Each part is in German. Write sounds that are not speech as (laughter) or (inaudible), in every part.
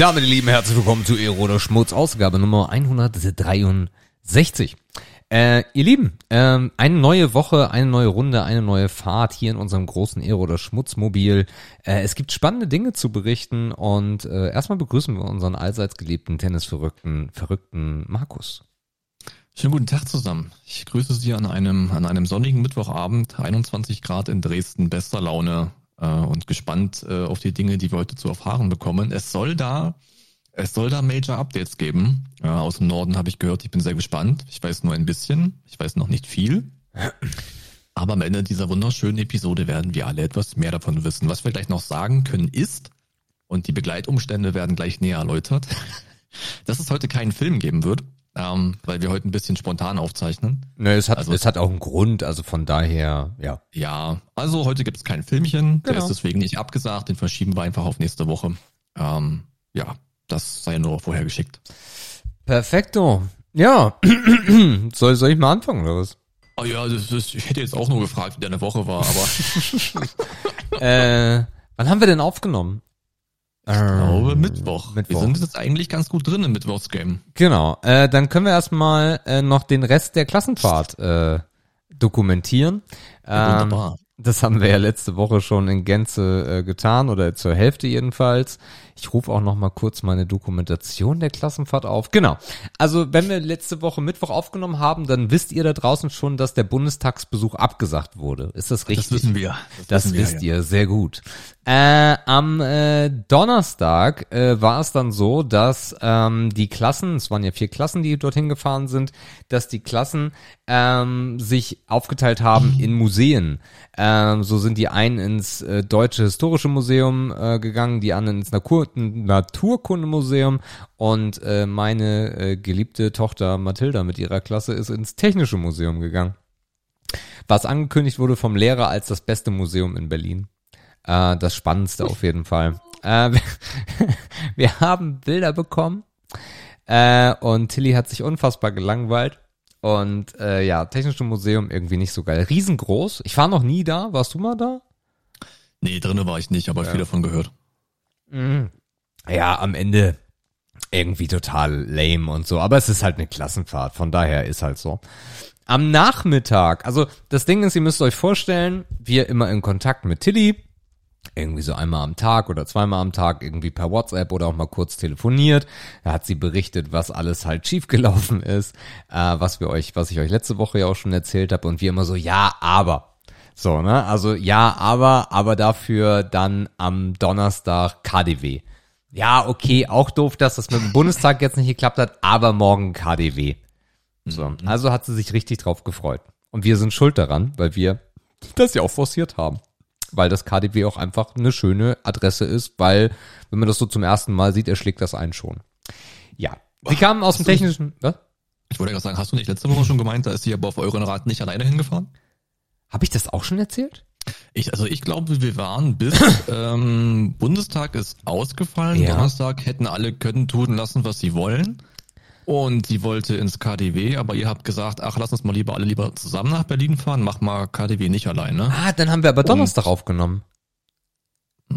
Damit, lieben, herzlich willkommen zu Ero oder Schmutz, Ausgabe Nummer 163. Äh, ihr Lieben, ähm, eine neue Woche, eine neue Runde, eine neue Fahrt hier in unserem großen Ero oder Schmutzmobil. Äh, es gibt spannende Dinge zu berichten und äh, erstmal begrüßen wir unseren allseits geliebten Tennisverrückten, verrückten Markus. Schönen guten Tag zusammen. Ich grüße Sie an einem, an einem sonnigen Mittwochabend, 21 Grad in Dresden, bester Laune und gespannt äh, auf die Dinge, die wir heute zu erfahren bekommen. Es soll da, es soll da Major Updates geben. Äh, aus dem Norden habe ich gehört, ich bin sehr gespannt. Ich weiß nur ein bisschen, ich weiß noch nicht viel. Aber am Ende dieser wunderschönen Episode werden wir alle etwas mehr davon wissen. Was wir gleich noch sagen können ist, und die Begleitumstände werden gleich näher erläutert, (laughs) dass es heute keinen Film geben wird, ähm, weil wir heute ein bisschen spontan aufzeichnen. Ne, es hat, also, es hat auch einen Grund, also von daher, ja. Ja, also heute gibt es kein Filmchen, der genau. ist deswegen nicht abgesagt, den verschieben wir einfach auf nächste Woche. Ähm, ja, das sei nur vorher geschickt. Perfekto. Ja, (clears throat) soll, soll ich mal anfangen oder was? Oh ja, das, das, ich hätte jetzt auch nur gefragt, wie der eine Woche war, aber. (laughs) äh, wann haben wir denn aufgenommen? Ich glaube Mittwoch. Mittwoch. Wir sind jetzt eigentlich ganz gut drin im Mittwochsgame. Genau. Äh, dann können wir erstmal äh, noch den Rest der Klassenfahrt äh, dokumentieren. Ja, wunderbar. Ähm, das haben wir ja letzte Woche schon in Gänze äh, getan oder zur Hälfte jedenfalls. Ich rufe auch noch mal kurz meine Dokumentation der Klassenfahrt auf. Genau. Also, wenn wir letzte Woche Mittwoch aufgenommen haben, dann wisst ihr da draußen schon, dass der Bundestagsbesuch abgesagt wurde. Ist das richtig? Das wissen wir. Das, das wissen wisst wir, ja. ihr. Sehr gut. Äh, am äh, Donnerstag äh, war es dann so, dass ähm, die Klassen, es waren ja vier Klassen, die dorthin gefahren sind, dass die Klassen ähm, sich aufgeteilt haben in Museen. Ähm, so sind die einen ins äh, Deutsche Historische Museum äh, gegangen, die anderen ins Natur Naturkundemuseum und äh, meine äh, geliebte Tochter Mathilda mit ihrer Klasse ist ins Technische Museum gegangen. Was angekündigt wurde vom Lehrer als das beste Museum in Berlin. Äh, das Spannendste auf jeden Fall. Äh, (laughs) wir, haben Bilder bekommen äh, und Tilly hat sich unfassbar gelangweilt. Und äh, ja, Technische Museum irgendwie nicht so geil. Riesengroß. Ich war noch nie da. Warst du mal da? Nee, drinnen war ich nicht, aber ja. viel davon gehört. Mhm. Ja, am Ende irgendwie total lame und so. Aber es ist halt eine Klassenfahrt. Von daher ist halt so. Am Nachmittag, also das Ding ist, ihr müsst euch vorstellen, wir immer in Kontakt mit Tilly irgendwie so einmal am Tag oder zweimal am Tag irgendwie per WhatsApp oder auch mal kurz telefoniert. Da hat sie berichtet, was alles halt schiefgelaufen ist, äh, was wir euch, was ich euch letzte Woche ja auch schon erzählt habe und wir immer so, ja, aber. So, ne? Also ja, aber, aber dafür dann am Donnerstag KDW. Ja, okay, auch doof, dass das mit dem Bundestag jetzt nicht geklappt hat, aber morgen KDW. So, mhm. also hat sie sich richtig drauf gefreut. Und wir sind schuld daran, weil wir das ja auch forciert haben weil das KDW auch einfach eine schöne Adresse ist, weil, wenn man das so zum ersten Mal sieht, erschlägt das einen schon. Ja. Sie kamen aus dem technischen, was? Ich wollte gerade sagen, hast du nicht letzte Woche schon gemeint, da ist sie aber auf euren Rat nicht alleine hingefahren? Habe ich das auch schon erzählt? Ich, also ich glaube, wir waren bis (coughs) ähm, Bundestag ist ausgefallen. Ja. Donnerstag hätten alle können tun lassen, was sie wollen. Und sie wollte ins KDW, aber ihr habt gesagt, ach, lass uns mal lieber alle lieber zusammen nach Berlin fahren, mach mal KDW nicht alleine. Ah, dann haben wir aber Donnerstag Und, aufgenommen.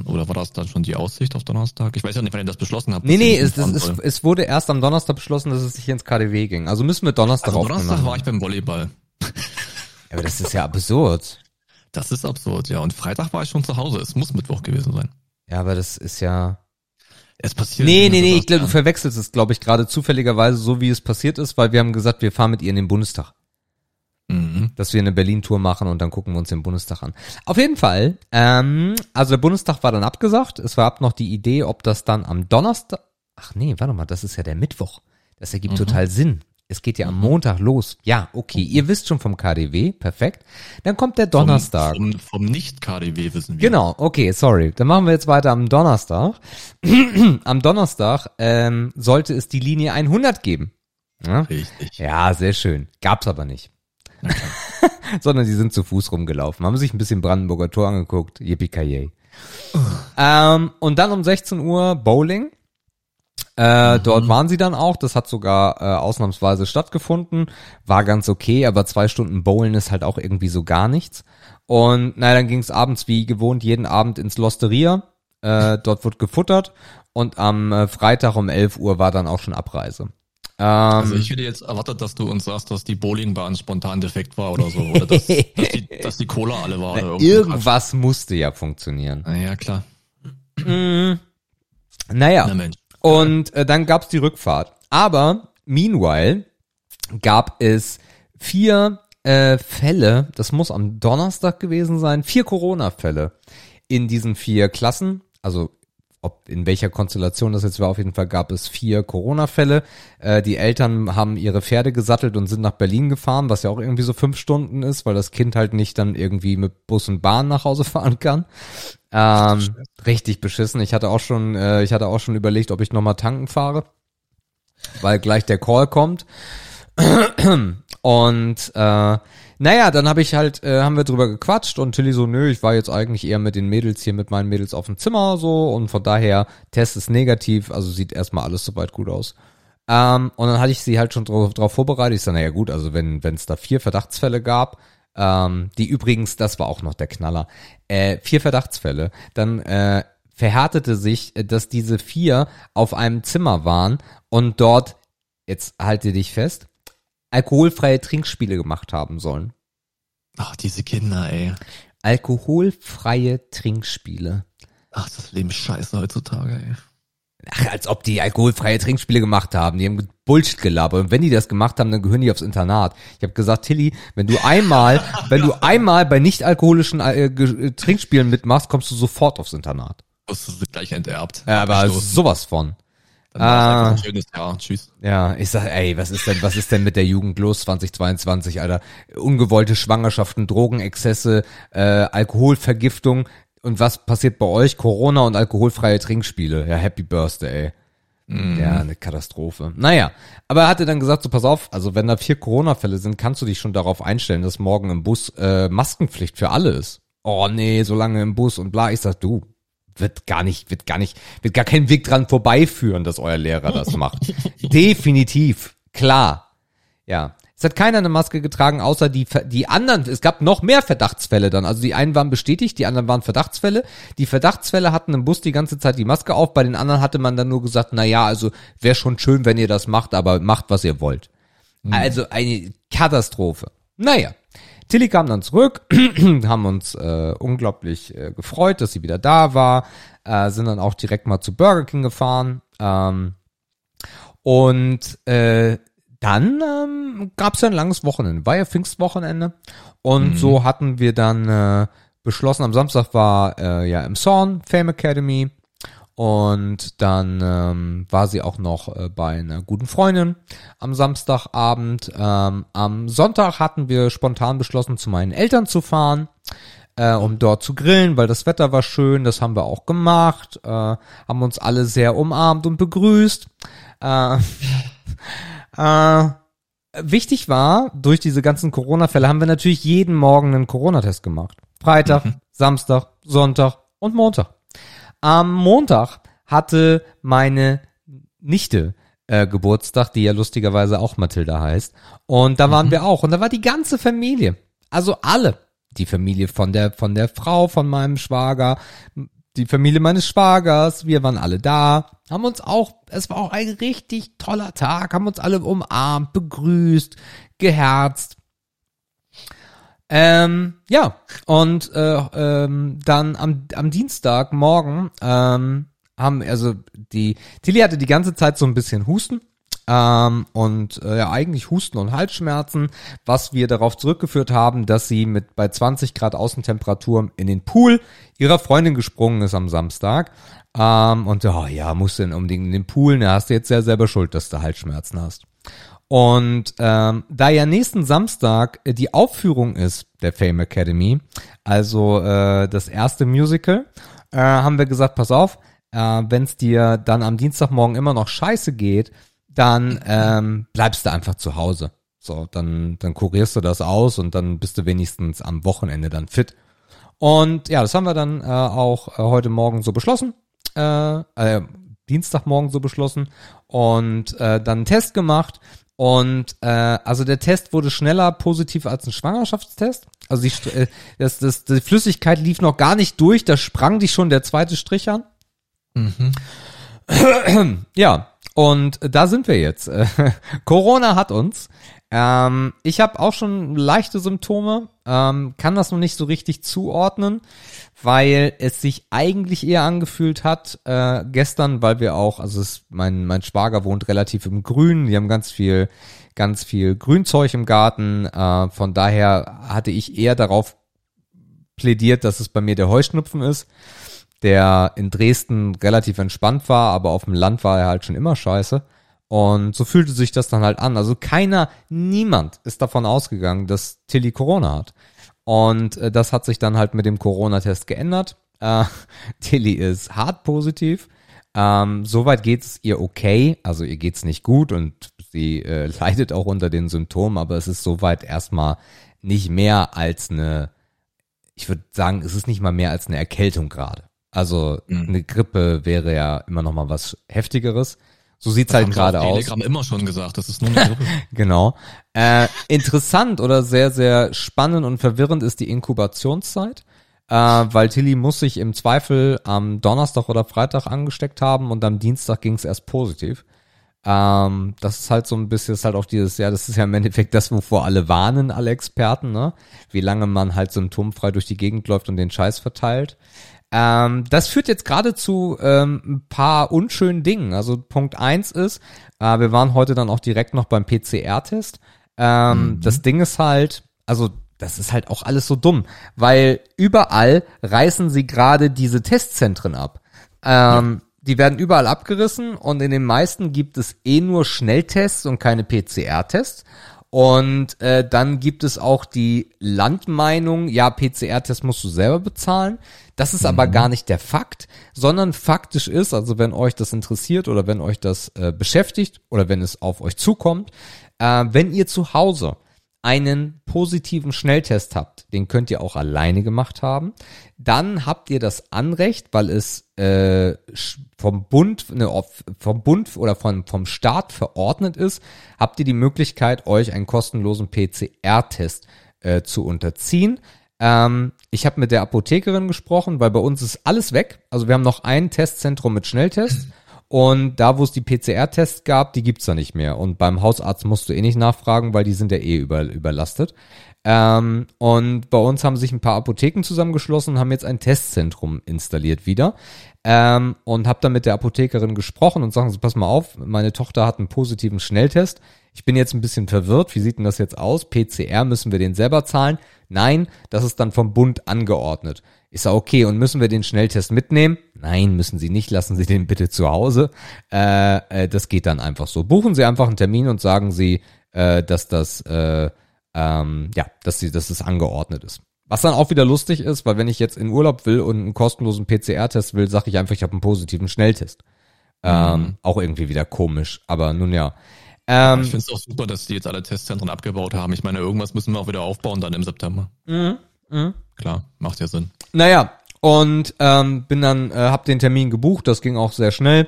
Oder war das dann schon die Aussicht auf Donnerstag? Ich weiß ja nicht, wann ihr das beschlossen habt. Nee, nee, es, es, es, wurde erst am Donnerstag beschlossen, dass es sich ins KDW ging. Also müssen wir Donnerstag also aufgenommen Donnerstag war ich beim Volleyball. Aber das ist ja absurd. (laughs) Das ist absurd, ja. Und Freitag war ich schon zu Hause. Es muss Mittwoch gewesen sein. Ja, aber das ist ja. Es passiert. Nee, nee, nee, ich glaube, du verwechselst es, glaube ich, gerade zufälligerweise so, wie es passiert ist, weil wir haben gesagt, wir fahren mit ihr in den Bundestag. Mhm. Dass wir eine Berlin-Tour machen und dann gucken wir uns den Bundestag an. Auf jeden Fall, ähm, also der Bundestag war dann abgesagt. Es war ab noch die Idee, ob das dann am Donnerstag. Ach nee, warte mal, das ist ja der Mittwoch. Das ergibt mhm. total Sinn. Es geht ja am mhm. Montag los. Ja, okay, ihr wisst schon vom KDW, perfekt. Dann kommt der Donnerstag. Vom, vom, vom Nicht-KDW wissen wir. Genau, okay, sorry. Dann machen wir jetzt weiter am Donnerstag. (clears throat) am Donnerstag ähm, sollte es die Linie 100 geben. Ja? Richtig. Ja, sehr schön. Gab's aber nicht. (laughs) Sondern die sind zu Fuß rumgelaufen, haben sich ein bisschen Brandenburger Tor angeguckt. Yippie oh. ähm, Und dann um 16 Uhr Bowling. Äh, mhm. Dort waren sie dann auch. Das hat sogar äh, ausnahmsweise stattgefunden. War ganz okay, aber zwei Stunden Bowlen ist halt auch irgendwie so gar nichts. Und naja, dann ging es abends wie gewohnt jeden Abend ins Losteria. Äh, dort wird gefuttert und am äh, Freitag um 11 Uhr war dann auch schon Abreise. Ähm, also ich hätte jetzt erwartet, dass du uns sagst, dass die Bowlingbahn spontan defekt war oder so. Oder dass, (laughs) dass, die, dass die Cola alle war. Oder irgendwas musste ja funktionieren. Na ja, klar. Mm, naja. Na und äh, dann gab's die Rückfahrt. Aber meanwhile gab es vier äh, Fälle, das muss am Donnerstag gewesen sein, vier Corona-Fälle in diesen vier Klassen, also ob in welcher Konstellation das jetzt war, auf jeden Fall gab es vier Corona-Fälle. Äh, die Eltern haben ihre Pferde gesattelt und sind nach Berlin gefahren, was ja auch irgendwie so fünf Stunden ist, weil das Kind halt nicht dann irgendwie mit Bus und Bahn nach Hause (laughs) fahren kann. Ähm, richtig beschissen. Ich hatte auch schon, äh, ich hatte auch schon überlegt, ob ich nochmal tanken fahre, weil gleich der Call kommt. (clears throat) Und äh, naja, dann habe ich halt, äh, haben wir drüber gequatscht und Tilly so, nö, ich war jetzt eigentlich eher mit den Mädels hier, mit meinen Mädels auf dem Zimmer so und von daher, Test ist negativ, also sieht erstmal alles soweit gut aus. Ähm, und dann hatte ich sie halt schon drauf, drauf vorbereitet. Ich sage, naja gut, also wenn es da vier Verdachtsfälle gab, ähm, die übrigens, das war auch noch der Knaller, äh, vier Verdachtsfälle, dann äh, verhärtete sich, äh, dass diese vier auf einem Zimmer waren und dort, jetzt halte dich fest, alkoholfreie Trinkspiele gemacht haben sollen. Ach, diese Kinder, ey. Alkoholfreie Trinkspiele. Ach, das Leben ist scheiße heutzutage, ey. Ach, als ob die alkoholfreie Trinkspiele gemacht haben. Die haben Bullshit gelabert. Und wenn die das gemacht haben, dann gehören die aufs Internat. Ich habe gesagt, Tilly, wenn du einmal, (laughs) wenn du einmal bei nicht alkoholischen äh, Trinkspielen mitmachst, kommst du sofort aufs Internat. Das ist gleich enterbt. Ja, aber sowas von. Dann ah, ein schönes Jahr. Tschüss. Ja, ich sag, ey, was ist denn, was ist denn mit der Jugend los 2022, Alter? Ungewollte Schwangerschaften, Drogenexzesse, äh, Alkoholvergiftung. Und was passiert bei euch? Corona und alkoholfreie Trinkspiele. Ja, Happy Birthday, ey. Mm. Ja, eine Katastrophe. Naja, aber er hatte dann gesagt, so pass auf, also wenn da vier Corona-Fälle sind, kannst du dich schon darauf einstellen, dass morgen im Bus äh, Maskenpflicht für alle ist. Oh nee, so lange im Bus und bla. Ich sag, du, wird gar nicht, wird gar nicht, wird gar kein Weg dran vorbeiführen, dass euer Lehrer das macht. (laughs) Definitiv, klar. Ja. Es hat keiner eine Maske getragen, außer die, die anderen, es gab noch mehr Verdachtsfälle dann. Also die einen waren bestätigt, die anderen waren Verdachtsfälle. Die Verdachtsfälle hatten im Bus die ganze Zeit die Maske auf, bei den anderen hatte man dann nur gesagt, na ja, also wäre schon schön, wenn ihr das macht, aber macht, was ihr wollt. Mhm. Also eine Katastrophe. Naja. Tilly kam dann zurück, (clears throat) haben uns äh, unglaublich äh, gefreut, dass sie wieder da war, äh, sind dann auch direkt mal zu Burger King gefahren. Ähm, und äh, dann ähm, gab es ja ein langes Wochenende, war ja Pfingstwochenende. Und mhm. so hatten wir dann äh, beschlossen, am Samstag war äh, ja im Zorn Fame Academy. Und dann ähm, war sie auch noch äh, bei einer guten Freundin am Samstagabend. Ähm, am Sonntag hatten wir spontan beschlossen, zu meinen Eltern zu fahren, äh, um dort zu grillen, weil das Wetter war schön. Das haben wir auch gemacht, äh, haben uns alle sehr umarmt und begrüßt. Äh, (laughs) äh, wichtig war, durch diese ganzen Corona-Fälle haben wir natürlich jeden Morgen einen Corona-Test gemacht. Freitag, mhm. (laughs) Samstag, Sonntag und Montag. Am Montag hatte meine Nichte äh, Geburtstag, die ja lustigerweise auch Mathilda heißt. Und da waren mhm. wir auch. Und da war die ganze Familie. Also alle. Die Familie von der, von der Frau, von meinem Schwager, die Familie meines Schwagers, wir waren alle da, haben uns auch, es war auch ein richtig toller Tag, haben uns alle umarmt, begrüßt, geherzt. Ähm, ja, und äh, ähm, dann am, am Dienstagmorgen ähm, haben, also die, Tilly hatte die ganze Zeit so ein bisschen Husten. Ähm, und äh, ja, eigentlich Husten und Halsschmerzen, was wir darauf zurückgeführt haben, dass sie mit bei 20 Grad Außentemperatur in den Pool ihrer Freundin gesprungen ist am Samstag. Ähm, und oh, ja, musst du denn unbedingt in den Pool, da hast du jetzt ja selber Schuld, dass du Halsschmerzen hast. Und ähm, da ja nächsten Samstag die Aufführung ist der Fame Academy, also äh, das erste Musical, äh, haben wir gesagt, pass auf, äh, wenn es dir dann am Dienstagmorgen immer noch scheiße geht, dann ähm, bleibst du einfach zu Hause. So, dann, dann kurierst du das aus und dann bist du wenigstens am Wochenende dann fit. Und ja, das haben wir dann äh, auch äh, heute Morgen so beschlossen. Äh, äh, Dienstagmorgen so beschlossen und äh, dann einen Test gemacht und äh, also der Test wurde schneller positiv als ein Schwangerschaftstest. Also die, äh, das, das, die Flüssigkeit lief noch gar nicht durch, da sprang dich schon der zweite Strich an. Mhm. ja, und da sind wir jetzt. (laughs) Corona hat uns. Ähm, ich habe auch schon leichte Symptome, ähm, kann das noch nicht so richtig zuordnen, weil es sich eigentlich eher angefühlt hat äh, gestern, weil wir auch, also es, mein mein Schwager wohnt relativ im Grün, die haben ganz viel ganz viel Grünzeug im Garten, äh, von daher hatte ich eher darauf plädiert, dass es bei mir der Heuschnupfen ist der in Dresden relativ entspannt war, aber auf dem Land war er halt schon immer scheiße. Und so fühlte sich das dann halt an. Also keiner, niemand ist davon ausgegangen, dass Tilly Corona hat. Und äh, das hat sich dann halt mit dem Corona-Test geändert. Äh, (laughs) Tilly ist hart positiv. Ähm, soweit geht es ihr okay. Also ihr geht's nicht gut und sie äh, (laughs) leidet auch unter den Symptomen, aber es ist soweit erstmal nicht mehr als eine, ich würde sagen, es ist nicht mal mehr als eine Erkältung gerade. Also mhm. eine Grippe wäre ja immer noch mal was heftigeres. So sieht's das halt gerade aus. Telegram immer schon gesagt, das ist nur eine (laughs) Grippe. genau. Äh, interessant oder sehr sehr spannend und verwirrend ist die Inkubationszeit, äh, weil Tilly muss sich im Zweifel am Donnerstag oder Freitag angesteckt haben und am Dienstag ging's erst positiv. Ähm, das ist halt so ein bisschen, ist halt auch dieses, ja, das ist ja im Endeffekt das, wovor alle warnen, alle Experten, ne? Wie lange man halt symptomfrei durch die Gegend läuft und den Scheiß verteilt. Ähm, das führt jetzt gerade zu ähm, ein paar unschönen Dingen. Also Punkt eins ist, äh, wir waren heute dann auch direkt noch beim PCR-Test. Ähm, mhm. Das Ding ist halt, also das ist halt auch alles so dumm, weil überall reißen sie gerade diese Testzentren ab. Ähm, ja. Die werden überall abgerissen und in den meisten gibt es eh nur Schnelltests und keine PCR-Tests. Und äh, dann gibt es auch die Landmeinung, ja, PCR-Test musst du selber bezahlen. Das ist mhm. aber gar nicht der Fakt, sondern faktisch ist, also wenn euch das interessiert oder wenn euch das äh, beschäftigt oder wenn es auf euch zukommt, äh, wenn ihr zu Hause einen positiven Schnelltest habt, den könnt ihr auch alleine gemacht haben, dann habt ihr das Anrecht, weil es äh, vom Bund ne, vom Bund oder vom vom Staat verordnet ist, habt ihr die Möglichkeit, euch einen kostenlosen PCR-Test äh, zu unterziehen. Ähm, ich habe mit der Apothekerin gesprochen, weil bei uns ist alles weg. Also wir haben noch ein Testzentrum mit Schnelltests. Und da, wo es die PCR-Tests gab, die gibt's da nicht mehr. Und beim Hausarzt musst du eh nicht nachfragen, weil die sind ja eh über, überlastet. Ähm, und bei uns haben sich ein paar Apotheken zusammengeschlossen und haben jetzt ein Testzentrum installiert wieder. Ähm, und habe dann mit der Apothekerin gesprochen und sagen sie, pass mal auf, meine Tochter hat einen positiven Schnelltest. Ich bin jetzt ein bisschen verwirrt. Wie sieht denn das jetzt aus? PCR müssen wir den selber zahlen? Nein, das ist dann vom Bund angeordnet. Ist ja okay. Und müssen wir den Schnelltest mitnehmen? Nein, müssen Sie nicht. Lassen Sie den bitte zu Hause. Äh, äh, das geht dann einfach so. Buchen Sie einfach einen Termin und sagen Sie, äh, dass das, äh, ähm, ja, dass Sie, dass das angeordnet ist. Was dann auch wieder lustig ist, weil wenn ich jetzt in Urlaub will und einen kostenlosen PCR-Test will, sage ich einfach, ich habe einen positiven Schnelltest. Ähm, mhm. Auch irgendwie wieder komisch. Aber nun ja. Ähm, ich finde es auch super, dass die jetzt alle Testzentren abgebaut haben. Ich meine, irgendwas müssen wir auch wieder aufbauen dann im September. Mhm. Mhm. Klar, macht ja Sinn. Naja, und ähm, bin dann, äh, hab den Termin gebucht, das ging auch sehr schnell.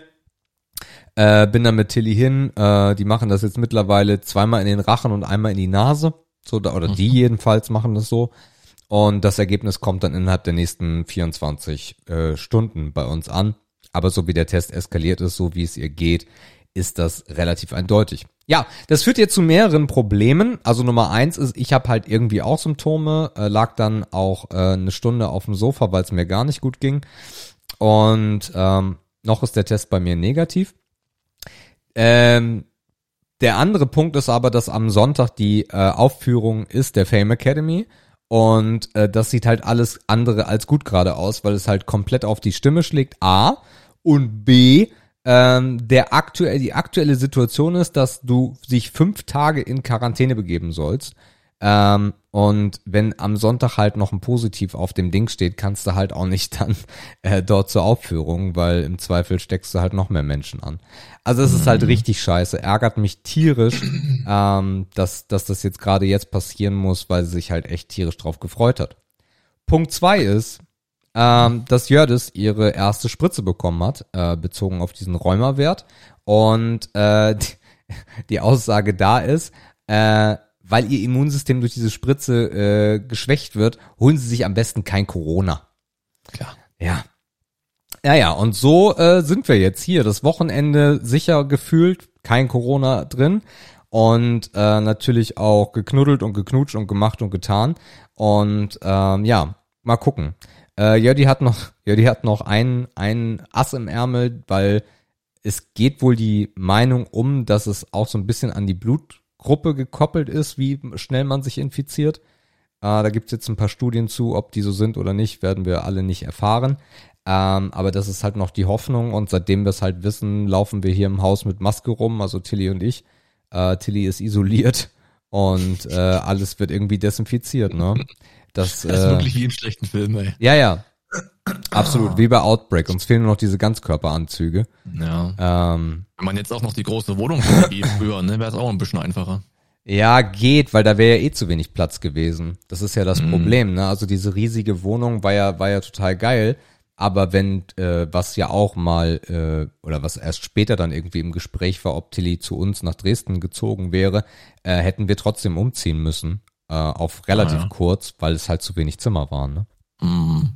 Äh, bin dann mit Tilly hin, äh, die machen das jetzt mittlerweile zweimal in den Rachen und einmal in die Nase. So, oder die mhm. jedenfalls machen das so. Und das Ergebnis kommt dann innerhalb der nächsten 24 äh, Stunden bei uns an. Aber so wie der Test eskaliert ist, so wie es ihr geht, ist das relativ eindeutig. Ja, das führt jetzt zu mehreren Problemen. Also Nummer eins ist, ich habe halt irgendwie auch Symptome, äh, lag dann auch äh, eine Stunde auf dem Sofa, weil es mir gar nicht gut ging. Und ähm, noch ist der Test bei mir negativ. Ähm, der andere Punkt ist aber, dass am Sonntag die äh, Aufführung ist der Fame Academy. Und äh, das sieht halt alles andere als gut gerade aus, weil es halt komplett auf die Stimme schlägt. A. Und B ähm, der aktuell, die aktuelle Situation ist, dass du sich fünf Tage in Quarantäne begeben sollst. Ähm, und wenn am Sonntag halt noch ein Positiv auf dem Ding steht, kannst du halt auch nicht (laughs) dann äh, dort zur Aufführung, weil im Zweifel steckst du halt noch mehr Menschen an. Also es ist halt mhm. richtig scheiße, ärgert mich tierisch, (clears throat) ähm, dass, dass das jetzt gerade jetzt passieren muss, weil sie sich halt echt tierisch drauf gefreut hat. Punkt zwei ist, ähm, dass Jördis ihre erste Spritze bekommen hat, äh, bezogen auf diesen Rheumawert. Und äh, (laughs) die, Aussage da ist, äh, weil ihr Immunsystem durch diese Spritze äh, geschwächt wird, holen sie sich am besten kein Corona. Klar. Ja. Naja, und so äh, sind wir jetzt hier. Das Wochenende sicher gefühlt, kein Corona drin. Und äh, natürlich auch geknuddelt und geknutscht und gemacht und getan. Und ähm, ja, mal gucken. Äh, Jödi hat noch, Jödi hat noch ein, ein Ass im Ärmel, weil es geht wohl die Meinung um, dass es auch so ein bisschen an die Blutgruppe gekoppelt ist, wie schnell man sich infiziert. Äh, da gibt's jetzt ein paar Studien zu, ob die so sind oder nicht, werden wir alle nicht erfahren. Ähm, aber das ist halt noch die Hoffnung und seitdem wir es halt wissen, laufen wir hier im Haus mit Maske rum, also Tilly und ich. Äh, Tilly ist isoliert (laughs) und äh, alles wird irgendwie desinfiziert, ne? Das, (laughs) Das ist äh, wirklich wie im schlechten Film, ey. ja, ja. Absolut, wie bei Outbreak. Uns fehlen nur noch diese Ganzkörperanzüge. Ja. Ähm, Wenn man jetzt auch noch die große Wohnung wie (laughs) früher, ne, wäre es auch ein bisschen einfacher. ja, geht, weil da wäre ja eh zu wenig Platz gewesen. Das ist ja das Mhm. Problem, ne? Also diese riesige Wohnung war ja, war ja total geil. Aber wenn, äh, was ja auch mal, äh, oder was erst später dann irgendwie im Gespräch war, ob Tilly zu uns nach Dresden gezogen wäre, äh, hätten wir trotzdem umziehen müssen. Äh, auf relativ Ah, ja. kurz, weil es halt zu wenig Zimmer waren, ne? Mhm.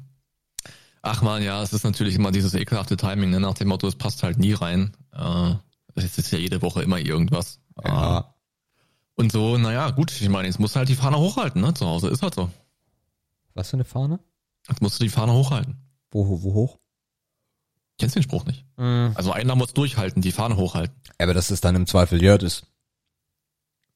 Ach man, ja, es ist natürlich immer dieses ekelhafte Timing, ne? nach dem Motto, es passt halt nie rein. Äh, es ist ja jede Woche immer irgendwas. Äh, Ja. und so, naja, gut, ich meine, jetzt musst du halt die Fahne hochhalten, ne? Zu Hause ist halt so. Was für eine Fahne? Jetzt musst du die Fahne hochhalten. Wo, wo hoch? Kennst den Spruch nicht? Mhm. Also einer muss durchhalten, die Fahne hochhalten. Aber das ist dann im Zweifel Jörd ist.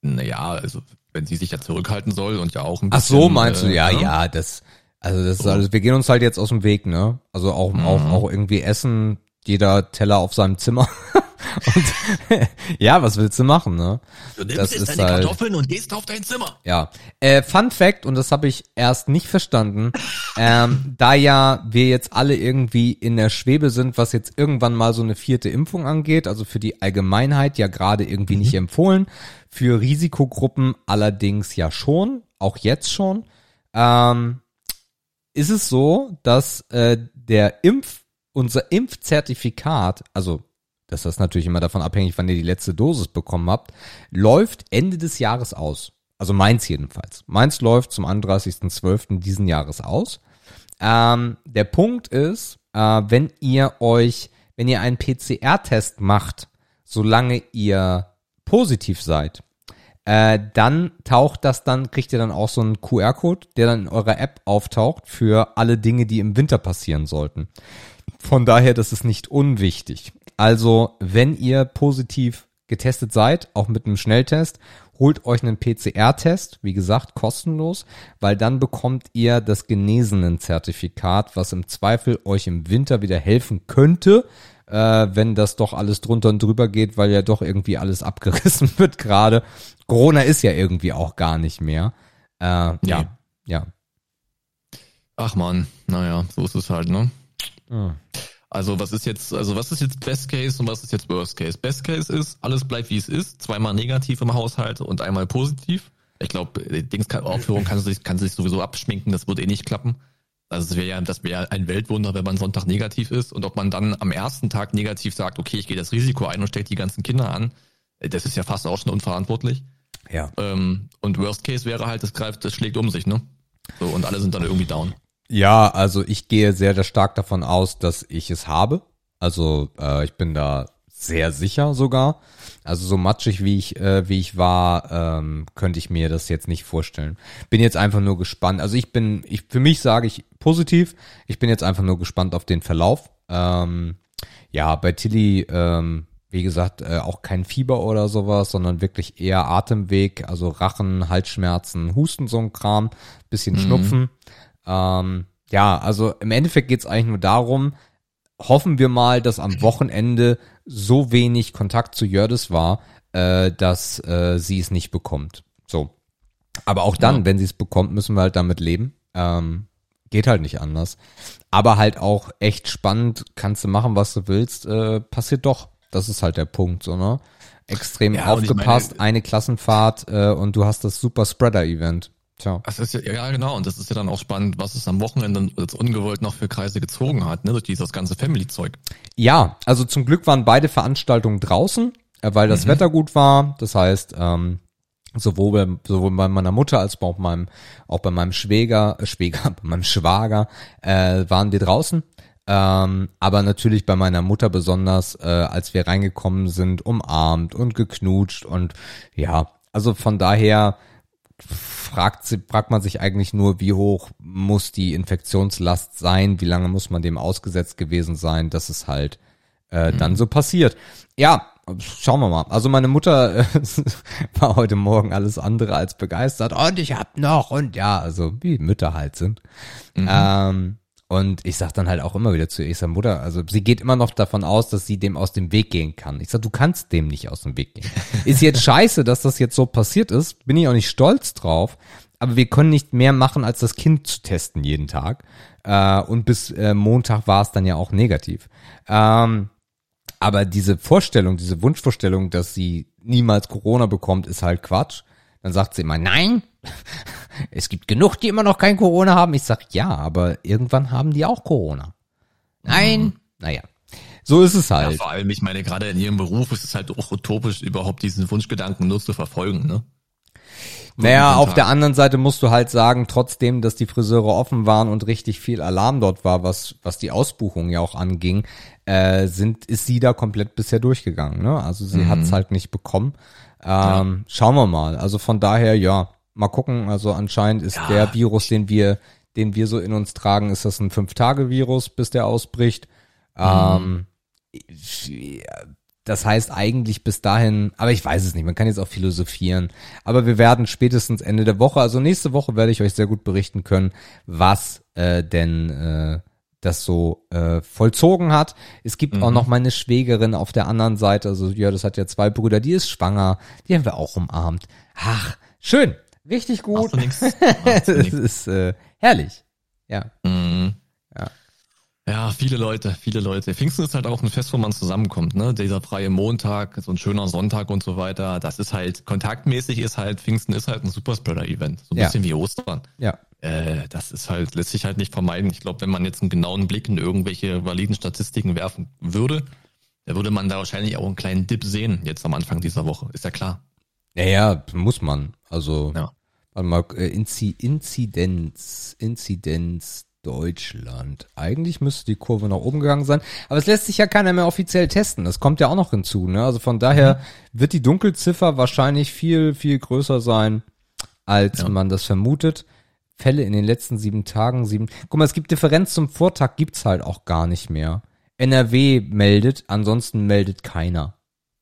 Naja, also wenn sie sich ja zurückhalten soll und ja auch ein Ach bisschen. so, meinst du? äh, Ja, ne? ja, das, also das ist So. alles, wir gehen uns halt jetzt aus dem Weg, ne? Also auch, Mhm. auch, auch irgendwie essen, jeder Teller auf seinem Zimmer. (laughs) Und (laughs) ja, was willst du machen, ne? Du Das nimmst ist jetzt deine halt- Kartoffeln und gehst auf dein Zimmer. Ja. Äh, Fun Fact, und das habe ich erst nicht verstanden, ähm, da ja wir jetzt alle irgendwie in der Schwebe sind, was jetzt irgendwann mal so eine vierte Impfung angeht, also für die Allgemeinheit ja gerade irgendwie nicht empfohlen, für Risikogruppen allerdings ja schon, auch jetzt schon, ähm, ist es so, dass äh, der Impf, unser Impfzertifikat, also das ist natürlich immer davon abhängig, wann ihr die letzte Dosis bekommen habt, läuft Ende des Jahres aus. Also meins jedenfalls. Meins läuft zum 31.12. diesen Jahres aus. Ähm, der Punkt ist, äh, wenn ihr euch, wenn ihr einen PCR-Test macht, solange ihr positiv seid, äh, dann taucht das dann, kriegt ihr dann auch so einen QR-Code, der dann in eurer App auftaucht für alle Dinge, die im Winter passieren sollten. Von daher, das ist nicht unwichtig. Also, wenn ihr positiv getestet seid, auch mit einem Schnelltest, holt euch einen PCR-Test, wie gesagt, kostenlos, weil dann bekommt ihr das Genesenen-Zertifikat, was im Zweifel euch im Winter wieder helfen könnte, äh, wenn das doch alles drunter und drüber geht, weil ja doch irgendwie alles (laughs) abgerissen wird gerade. Corona ist ja irgendwie auch gar nicht mehr. Äh, Ja, ja. Ach man, naja, so ist es halt, ne? Hm. Also was ist jetzt, also was ist jetzt Best Case und was ist jetzt Worst Case? Best Case ist, alles bleibt wie es ist, zweimal negativ im Haushalt und einmal positiv. Ich glaube, Dings kann, Aufführung kann sich, kann sich sowieso abschminken, das wird eh nicht klappen. Also es wäre ja, das wäre ein Weltwunder, wenn man Sonntag negativ ist und ob man dann am ersten Tag negativ sagt, okay, ich gehe das Risiko ein und stecke die ganzen Kinder an, das ist ja fast auch schon unverantwortlich. Ja. Ähm, und Worst Case wäre halt, das greift, das schlägt um sich, ne? So, und alle sind dann irgendwie down. Ja, also ich gehe sehr, sehr stark davon aus, dass ich es habe. Also äh, ich bin da sehr sicher sogar. Also so matschig wie ich äh, wie ich war, ähm, könnte ich mir das jetzt nicht vorstellen. Bin jetzt einfach nur gespannt. Also ich bin, ich für mich sage ich positiv. Ich bin jetzt einfach nur gespannt auf den Verlauf. Ähm, ja, bei Tilly, ähm, wie gesagt, äh, auch kein Fieber oder sowas, sondern wirklich eher Atemweg, also Rachen, Halsschmerzen, Husten, so ein Kram, bisschen Schnupfen. Ähm, ja, also im Endeffekt geht's eigentlich nur darum, hoffen wir mal, dass am Wochenende so wenig Kontakt zu Jördis war, äh, dass äh, sie es nicht bekommt. So. Aber auch dann, Ja. wenn sie es bekommt, müssen wir halt damit leben. Ähm, geht halt nicht anders. Aber halt auch echt spannend, kannst du machen, was du willst, äh, passiert doch. Das ist halt der Punkt, so, ne? Extrem Ja, aufgepasst, meine- eine Klassenfahrt äh, und du hast das Super Spreader-Event. Tja. Das ist ja, ja genau, und das ist ja dann auch spannend, was es am Wochenende jetzt ungewollt noch für Kreise gezogen hat, ne, durch dieses ganze Family-Zeug. Ja, also zum Glück waren beide Veranstaltungen draußen, äh, weil das Wetter gut war. Das heißt, ähm, sowohl bei, sowohl bei meiner Mutter als auch, meinem, auch bei meinem Schwäger, äh, Schwäger, (laughs) bei meinem Schwager, äh, waren wir draußen. Ähm, aber natürlich bei meiner Mutter besonders, äh, als wir reingekommen sind, umarmt und geknutscht und ja, also von daher fragt, sie, fragt man sich eigentlich nur, wie hoch muss die Infektionslast sein, wie lange muss man dem ausgesetzt gewesen sein, dass es halt äh, mhm. dann so passiert. Ja, schauen wir mal. Also meine Mutter äh, (laughs) war heute Morgen alles andere als begeistert. Und ich hab noch und ja, also wie Mütter halt sind. Mhm. Ähm, und ich sag dann halt auch immer wieder zu ihr, ich sag, Mutter, also sie geht immer noch davon aus, dass sie dem aus dem Weg gehen kann. Ich sag, du kannst dem nicht aus dem Weg gehen. (laughs) ist jetzt scheiße, dass das jetzt so passiert ist, bin ich auch nicht stolz drauf, aber wir können nicht mehr machen, als das Kind zu testen jeden Tag. Äh, und bis äh, Montag war es dann ja auch negativ. Ähm, aber diese Vorstellung, diese Wunschvorstellung, dass sie niemals Corona bekommt, ist halt Quatsch. Dann sagt sie immer, nein, es gibt genug, die immer noch kein Corona haben. Ich sag, ja, aber irgendwann haben die auch Corona. Nein, mhm. naja. So ist es halt. Ja, vor allem, ich meine, gerade in ihrem Beruf ist es halt auch utopisch, überhaupt diesen Wunschgedanken nur zu verfolgen, ne? Naja, auf der anderen Seite musst du halt sagen, trotzdem, dass die Friseure offen waren und richtig viel Alarm dort war, was, was die Ausbuchung ja auch anging, äh, sind, ist sie da komplett bisher durchgegangen. Ne? Also sie mhm. hat's halt nicht bekommen. Ähm, ja. Schauen wir mal. Also von daher, ja, mal gucken. Also anscheinend ist ja. der Virus, den wir, den wir so in uns tragen, ist das ein Fünf-Tage-Virus, bis der ausbricht. Mhm. Ähm, das heißt eigentlich bis dahin, aber ich weiß es nicht, man kann jetzt auch philosophieren. Aber wir werden spätestens Ende der Woche, also nächste Woche werde ich euch sehr gut berichten können, was äh, denn äh, das so äh, vollzogen hat. Es gibt mhm. auch noch meine Schwägerin auf der anderen Seite, also ja, das hat ja zwei Brüder, die ist schwanger, die haben wir auch umarmt. Ach, schön, richtig gut. das (laughs) ist äh, herrlich. Ja. Mhm. Ja. Ja, viele Leute, viele Leute. Pfingsten ist halt auch ein Fest, wo man zusammenkommt, ne? Dieser freie Montag, so ein schöner Sonntag und so weiter. Das ist halt, kontaktmäßig ist halt, Pfingsten ist halt ein Superspreader-Event. So ein ja. bisschen wie Ostern. Ja. Äh, das ist halt, lässt sich halt nicht vermeiden. Ich glaube, wenn man jetzt einen genauen Blick in irgendwelche validen Statistiken werfen würde, da würde man da wahrscheinlich auch einen kleinen Dip sehen, jetzt am Anfang dieser Woche. Ist ja klar. Ja, ja, muss man. Also, ja. warte mal, äh, Inzidenz, Inzidenz Deutschland. Eigentlich müsste die Kurve nach oben gegangen sein, aber es lässt sich ja keiner mehr offiziell testen. Das kommt ja auch noch hinzu. Ne? Also von daher mhm. wird die Dunkelziffer wahrscheinlich viel, viel größer sein, als ja. man das vermutet. Fälle in den letzten sieben Tagen, sieben. Guck mal, es gibt Differenz zum Vortag, gibt's halt auch gar nicht mehr. NRW meldet, ansonsten meldet keiner.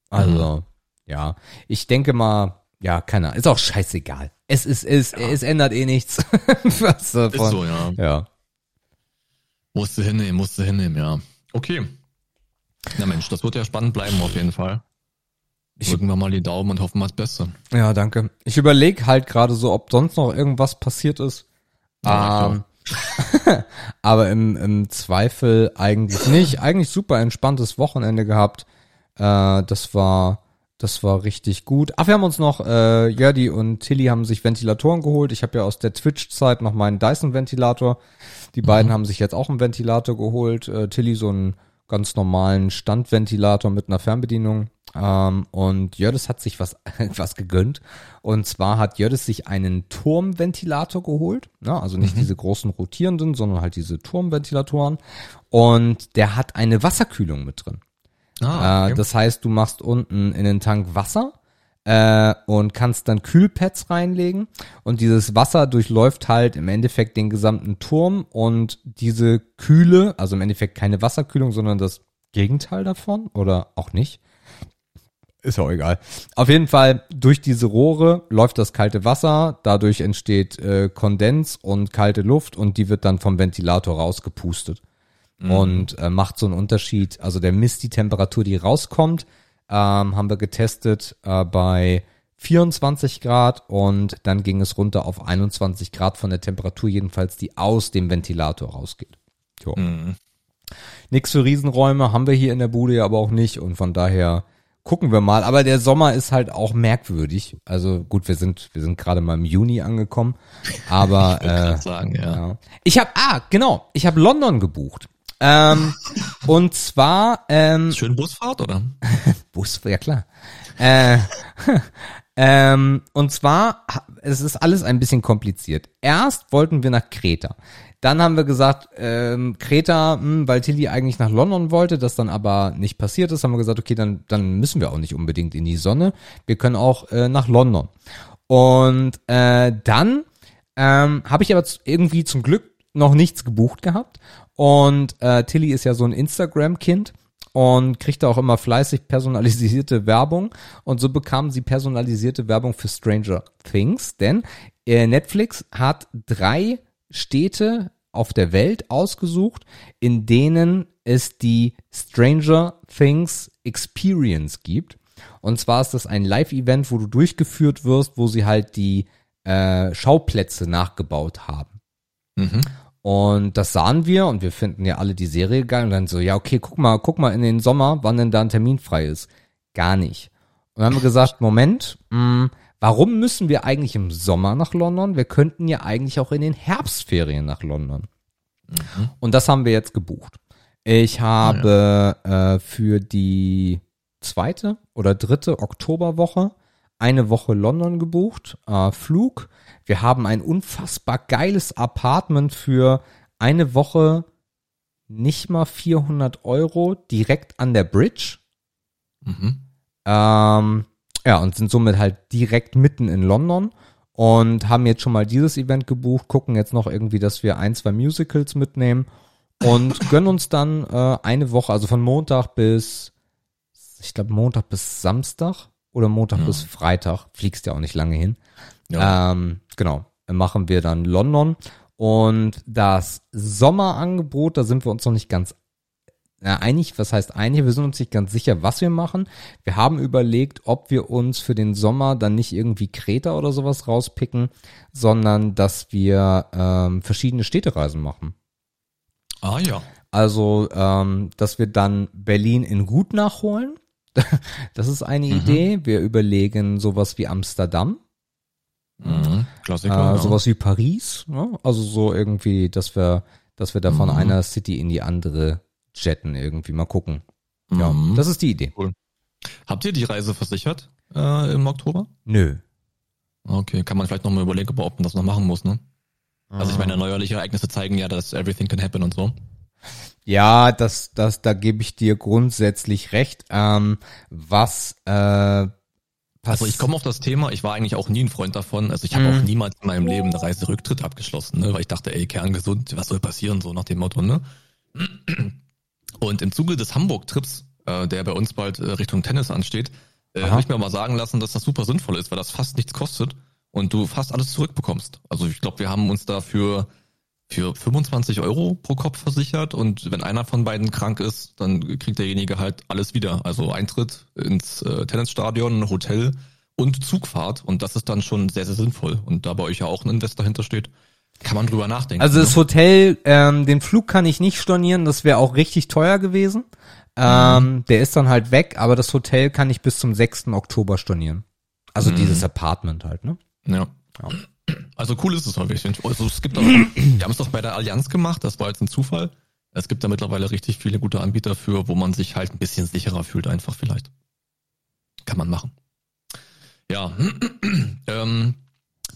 Also, mhm. Ja. Ich denke mal, ja, keiner. Ist auch scheißegal. Es ist, es, ja. es ändert eh nichts. (laughs) Was davon. Ist so, ja. Ja. Musste hinnehmen, musste hinnehmen, ja. Okay. Na Mensch, das wird ja spannend bleiben auf jeden Fall. Drücken wir mal die Daumen und hoffen mal das Beste. Ja, danke. Ich überlege halt gerade so, ob sonst noch irgendwas passiert ist. Ja, ähm, (laughs) aber im, im Zweifel eigentlich nicht. Eigentlich super entspanntes Wochenende gehabt. Äh, das war das war richtig gut. Ach, wir haben uns noch, äh, Jördi und Tilly haben sich Ventilatoren geholt. Ich habe ja aus der Twitch-Zeit noch meinen Dyson-Ventilator. Die beiden mhm. haben sich jetzt auch einen Ventilator geholt. Äh, Tilly so einen ganz normalen Standventilator mit einer Fernbedienung. Ähm, und Jördis hat sich was, (laughs) was gegönnt. Und zwar hat Jördis sich einen Turmventilator geholt. Ja, also nicht mhm. diese großen rotierenden, sondern halt diese Turmventilatoren. Und der hat eine Wasserkühlung mit drin. Ah, okay. äh, das heißt, du machst unten in den Tank Wasser äh, und kannst dann Kühlpads reinlegen und dieses Wasser durchläuft halt im Endeffekt den gesamten Turm und diese Kühle, also im Endeffekt keine Wasserkühlung, sondern das Gegenteil davon oder auch nicht. Ist auch egal. Auf jeden Fall, durch diese Rohre läuft das kalte Wasser, dadurch entsteht äh, Kondens und kalte Luft und die wird dann vom Ventilator rausgepustet mhm. und äh, macht so einen Unterschied. Also der misst die Temperatur, die rauskommt, ähm, haben wir getestet äh, bei 24 Grad und dann ging es runter auf 21 Grad von der Temperatur jedenfalls, die aus dem Ventilator rausgeht. Jo. Mhm. Nix für Riesenräume haben wir hier in der Bude ja aber auch nicht und von daher gucken wir mal. Aber der Sommer ist halt auch merkwürdig. Also gut, wir sind wir sind gerade mal im Juni angekommen, aber (laughs) ich, äh, sagen, ja. ja. ich habe ah genau, ich habe London gebucht. Ähm, und zwar ähm, schön Busfahrt oder? (laughs) Bus, ja klar. Äh, (laughs) Ähm, und zwar, es ist alles ein bisschen kompliziert. Erst wollten wir nach Kreta. Dann haben wir gesagt, ähm, Kreta, mh, hm, weil Tilly eigentlich nach London wollte, das dann aber nicht passiert ist, haben wir gesagt, okay, dann, dann müssen wir auch nicht unbedingt in die Sonne. Wir können auch äh, nach London. Und äh, dann ähm, habe ich aber irgendwie zum Glück noch nichts gebucht gehabt. Und äh, Tilly ist ja so ein Instagram-Kind und kriegte auch immer fleißig personalisierte (laughs) Werbung. Und so bekam sie personalisierte Werbung für Stranger Things, denn äh, Netflix hat drei Städte auf der Welt ausgesucht, in denen es die Stranger Things Experience gibt. Und zwar ist das ein Live-Event, wo du durchgeführt wirst, wo sie halt die äh, Schauplätze nachgebaut haben. Mhm. Und das sahen wir und wir finden ja alle die Serie geil und dann so, ja, okay, guck mal, guck mal in den Sommer, wann denn da ein Termin frei ist. Gar nicht. Und dann haben wir gesagt, Moment, mh, hm, warum müssen wir eigentlich im Sommer nach London? Wir könnten ja eigentlich auch in den Herbstferien nach London. Mhm. Und das haben wir jetzt gebucht. Ich habe ja. äh, für die zweite oder dritte Oktoberwoche eine Woche London gebucht, äh, Flug. Wir haben ein unfassbar geiles Apartment für eine Woche nicht mal 400 Euro direkt an der Bridge. Mhm. Ähm, ja, und sind somit halt direkt mitten in London und haben jetzt schon mal dieses Event gebucht, gucken jetzt noch irgendwie, dass wir ein, zwei Musicals mitnehmen und (laughs) gönnen uns dann äh, eine Woche, also von Montag bis, ich glaube Montag bis Samstag oder Montag ja. bis Freitag, fliegst ja auch nicht lange hin. Ja. Ähm, genau, machen wir dann London. Und das Sommerangebot, da sind wir uns noch nicht ganz ja, einig, was heißt einig? Wir sind uns nicht ganz sicher, was wir machen. Wir haben überlegt, ob wir uns für den Sommer dann nicht irgendwie Kreta oder sowas rauspicken, sondern dass wir ähm, verschiedene Städtereisen machen. Ah ja. Also, ähm, dass wir dann Berlin in gut nachholen (laughs) Das ist eine mhm. Idee. Wir überlegen sowas wie Amsterdam. Mhm. Klassiker. Äh, sowas wie Paris. Ne? Also so irgendwie, dass wir, dass wir da von mhm. einer City in die andere jetten irgendwie. Mal gucken. Ja, mhm. das ist die Idee. Cool. Habt ihr die Reise versichert äh, im Oktober? Nö. Okay, kann man vielleicht nochmal überlegen, ob man das noch machen muss, ne? Also ich meine, neuerliche Ereignisse zeigen ja, dass everything can happen und so. Ja, das, das, da gebe ich dir grundsätzlich recht. Ähm, was äh, also ich komme auf das Thema, ich war eigentlich auch nie ein Freund davon. Also ich habe mhm. auch niemals in meinem Leben eine Reiserücktritt abgeschlossen, ne? weil ich dachte, ey, kerngesund, was soll passieren, so nach dem Motto, ne? Und im Zuge des Hamburg-Trips, äh, der bei uns bald äh, Richtung Tennis ansteht, äh, habe ich mir mal sagen lassen, dass das super sinnvoll ist, weil das fast nichts kostet und du fast alles zurückbekommst. Also ich glaube, wir haben uns dafür für 25 Euro pro Kopf versichert und wenn einer von beiden krank ist, dann kriegt derjenige halt alles wieder. Also Eintritt ins äh, Tennisstadion, Hotel und Zugfahrt und das ist dann schon sehr, sehr sinnvoll. Und da bei euch ja auch ein Investor hintersteht, kann man drüber nachdenken. Also das ne? Hotel, ähm, den Flug kann ich nicht stornieren, das wäre auch richtig teuer gewesen. Ähm, mhm. Der ist dann halt weg, aber das Hotel kann ich bis zum 6. Oktober stornieren. Also mhm. dieses Apartment halt, ne? Ja. ja. Also cool ist es häufig. Also es gibt auch, wir haben es doch bei der Allianz gemacht, das war jetzt ein Zufall. Es gibt da mittlerweile richtig viele gute Anbieter für, wo man sich halt ein bisschen sicherer fühlt, einfach vielleicht. Kann man machen. Ja, (clears throat) ähm,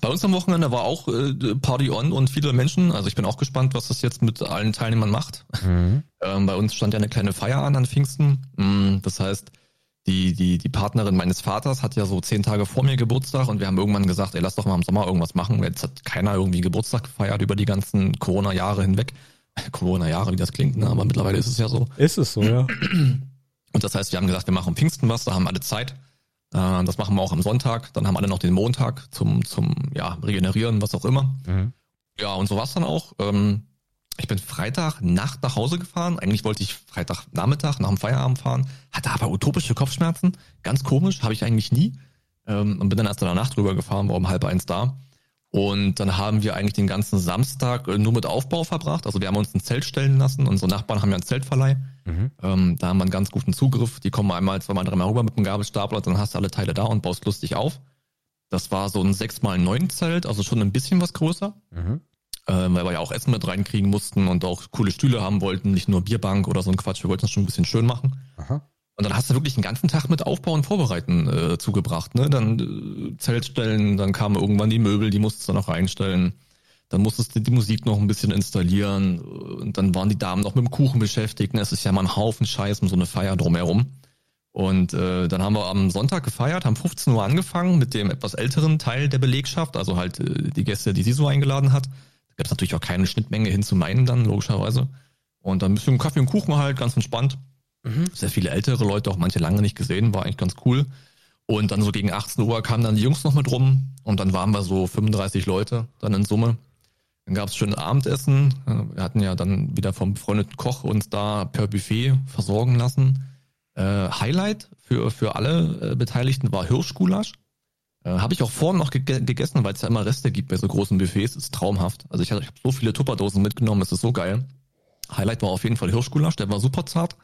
bei uns am Wochenende war auch äh, Party on und viele Menschen. Also ich bin auch gespannt, was das jetzt mit allen Teilnehmern macht. Mhm. Ähm, bei uns stand ja eine kleine Feier an an Pfingsten. Mm, das heißt, die, die, die Partnerin meines Vaters hat ja so zehn Tage vor mir Geburtstag und wir haben irgendwann gesagt, ey, lass doch mal im Sommer irgendwas machen. Jetzt hat keiner irgendwie Geburtstag gefeiert über die ganzen Corona-Jahre hinweg. (laughs) Corona-Jahre, wie das klingt, ne? aber mittlerweile ist es ja so. Ist es so, ja. (clears throat) Und das heißt, wir haben gesagt, wir machen Pfingsten was, da haben alle Zeit. Äh, das machen wir auch am Sonntag. Dann haben alle noch den Montag zum, zum ja, Regenerieren, was auch immer. Mhm. Ja, und so war's dann auch. Ähm, ich bin Freitag Nacht nach Hause gefahren. Eigentlich wollte ich Freitag Nachmittag nach dem Feierabend fahren, hatte aber utopische Kopfschmerzen. Ganz komisch, habe ich eigentlich nie. Ähm, und bin dann erst in der Nacht drüber gefahren, war um halb eins da. Und dann haben wir eigentlich den ganzen Samstag äh, nur mit Aufbau verbracht. Also wir haben uns ein Zelt stellen lassen. Unsere Nachbarn haben ja einen Zeltverleih. Mhm. Ähm, da haben wir einen ganz guten Zugriff. Die kommen einmal, zweimal, dreimal rüber mit dem Gabelstapler. Dann hast du alle Teile da und baust lustig auf. Das war so ein 6x9 Zelt, also schon ein bisschen was größer. Mhm äh, weil wir ja auch Essen mit reinkriegen mussten und auch coole Stühle haben wollten, nicht nur Bierbank oder so ein Quatsch. Wir wollten es schon ein bisschen schön machen. Aha. Und dann hast du wirklich den ganzen Tag mit Aufbau und Vorbereiten äh, zugebracht. Ne? Dann äh, Zelt stellen, dann kamen irgendwann die Möbel, die musstest du noch reinstellen. Dann musstest du die Musik noch ein bisschen installieren. Und dann waren die Damen noch mit dem Kuchen beschäftigt. Ne? Es ist ja mal ein Haufen Scheiß um so eine Feier drumherum. Und äh, dann haben wir am Sonntag gefeiert, haben 15 Uhr angefangen mit dem etwas älteren Teil der Belegschaft, also halt äh, die Gäste, die sie so eingeladen hat. Gab es natürlich auch keine Schnittmenge hin zu meinen dann, logischerweise. Und dann ein bisschen Kaffee und Kuchen halt, ganz entspannt. Mhm. Sehr viele ältere Leute, auch manche lange nicht gesehen, war eigentlich ganz cool. Und dann so gegen 18 Uhr kamen dann die Jungs noch mit rum und dann waren wir so 35 Leute dann in Summe. Dann gab es schön Abendessen. Wir hatten ja dann wieder vom befreundeten Koch uns da per Buffet versorgen lassen. Äh, Highlight für, für alle äh, Beteiligten war Hirschgulasch. Äh, habe ich auch vorhin noch ge gegessen, weil es ja immer Reste gibt bei so großen Buffets. Ist traumhaft. Also ich, ich habe so viele Tupperdosen mitgenommen, es ist so geil. Highlight war auf jeden Fall Hirschgulasch, der war super zart.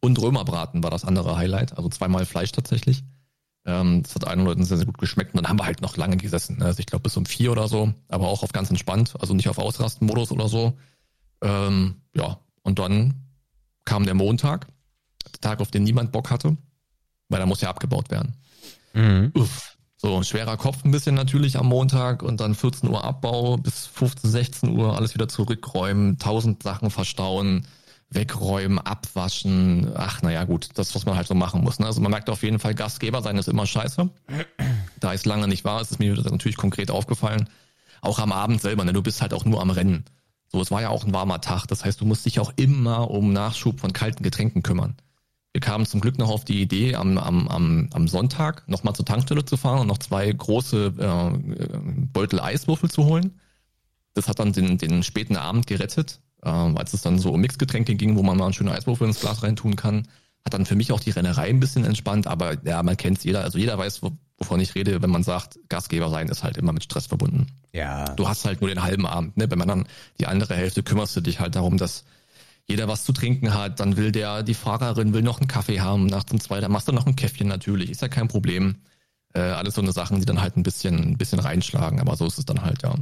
Und Römerbraten war das andere Highlight, also zweimal Fleisch tatsächlich. Ähm, das hat allen Leuten sehr, sehr gut geschmeckt. Und dann haben wir halt noch lange gesessen. Ne? Also ich glaube bis um vier oder so, aber auch auf ganz entspannt, also nicht auf Ausrastenmodus oder so. Ähm, ja, und dann kam der Montag Tag, auf den niemand Bock hatte, weil da muss ja abgebaut werden. Mhm. Uff. So, schwerer Kopf ein bisschen natürlich am Montag und dann 14 Uhr Abbau bis 15, 16 Uhr alles wieder zurückräumen, tausend Sachen verstauen, wegräumen, abwaschen. Ach, naja, gut, das, was man halt so machen muss. Ne? Also man merkt auf jeden Fall, Gastgeber sein ist immer scheiße. (clears throat) Da es lange nicht war, ist es mir natürlich konkret aufgefallen. Auch am Abend selber, ne? du bist halt auch nur am Rennen. So, es war ja auch ein warmer Tag. Das heißt, du musst dich auch immer um Nachschub von kalten Getränken kümmern. Wir kamen zum Glück noch auf die Idee, am, am, am, am Sonntag nochmal zur Tankstelle zu fahren und noch zwei große äh, Beutel Eiswürfel zu holen. Das hat dann den, den späten Abend gerettet, äh, als es dann so um Mixgetränke ging, wo man mal einen schönen Eiswürfel ins Glas reintun kann. Hat dann für mich auch die Rennerei ein bisschen entspannt, aber ja, man kennt jeder, also jeder weiß, wovon ich rede, wenn man sagt, Gastgeber sein ist halt immer mit Stress verbunden. Ja. Du hast halt nur den halben Abend, ne? Wenn man dann die andere Hälfte kümmerst du dich halt darum, dass jeder was zu trinken hat, dann will der, die Fahrerin will noch einen Kaffee haben, nach dem zweiten machst du noch ein Käffchen natürlich, ist ja kein Problem. Äh, alles so eine Sachen, die dann halt ein bisschen, ein bisschen reinschlagen, aber so ist es dann halt, ja.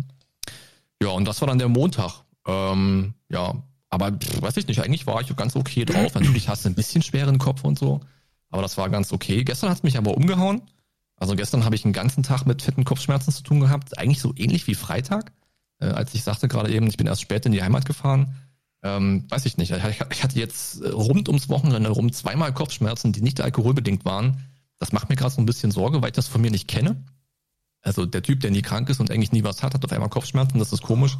Ja, und das war dann der Montag. Ähm, ja, aber pff, weiß ich nicht, eigentlich war ich ganz okay drauf. Natürlich hast du ein bisschen schweren Kopf und so, aber das war ganz okay. Gestern hat es mich aber umgehauen. Also gestern habe ich einen ganzen Tag mit fetten Kopfschmerzen zu tun gehabt, eigentlich so ähnlich wie Freitag, äh, als ich sagte gerade eben, ich bin erst spät in die Heimat gefahren ähm, weiß ich nicht. Ich hatte jetzt äh, rund ums Wochenende rum zweimal Kopfschmerzen, die nicht alkoholbedingt waren. Das macht mir gerade so ein bisschen Sorge, weil ich das von mir nicht kenne. Also der Typ, der nie krank ist und eigentlich nie was hat, hat auf einmal Kopfschmerzen, das ist komisch.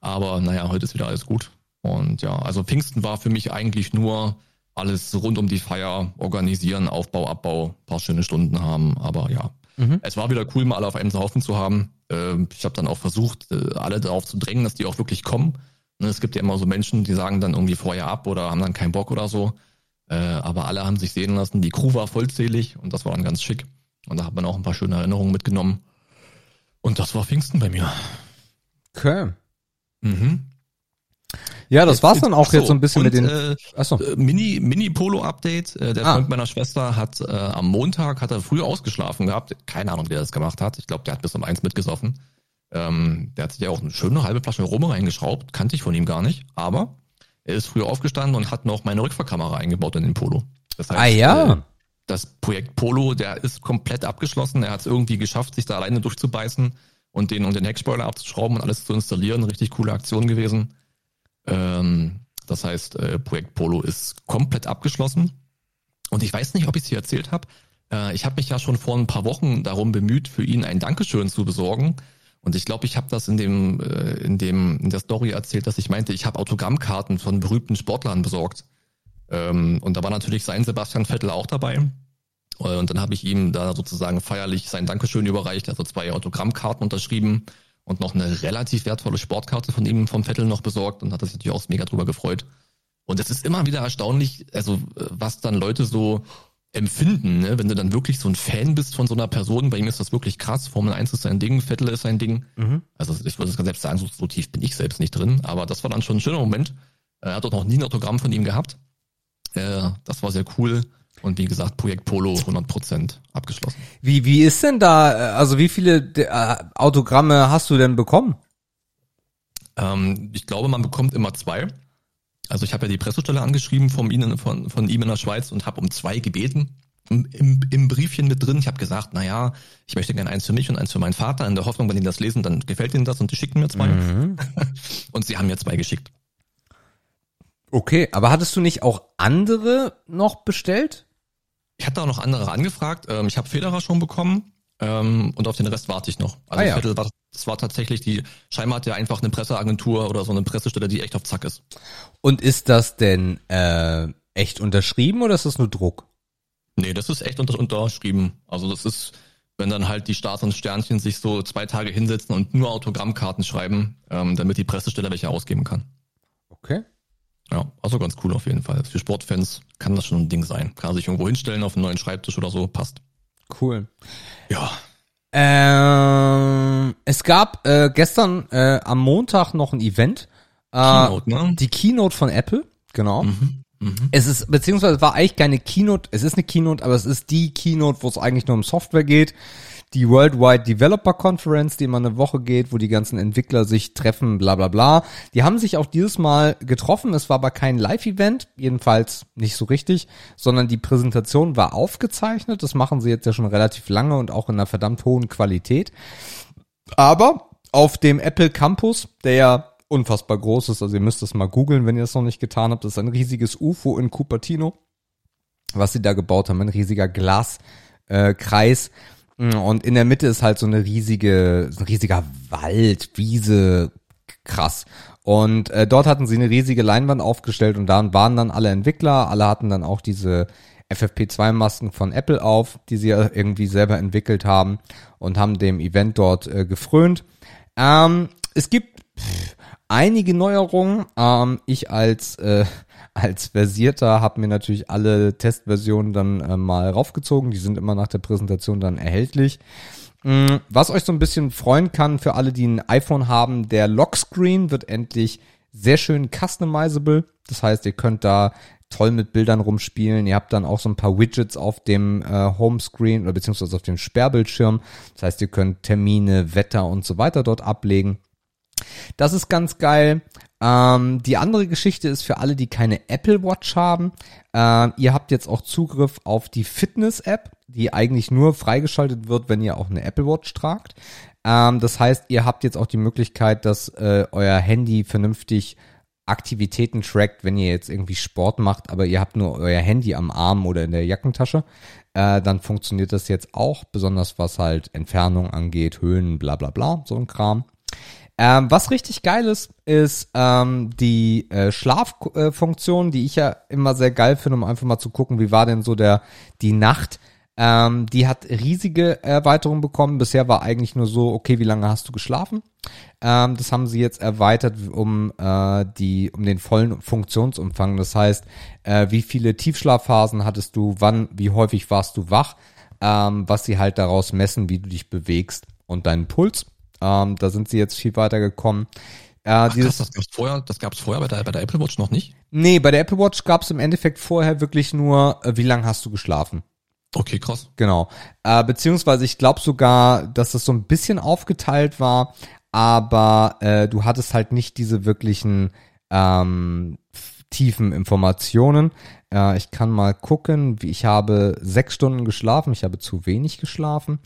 Aber naja, heute ist wieder alles gut. Und ja, also Pfingsten war für mich eigentlich nur alles rund um die Feier organisieren, Aufbau, Abbau, paar schöne Stunden haben. Aber ja, mhm. es war wieder cool, mal alle auf einem Haufen zu haben. Ähm, ich habe dann auch versucht, äh, alle darauf zu drängen, dass die auch wirklich kommen. Ne, es gibt ja immer so Menschen, die sagen dann irgendwie vorher ab oder haben dann keinen Bock oder so. Äh, aber alle haben sich sehen lassen. Die Crew war vollzählig und das war dann ganz schick. Und da hat man auch ein paar schöne Erinnerungen mitgenommen. Und das war Pfingsten bei mir. Okay. Mhm. Ja, das jetzt, war's dann auch jetzt, jetzt so ein bisschen und, mit den äh, achso. Äh, Mini Mini Polo Update. Äh, der ah. Freund meiner Schwester hat äh, am Montag hat er früh ausgeschlafen gehabt. Keine Ahnung, wie er das gemacht hat. Ich glaube, der hat bis um eins mitgesoffen. Ähm, der hat sich ja auch eine schöne halbe Flasche Rum reingeschraubt, kannte ich von ihm gar nicht, aber er ist früher aufgestanden und hat noch meine Rückfahrkamera eingebaut in den Polo. Das heißt, ah ja. Äh, das Projekt Polo, der ist komplett abgeschlossen. Er hat es irgendwie geschafft, sich da alleine durchzubeißen und den und den Heckspoiler abzuschrauben und alles zu installieren. Richtig coole Aktion gewesen. Ähm, das heißt, äh, Projekt Polo ist komplett abgeschlossen. Und ich weiß nicht, ob ich es hier erzählt habe. Äh, ich habe mich ja schon vor ein paar Wochen darum bemüht, für ihn ein Dankeschön zu besorgen. Und ich glaube, ich habe das in dem, äh, in dem, in der Story erzählt, dass ich meinte, ich habe Autogrammkarten von berühmten Sportlern besorgt. Ähm, und da war natürlich sein Sebastian Vettel auch dabei. Und dann habe ich ihm da sozusagen feierlich sein Dankeschön überreicht, also zwei Autogrammkarten unterschrieben und noch eine relativ wertvolle Sportkarte von ihm vom Vettel noch besorgt und hat sich natürlich auch mega drüber gefreut. Und es ist immer wieder erstaunlich, also was dann Leute so empfinden, ne? wenn du dann wirklich so ein Fan bist von so einer Person, bei ihm ist das wirklich krass, Formel 1 ist sein Ding, Vettel ist sein Ding. Mhm. Also ich würde selbst sagen, so, so, tief bin ich selbst nicht drin, aber das war dann schon ein schöner Moment. Er hat auch noch nie ein Autogramm von ihm gehabt. Äh, das war sehr cool. Und wie gesagt, Projekt Polo 100% abgeschlossen. Wie, wie ist denn da, also wie viele äh, Autogramme hast du denn bekommen? Ähm, ich glaube, man bekommt immer zwei. Also ich habe ja die Pressestelle angeschrieben von ihm, von, von ihm in der Schweiz und habe um zwei gebeten. Im, im, im Briefchen mit drin. Ich habe gesagt, na ja, ich möchte gerne eins für mich und eins für meinen Vater, in der Hoffnung, wenn die das lesen, dann gefällt ihnen das und die schicken mir zwei. Mhm. (laughs) und sie haben mir zwei geschickt. Okay, aber hattest du nicht auch andere noch bestellt? Ich hatte auch noch andere angefragt. Ähm, ich habe Federer schon bekommen ähm, und auf den Rest warte ich noch. Also ah, ja. Viertel war, das war tatsächlich die, scheinbar hat ja einfach eine Presseagentur oder so eine Pressestelle, die echt auf Zack ist. Und ist das denn äh, echt unterschrieben oder ist das nur Druck? Nee, das ist echt unter, unterschrieben. Also das ist, wenn dann halt die Stars und Sternchen sich so zwei Tage hinsetzen und nur Autogrammkarten schreiben, ähm, damit die Pressestelle welche ausgeben kann. Okay. Ja, also ganz cool auf jeden Fall. Für Sportfans kann das schon ein Ding sein. Kann sich irgendwo hinstellen auf einen neuen Schreibtisch oder so, passt. Cool. Ja. Ähm, es gab äh, gestern äh, am Montag noch ein Event. Äh, Keynote, ne? Die Keynote von Apple, genau. Mhm. Mhm. Es ist, beziehungsweise war eigentlich keine Keynote, es ist eine Keynote, aber es ist die Keynote, wo es eigentlich nur um Software geht die Worldwide Developer Conference, die immer eine Woche geht, wo die ganzen Entwickler sich treffen, bla bla bla. Die haben sich auch dieses Mal getroffen. Es war aber kein Live-Event, jedenfalls nicht so richtig, sondern die Präsentation war aufgezeichnet. Das machen sie jetzt ja schon relativ lange und auch in einer verdammt hohen Qualität. Aber auf dem Apple Campus, der ja unfassbar groß ist, also ihr müsst es mal googeln, wenn ihr es noch nicht getan habt, das ist ein riesiges UFO in Cupertino, was sie da gebaut haben, ein riesiger Glaskreis. Äh, und in der Mitte ist halt so eine riesige, so ein riesiger Wald, Wiese, krass. Und äh, dort hatten sie eine riesige Leinwand aufgestellt und da waren dann alle Entwickler, alle hatten dann auch diese FFP2-Masken von Apple auf, die sie irgendwie selber entwickelt haben und haben dem Event dort äh, gefrönt. Ähm, es gibt pff, einige Neuerungen. Ähm, ich als äh, als Versierter habe mir natürlich alle Testversionen dann äh, mal raufgezogen. Die sind immer nach der Präsentation dann erhältlich. Mhm, was euch so ein bisschen freuen kann für alle, die ein iPhone haben, der Lockscreen wird endlich sehr schön customizable. Das heißt, ihr könnt da toll mit Bildern rumspielen. Ihr habt dann auch so ein paar Widgets auf dem äh, Homescreen oder beziehungsweise auf dem Sperrbildschirm. Das heißt, ihr könnt Termine, Wetter und so weiter dort ablegen. Das ist ganz geil. Ähm, die andere Geschichte ist für alle, die keine Apple Watch haben. Ähm, ihr habt jetzt auch Zugriff auf die Fitness-App, die eigentlich nur freigeschaltet wird, wenn ihr auch eine Apple Watch tragt. Ähm, das heißt, ihr habt jetzt auch die Möglichkeit, dass äh, euer Handy vernünftig Aktivitäten trackt, wenn ihr jetzt irgendwie Sport macht, aber ihr habt nur euer Handy am Arm oder in der Jackentasche, äh, dann funktioniert das jetzt auch, besonders was halt Entfernung angeht, Höhen, bla bla bla, so ein Kram. Ähm, was richtig geil ist, ist ähm, die äh, Schlaffunktion, äh, die ich ja immer sehr geil finde, um einfach mal zu gucken, wie war denn so der die Nacht. Ähm, die hat riesige Erweiterungen bekommen. Bisher war eigentlich nur so, okay, wie lange hast du geschlafen? Ähm, das haben sie jetzt erweitert um äh, die um den vollen Funktionsumfang. Das heißt, äh, wie viele Tiefschlafphasen hattest du? Wann? Wie häufig warst du wach? Ähm, was sie halt daraus messen, wie du dich bewegst und deinen Puls. Ähm, da sind sie jetzt viel weiter gekommen. Äh, Ach, dieses, krass, das gab's vorher, das gab's vorher bei der, bei der Apple Watch noch nicht? Nee, bei der Apple Watch gab's im Endeffekt vorher wirklich nur, äh, wie lange hast du geschlafen? Okay, krass. Genau. Äh, beziehungsweise ich glaube sogar, dass das so ein bisschen aufgeteilt war, aber äh, du hattest halt nicht diese wirklichen ähm, tiefen Informationen. Äh, ich kann mal gucken, wie ich habe sechs Stunden geschlafen, ich habe zu wenig geschlafen.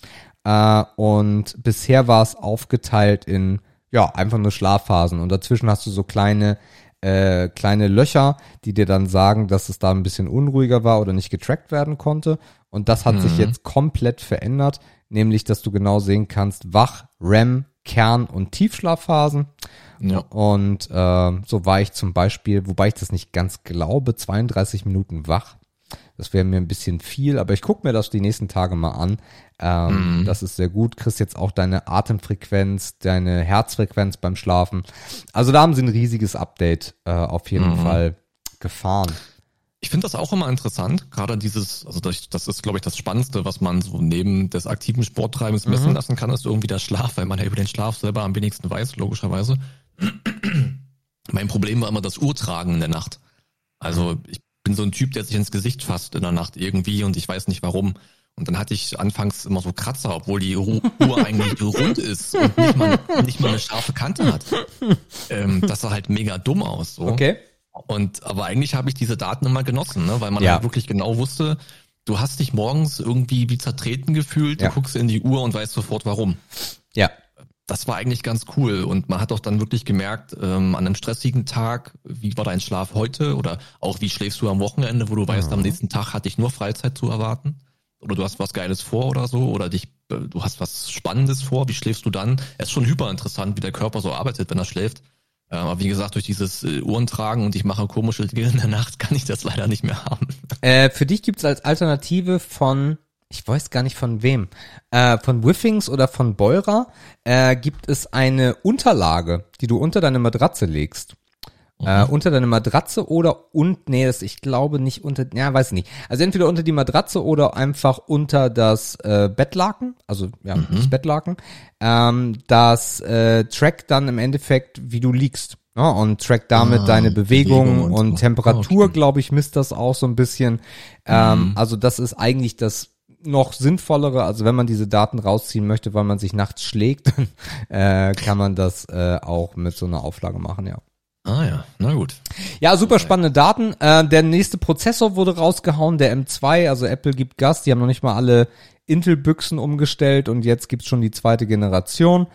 Äh, und bisher war es aufgeteilt in ja einfach nur Schlafphasen und dazwischen hast du so kleine äh, kleine Löcher, die dir dann sagen, dass es da ein bisschen unruhiger war oder nicht getrackt werden konnte. Und das hat mhm. sich jetzt komplett verändert, nämlich dass du genau sehen kannst, Wach, REM, Kern- und Tiefschlafphasen. Ja. Und äh, so war ich zum Beispiel, wobei ich das nicht ganz glaube, 32 Minuten wach. Das wäre mir ein bisschen viel, aber ich gucke mir das die nächsten Tage mal an. Ähm, mhm. Das ist sehr gut. Kriegst jetzt auch deine Atemfrequenz, deine Herzfrequenz beim Schlafen. Also da haben sie ein riesiges Update äh, auf jeden mhm. Fall gefahren. Ich finde das auch immer interessant, gerade dieses, also das, das ist, glaube ich, das Spannendste, was man so neben des aktiven Sporttreibens messen mhm. lassen kann, ist irgendwie der Schlaf, weil man ja über den Schlaf selber am wenigsten weiß, logischerweise. (clears throat) mein Problem war immer das Uhrtragen in der Nacht. Also ich bin so ein Typ, der sich ins Gesicht fasst in der Nacht irgendwie und ich weiß nicht warum. Und dann hatte ich anfangs immer so Kratzer, obwohl die Uhr eigentlich (laughs) rund ist und nicht mal, nicht mal eine scharfe Kante hat. Ähm, das sah halt mega dumm aus. So. Okay. Und aber eigentlich habe ich diese Daten immer genossen, ne? weil man Ja. halt wirklich genau wusste, du hast dich morgens irgendwie wie zertreten gefühlt, Ja. du guckst in die Uhr und weißt sofort warum. Ja. Das war eigentlich ganz cool und man hat auch dann wirklich gemerkt, ähm, an einem stressigen Tag, wie war dein Schlaf heute oder auch wie schläfst du am Wochenende, wo du weißt, Mhm. am nächsten Tag hatte ich nur Freizeit zu erwarten oder du hast was Geiles vor oder so oder dich, äh, du hast was Spannendes vor, wie schläfst du dann? Es ist schon hyper interessant, wie der Körper so arbeitet, wenn er schläft. Äh, Aber wie gesagt, durch dieses äh, Uhrentragen und ich mache komische Dinge in der Nacht, (laughs) kann ich das leider nicht mehr haben. Äh, für dich gibt's als Alternative von, ich weiß gar nicht von wem, äh, von Whiffings oder von Beurer, äh, gibt es eine Unterlage, die du unter deine Matratze legst. Äh, unter deine Matratze oder und nee, das ich glaube nicht unter, ja, weiß ich nicht. Also entweder unter die Matratze oder einfach unter das äh, Bettlaken, also ja, das Bettlaken. Ähm, das äh, trackt dann im Endeffekt, wie du liegst. Ja, und trackt damit Ah, deine Bewegung, Bewegung und, und so. Temperatur, Okay. glaube ich, misst das auch so ein bisschen. Ähm, Also das ist eigentlich das noch sinnvollere, also wenn man diese Daten rausziehen möchte, weil man sich nachts schlägt, (laughs) dann äh, kann man das äh, auch mit so einer Auflage machen, ja. Ah ja, na gut. Ja, super spannende Daten. Äh, der nächste Prozessor wurde rausgehauen, der M2, also Apple gibt Gas, die haben noch nicht mal alle Intel-Büchsen umgestellt und jetzt gibt's schon die zweite Generation.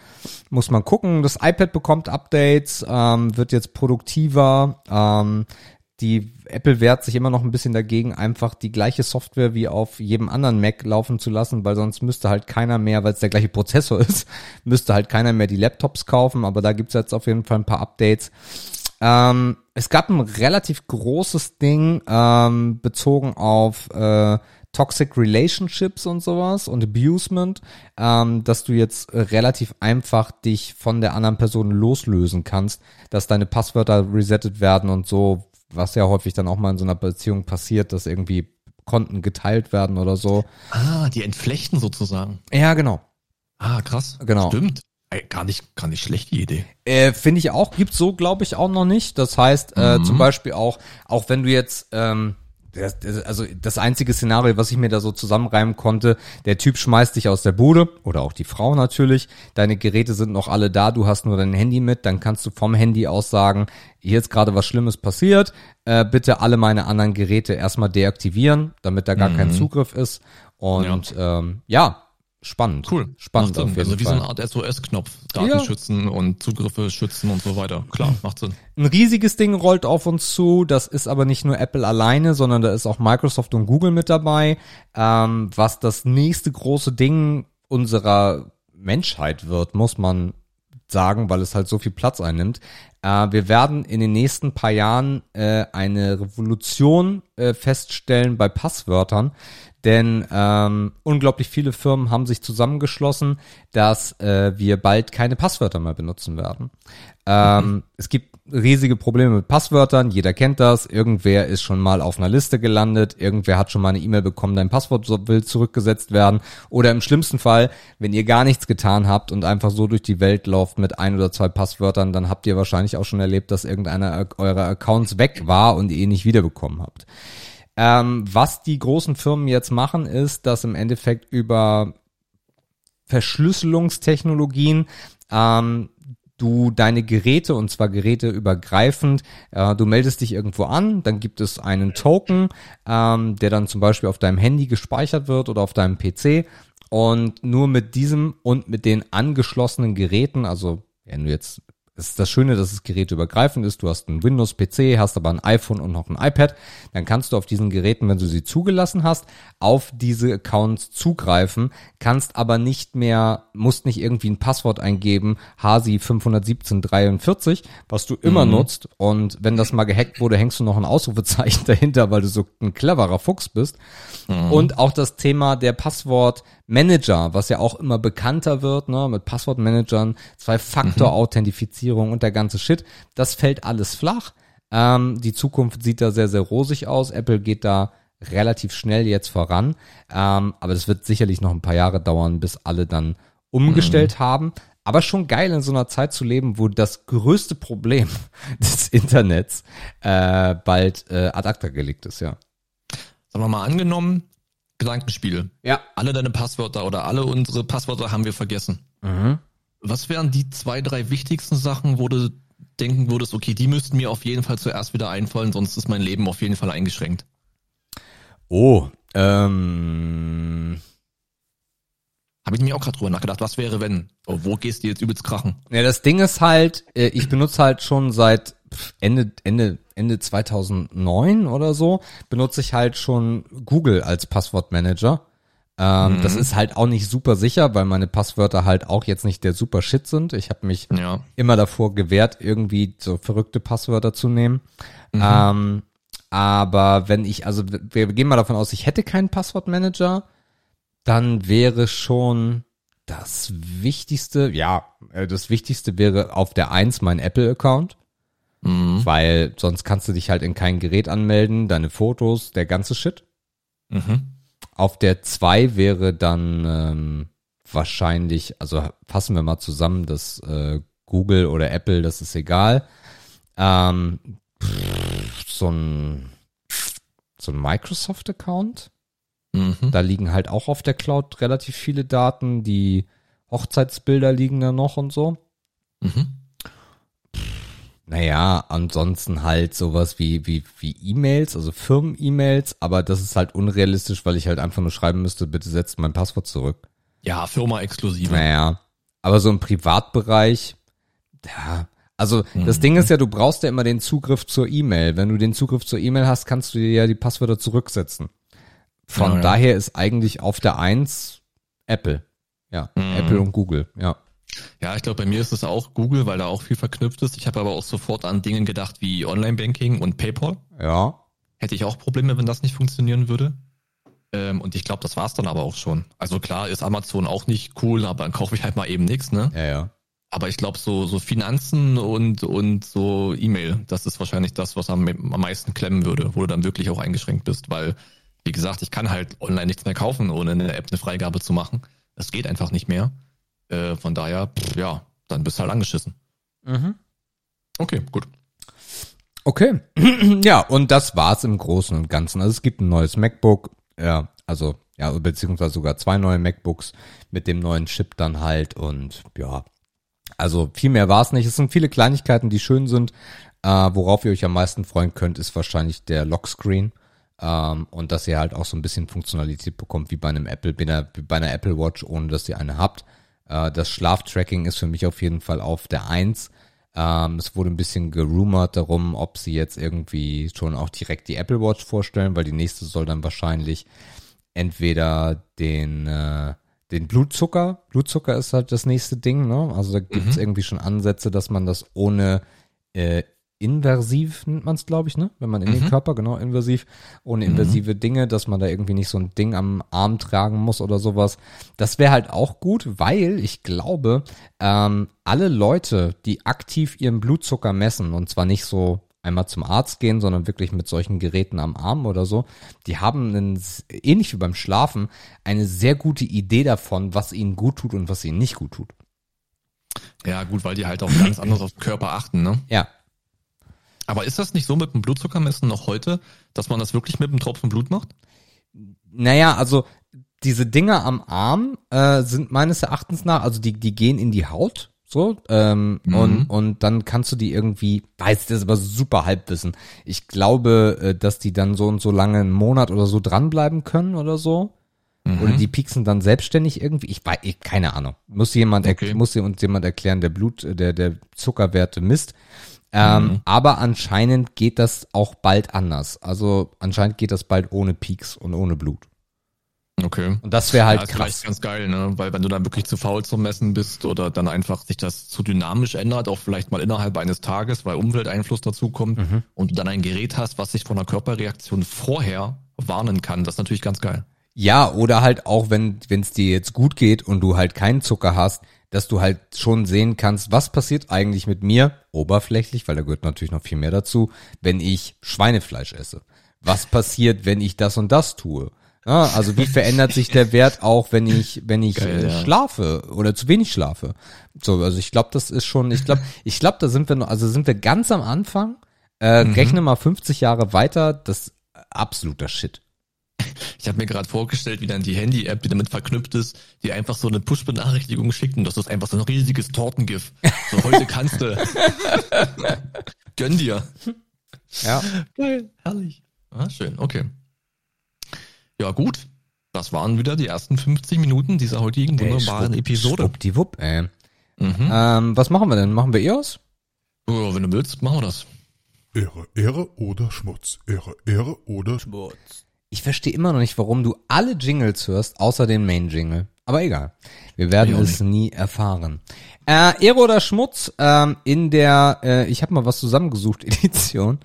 Muss man gucken. Das iPad bekommt Updates, ähm, wird jetzt produktiver. Ähm, die Apple wehrt sich immer noch ein bisschen dagegen, einfach die gleiche Software wie auf jedem anderen Mac laufen zu lassen, weil sonst müsste halt keiner mehr, weil es der gleiche Prozessor (laughs) ist, müsste halt keiner mehr die Laptops kaufen. Aber da gibt's jetzt auf jeden Fall ein paar Updates. Ähm, es gab ein relativ großes Ding ähm, bezogen auf äh, Toxic Relationships und sowas und Abusement, ähm, dass du jetzt relativ einfach dich von der anderen Person loslösen kannst, dass deine Passwörter resettet werden und so, was ja häufig dann auch mal in so einer Beziehung passiert, dass irgendwie Konten geteilt werden oder so. Ah, die entflechten sozusagen. Ja, genau. Ah, krass. Genau. Stimmt. Gar nicht, gar nicht schlecht die Idee. Äh, Finde ich auch, gibt's so, glaube ich, auch noch nicht. Das heißt, äh, Mhm. zum Beispiel auch, auch wenn du jetzt, ähm, das, das, also das einzige Szenario, was ich mir da so zusammenreimen konnte, der Typ schmeißt dich aus der Bude oder auch die Frau natürlich. Deine Geräte sind noch alle da, du hast nur dein Handy mit, dann kannst du vom Handy aus sagen, hier ist gerade was Schlimmes passiert, äh, bitte alle meine anderen Geräte erstmal deaktivieren, damit da gar kein Zugriff ist. Und ja, ähm, ja spannend. Cool. Spannend Macht Sinn. Also wie so Fall. eine Art SOS-Knopf. Daten Ja. schützen und Zugriffe schützen und so weiter. Klar, macht Sinn. Ein riesiges Ding rollt auf uns zu. Das ist aber nicht nur Apple alleine, sondern da ist auch Microsoft und Google mit dabei, ähm, was das nächste große Ding unserer Menschheit wird, muss man sagen, weil es halt so viel Platz einnimmt. Äh, wir werden in den nächsten paar Jahren äh, eine Revolution äh, feststellen bei Passwörtern, denn ähm, unglaublich viele Firmen haben sich zusammengeschlossen, dass äh, wir bald keine Passwörter mehr benutzen werden. Ähm, Es gibt riesige Probleme mit Passwörtern, jeder kennt das, irgendwer ist schon mal auf einer Liste gelandet, irgendwer hat schon mal eine E-Mail bekommen, dein Passwort will zurückgesetzt werden oder im schlimmsten Fall, wenn ihr gar nichts getan habt und einfach so durch die Welt lauft mit ein oder zwei Passwörtern, dann habt ihr wahrscheinlich auch schon erlebt, dass irgendeiner eurer Accounts weg war und ihr ihn nicht wiederbekommen habt. Ähm, was die großen Firmen jetzt machen, ist, dass im Endeffekt über Verschlüsselungstechnologien ähm, du deine Geräte und zwar Geräte übergreifend, äh, du meldest dich irgendwo an, dann gibt es einen Token, ähm, der dann zum Beispiel auf deinem Handy gespeichert wird oder auf deinem PC und nur mit diesem und mit den angeschlossenen Geräten, also wenn du jetzt es ist das Schöne, dass es geräteübergreifend ist. Du hast einen Windows-PC, hast aber ein iPhone und noch ein iPad. Dann kannst du auf diesen Geräten, wenn du sie zugelassen hast, auf diese Accounts zugreifen, kannst aber nicht mehr, musst nicht irgendwie ein Passwort eingeben, Hasi 51743, was du immer nutzt. Und wenn das mal gehackt wurde, hängst du noch ein Ausrufezeichen (laughs) dahinter, weil du so ein cleverer Fuchs bist. Und auch das Thema der Passwortmanager, was ja auch immer bekannter wird, ne, mit Passwortmanagern, Zwei-Faktor-Authentifizierung und der ganze Shit, das fällt alles flach. Ähm, die Zukunft sieht da sehr, sehr rosig aus. Apple geht da relativ schnell jetzt voran. Ähm, aber das wird sicherlich noch ein paar Jahre dauern, bis alle dann umgestellt haben. Aber schon geil, in so einer Zeit zu leben, wo das größte Problem (laughs) des Internets äh, bald äh, ad acta gelegt ist, ja. Sagen wir mal angenommen, Gedankenspiel. Ja. Alle deine Passwörter oder alle unsere Passwörter haben wir vergessen. Mhm. Was wären die zwei, drei wichtigsten Sachen, wo du denken würdest, okay, die müssten mir auf jeden Fall zuerst wieder einfallen, sonst ist mein Leben auf jeden Fall eingeschränkt? Oh, ähm. Habe ich mir auch gerade drüber nachgedacht, was wäre, wenn? Oh, wo gehst du jetzt übelst krachen? Ja, das Ding ist halt, äh, ich benutze halt schon seit Ende, Ende, Ende 2009 oder so, benutze ich halt schon Google als Passwortmanager. Ähm, mhm. Das ist halt auch nicht super sicher, weil meine Passwörter halt auch jetzt nicht der super Shit sind. Ich habe mich ja. immer davor gewehrt, irgendwie so verrückte Passwörter zu nehmen. Mhm. Ähm, aber wenn ich, also wir gehen mal davon aus, ich hätte keinen Passwortmanager, dann wäre schon das Wichtigste, ja, äh, das Wichtigste wäre auf der eins mein Apple-Account. Mhm. Weil sonst kannst du dich halt in kein Gerät anmelden, deine Fotos, der ganze Shit. Mhm. Auf der 2 wäre dann ähm, wahrscheinlich, also fassen wir mal zusammen, dass äh, Google oder Apple, das ist egal. Ähm, pff, so ein so ein Microsoft-Account. Mhm. Da liegen halt auch auf der Cloud relativ viele Daten. Die Hochzeitsbilder liegen da noch und so. Mhm. Naja, ansonsten halt sowas wie, wie, wie E-Mails, also Firmen-E-Mails, aber das ist halt unrealistisch, weil ich halt einfach nur schreiben müsste, bitte setzt mein Passwort zurück. Ja, Firma-exklusive. Naja, aber so im Privatbereich, ja, also mhm. das Ding ist ja, du brauchst ja immer den Zugriff zur E-Mail. Wenn du den Zugriff zur E-Mail hast, kannst du dir ja die Passwörter zurücksetzen. Von ja, ja. daher ist eigentlich auf der Eins Apple. Ja, mhm. Apple und Google, ja. Ja, ich glaube, bei mir ist es auch Google, weil da auch viel verknüpft ist. Ich habe aber auch sofort an Dingen gedacht wie Online-Banking und PayPal. Ja. Hätte ich auch Probleme, wenn das nicht funktionieren würde. Ähm, und ich glaube, das war's dann aber auch schon. Also klar ist Amazon auch nicht cool, aber dann kaufe ich halt mal eben nichts, ne? Ja, ja. Aber ich glaube, so, so Finanzen und, und so E-Mail, das ist wahrscheinlich das, was am, am meisten klemmen würde, wo du dann wirklich auch eingeschränkt bist, weil, wie gesagt, ich kann halt online nichts mehr kaufen, ohne eine App eine Freigabe zu machen. Das geht einfach nicht mehr. Äh, von daher, pff, ja, dann bist du halt angeschissen. Mhm. Okay, gut. Okay. (clears throat) ja, und das war's im Großen und Ganzen. Also es gibt ein neues MacBook, ja, also, ja, beziehungsweise sogar zwei neue MacBooks mit dem neuen Chip dann halt und ja, also viel mehr war's nicht. Es sind viele Kleinigkeiten, die schön sind. Äh, worauf ihr euch am meisten freuen könnt, ist wahrscheinlich der Lockscreen. Ähm, und dass ihr halt auch so ein bisschen Funktionalität bekommt wie bei einem Apple, bei einer Apple Watch, ohne dass ihr eine habt. Äh, das Schlaftracking ist für mich auf jeden Fall auf der Eins. Ähm, es wurde ein bisschen gerumort darum, ob sie jetzt irgendwie schon auch direkt die Apple Watch vorstellen, weil die nächste soll dann wahrscheinlich entweder den äh, den Blutzucker. Blutzucker ist halt das nächste Ding, ne? Also da gibt's mhm. irgendwie schon Ansätze, dass man das ohne äh, inversiv nennt man es, glaube ich, ne? Wenn man in mhm. den Körper, genau, inversiv, ohne mhm. invasive mhm. Dinge, dass man da irgendwie nicht so ein Ding am Arm tragen muss oder sowas. Das wäre halt auch gut, weil ich glaube, ähm, alle Leute, die aktiv ihren Blutzucker messen, und zwar nicht so einmal zum Arzt gehen, sondern wirklich mit solchen Geräten am Arm oder so, die haben einen, ähnlich wie beim Schlafen, eine sehr gute Idee davon, was ihnen gut tut und was ihnen nicht gut tut. Ja, gut, weil die halt auch ganz anders auf den Körper achten, ne? Ja, aber ist das nicht so mit dem Blutzuckermessen noch heute, dass man das wirklich mit einem Tropfen Blut macht? Naja, also diese Dinger am Arm äh, sind meines Erachtens nach, also die, die gehen in die Haut, so, ähm, mhm. und, und dann kannst du die irgendwie, weiß das ist aber super Halbwissen. Ich glaube, äh, dass die dann so und so lange einen Monat oder so dranbleiben können oder so. Mhm. Oder die pieksen dann selbstständig irgendwie. Ich weiß, ich, keine Ahnung. Muss jemand, okay. muss uns jemand erklären, der Blut, der, der Zuckerwerte misst. Ähm, mhm. Aber anscheinend geht das auch bald anders. Also anscheinend geht das bald ohne Peaks und ohne Blut. Okay. Und das wäre halt ja, ist krass. ganz geil, ne? Weil wenn du dann wirklich zu faul zum Messen bist oder dann einfach sich das zu dynamisch ändert, auch vielleicht mal innerhalb eines Tages, weil Umwelteinfluss dazu kommt mhm. und du dann ein Gerät hast, was sich von der Körperreaktion vorher warnen kann, das ist natürlich ganz geil. Ja, oder halt auch, wenn es dir jetzt gut geht und du halt keinen Zucker hast, dass du halt schon sehen kannst, was passiert eigentlich mit mir, oberflächlich, weil da gehört natürlich noch viel mehr dazu, wenn ich Schweinefleisch esse. Was passiert, wenn ich das und das tue? Ja, also wie verändert sich der Wert auch, wenn ich, wenn ich Geil, äh, schlafe oder zu wenig schlafe? So, also ich glaube, das ist schon, ich glaube, ich glaube, da sind wir noch, also sind wir ganz am Anfang. Äh, mhm. Rechne mal 50 Jahre weiter, das absoluter Shit. Ich habe mir gerade vorgestellt, wie dann die Handy-App, die damit verknüpft ist, die einfach so eine Push-Benachrichtigung schickt und das ist einfach so ein riesiges Tortengif. So heute kannst du. (laughs) Gönn dir. Ja. Geil, herrlich. Ah, schön, okay. Ja, gut. Das waren wieder die ersten 50 Minuten dieser heutigen wunderbaren Ey, Episode. Schwuppdiwupp, ey. Mhm. Ähm, was machen wir denn? Machen wir EOS? Oh, wenn du willst, machen wir das. Ehre, Ehre oder Schmutz. Ehre, Ehre oder Schmutz. Ich verstehe immer noch nicht, warum du alle Jingles hörst, außer den Main-Jingle. Aber egal. Wir werden Ich es nie erfahren. Äh, Ehre oder Schmutz ähm, in der, äh, ich habe mal was zusammengesucht, (laughs) Edition.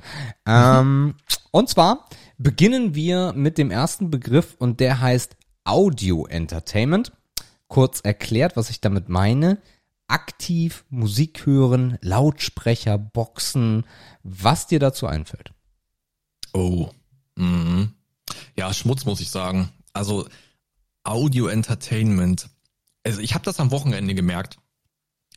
Ähm, und zwar beginnen wir mit dem ersten Begriff und der heißt Audio Entertainment. Kurz erklärt, was ich damit meine. Aktiv Musik hören, Lautsprecher, Boxen, was dir dazu einfällt. Oh. Mhm. Ja, Schmutz muss ich sagen. Also Audio Entertainment. Also ich habe das am Wochenende gemerkt,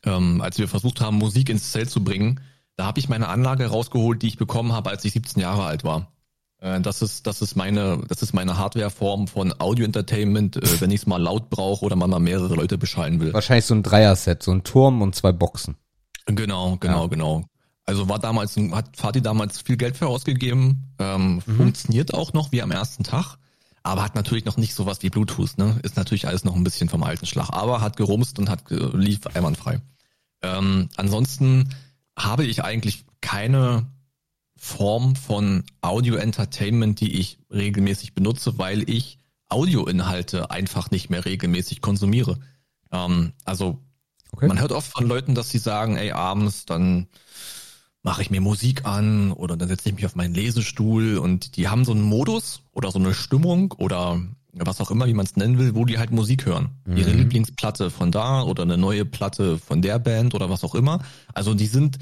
ähm, als wir versucht haben, Musik ins Zelt zu bringen. Da habe ich meine Anlage rausgeholt, die ich bekommen habe, als ich 17 Jahre alt war. Äh, das ist das ist meine das ist meine Hardwareform von Audio Entertainment, äh, wenn ich es mal laut brauche oder man mal mehrere Leute beschallen will. Wahrscheinlich so ein Dreier-Set, so ein Turm und zwei Boxen. Genau, genau, Ja. genau. Also war damals, hat Fatih damals viel Geld für ausgegeben, ähm, Mhm. funktioniert auch noch wie am ersten Tag, aber hat natürlich noch nicht sowas wie Bluetooth, ne? Ist natürlich alles noch ein bisschen vom alten Schlag, aber hat gerumst und hat ge- lief einwandfrei. Ähm, ansonsten habe ich eigentlich keine Form von Audio Entertainment, die ich regelmäßig benutze, weil ich Audioinhalte einfach nicht mehr regelmäßig konsumiere. Ähm, also Okay. man hört oft von Leuten, dass sie sagen, ey, abends, dann mache ich mir Musik an oder dann setze ich mich auf meinen Lesestuhl und die haben so einen Modus oder so eine Stimmung oder was auch immer, wie man es nennen will, wo die halt Musik hören. Ihre Mhm. Lieblingsplatte von da oder eine neue Platte von der Band oder was auch immer. Also die sind,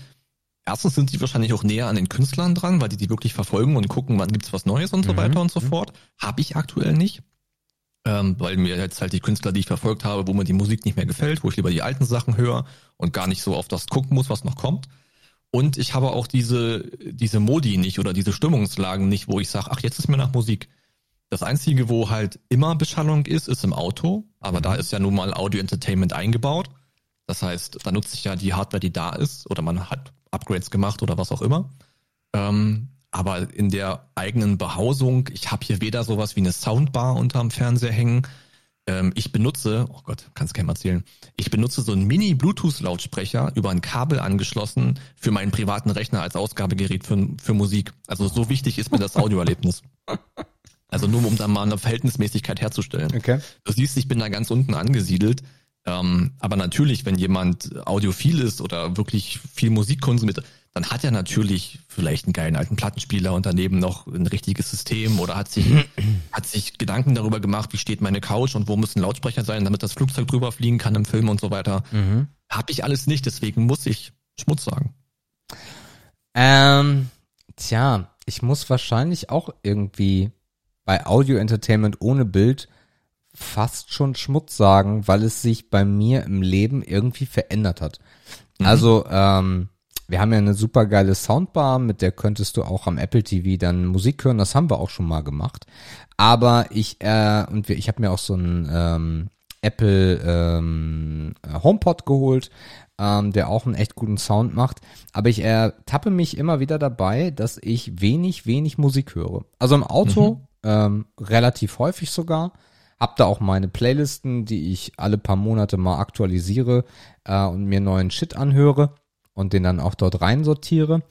erstens sind die wahrscheinlich auch näher an den Künstlern dran, weil die die wirklich verfolgen und gucken, wann gibt's was Neues und so Mhm. weiter und so fort. Habe ich aktuell nicht ähm, weil mir jetzt halt die Künstler, die ich verfolgt habe, wo mir die Musik nicht mehr gefällt, wo ich lieber die alten Sachen höre und gar nicht so auf das gucken muss, was noch kommt. Und ich habe auch diese, diese Modi nicht oder diese Stimmungslagen nicht, wo ich sage, ach, jetzt ist mir nach Musik. Das Einzige, wo halt immer Beschallung ist, ist im Auto, aber da ist ja nun mal Audio Entertainment eingebaut. Das heißt, da nutze ich ja die Hardware, die da ist, oder man hat Upgrades gemacht oder was auch immer. Ähm, aber in der eigenen Behausung, ich habe hier weder sowas wie eine Soundbar unterm Fernseher hängen. Ähm, ich benutze, oh Gott, kannst keinem erzählen, ich benutze so einen Mini-Bluetooth-Lautsprecher über ein Kabel angeschlossen für meinen privaten Rechner als Ausgabegerät für, für Musik. Also so wichtig ist mir das Audioerlebnis. Also nur um da mal eine Verhältnismäßigkeit herzustellen. Okay. Du siehst, ich bin da ganz unten angesiedelt. Ähm, aber natürlich, wenn jemand audiophil ist oder wirklich viel Musik konsumiert, dann hat er natürlich vielleicht einen geilen alten Plattenspieler und daneben noch ein richtiges System oder hat sich, (clears throat) hat sich Gedanken darüber gemacht, wie steht meine Couch und wo müssen Lautsprecher sein, damit das Flugzeug drüber fliegen kann im Film und so weiter. Mhm. Hab ich alles nicht, deswegen muss ich Schmutz sagen. Ähm, tja, ich muss wahrscheinlich auch irgendwie bei Audio Entertainment ohne Bild fast schon Schmutz sagen, weil es sich bei mir im Leben irgendwie verändert hat. Also, ähm, wir haben ja eine super geile Soundbar, mit der könntest du auch am Apple TV dann Musik hören. Das haben wir auch schon mal gemacht. Aber ich, äh, und wir, ich habe mir auch so einen ähm, Apple ähm, HomePod geholt, ähm, der auch einen echt guten Sound macht. Aber ich ertappe mich immer wieder dabei, dass ich wenig, wenig Musik höre. Also im Auto ähm, relativ häufig sogar. Hab da auch meine Playlisten, die ich alle paar Monate mal aktualisiere äh, und mir neuen Shit anhöre und den dann auch dort reinsortiere.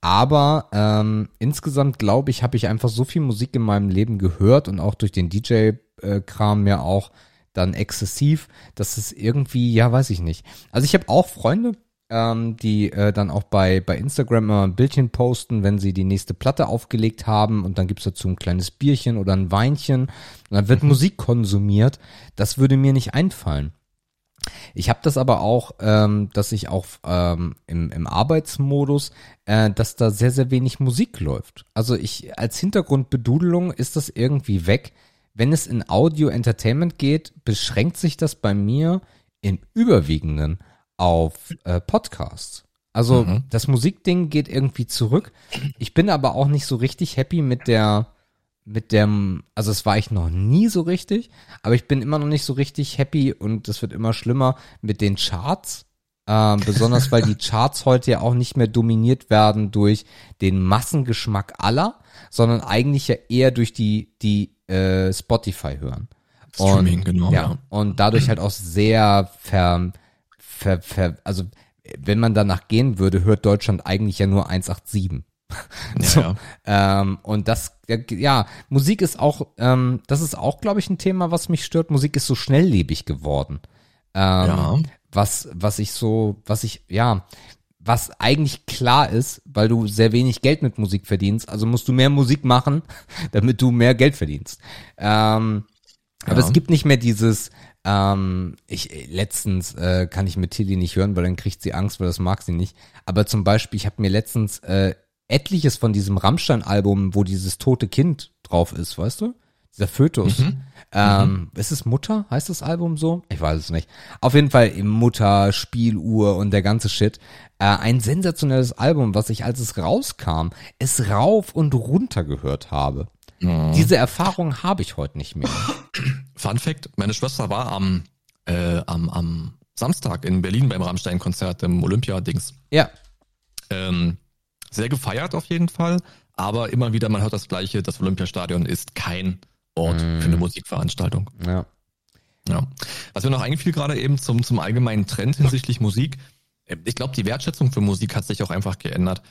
Aber ähm, insgesamt glaube ich, habe ich einfach so viel Musik in meinem Leben gehört und auch durch den DJ-Kram ja auch dann exzessiv, dass es irgendwie, ja, weiß ich nicht. Also ich habe auch Freunde, ähm, die äh, dann auch bei, bei Instagram immer ein Bildchen posten, wenn sie die nächste Platte aufgelegt haben und dann gibt's dazu ein kleines Bierchen oder ein Weinchen und dann wird Musik konsumiert. Das würde mir nicht einfallen. Ich habe das aber auch, ähm, dass ich auch ähm, im, im Arbeitsmodus, äh, dass da sehr, sehr wenig Musik läuft. Also ich als Hintergrundbedudelung ist das irgendwie weg. Wenn es in Audio Entertainment geht, beschränkt sich das bei mir im Überwiegenden auf äh, Podcasts. Also Mhm. das Musikding geht irgendwie zurück. Ich bin aber auch nicht so richtig happy mit der mit dem, also es war ich noch nie so richtig, aber ich bin immer noch nicht so richtig happy und es wird immer schlimmer mit den Charts. Ähm, (laughs) besonders weil die Charts heute ja auch nicht mehr dominiert werden durch den Massengeschmack aller, sondern eigentlich ja eher durch die, die äh, Spotify hören. Streaming, und, genau, Ja, ja. und dadurch halt auch sehr ver, ver, ver, also wenn man danach gehen würde, hört Deutschland eigentlich ja nur 187. Ja, (laughs) So, ja. ähm, und das, ja, Musik ist auch, ähm, das ist auch, glaube ich, ein Thema, was mich stört. Musik ist so schnelllebig geworden. Ähm, Ja. Was, was ich so, was ich, ja, was eigentlich klar ist, weil du sehr wenig Geld mit Musik verdienst, also musst du mehr Musik machen, (laughs) damit du mehr Geld verdienst. Ähm, aber Ja. es gibt nicht mehr dieses, ähm, ich äh, letztens äh, kann ich mit Tilly nicht hören, weil dann kriegt sie Angst, weil das mag sie nicht. Aber zum Beispiel, ich habe mir letztens äh, etliches von diesem Rammstein-Album, wo dieses tote Kind drauf ist, weißt du? Dieser Fötus. Ähm, ist es Mutter? Heißt das Album so? Ich weiß es nicht. Auf jeden Fall Mutter, Spieluhr und der ganze Shit. Äh, ein sensationelles Album, was ich, als es rauskam, es rauf und runter gehört habe. Diese Erfahrung habe ich heute nicht mehr. (clears throat) Fun Fact, meine Schwester war am, äh, am, am Samstag in Berlin beim Rammstein-Konzert im Olympia-Dings. Ja, Ähm, sehr gefeiert auf jeden Fall, aber immer wieder, man hört das Gleiche, das Olympiastadion ist kein Ort für eine Musikveranstaltung. ja. Ja. Was mir noch einfiel gerade eben zum, zum allgemeinen Trend hinsichtlich Musik. äh, Ich glaube, die Wertschätzung für Musik hat sich auch einfach geändert.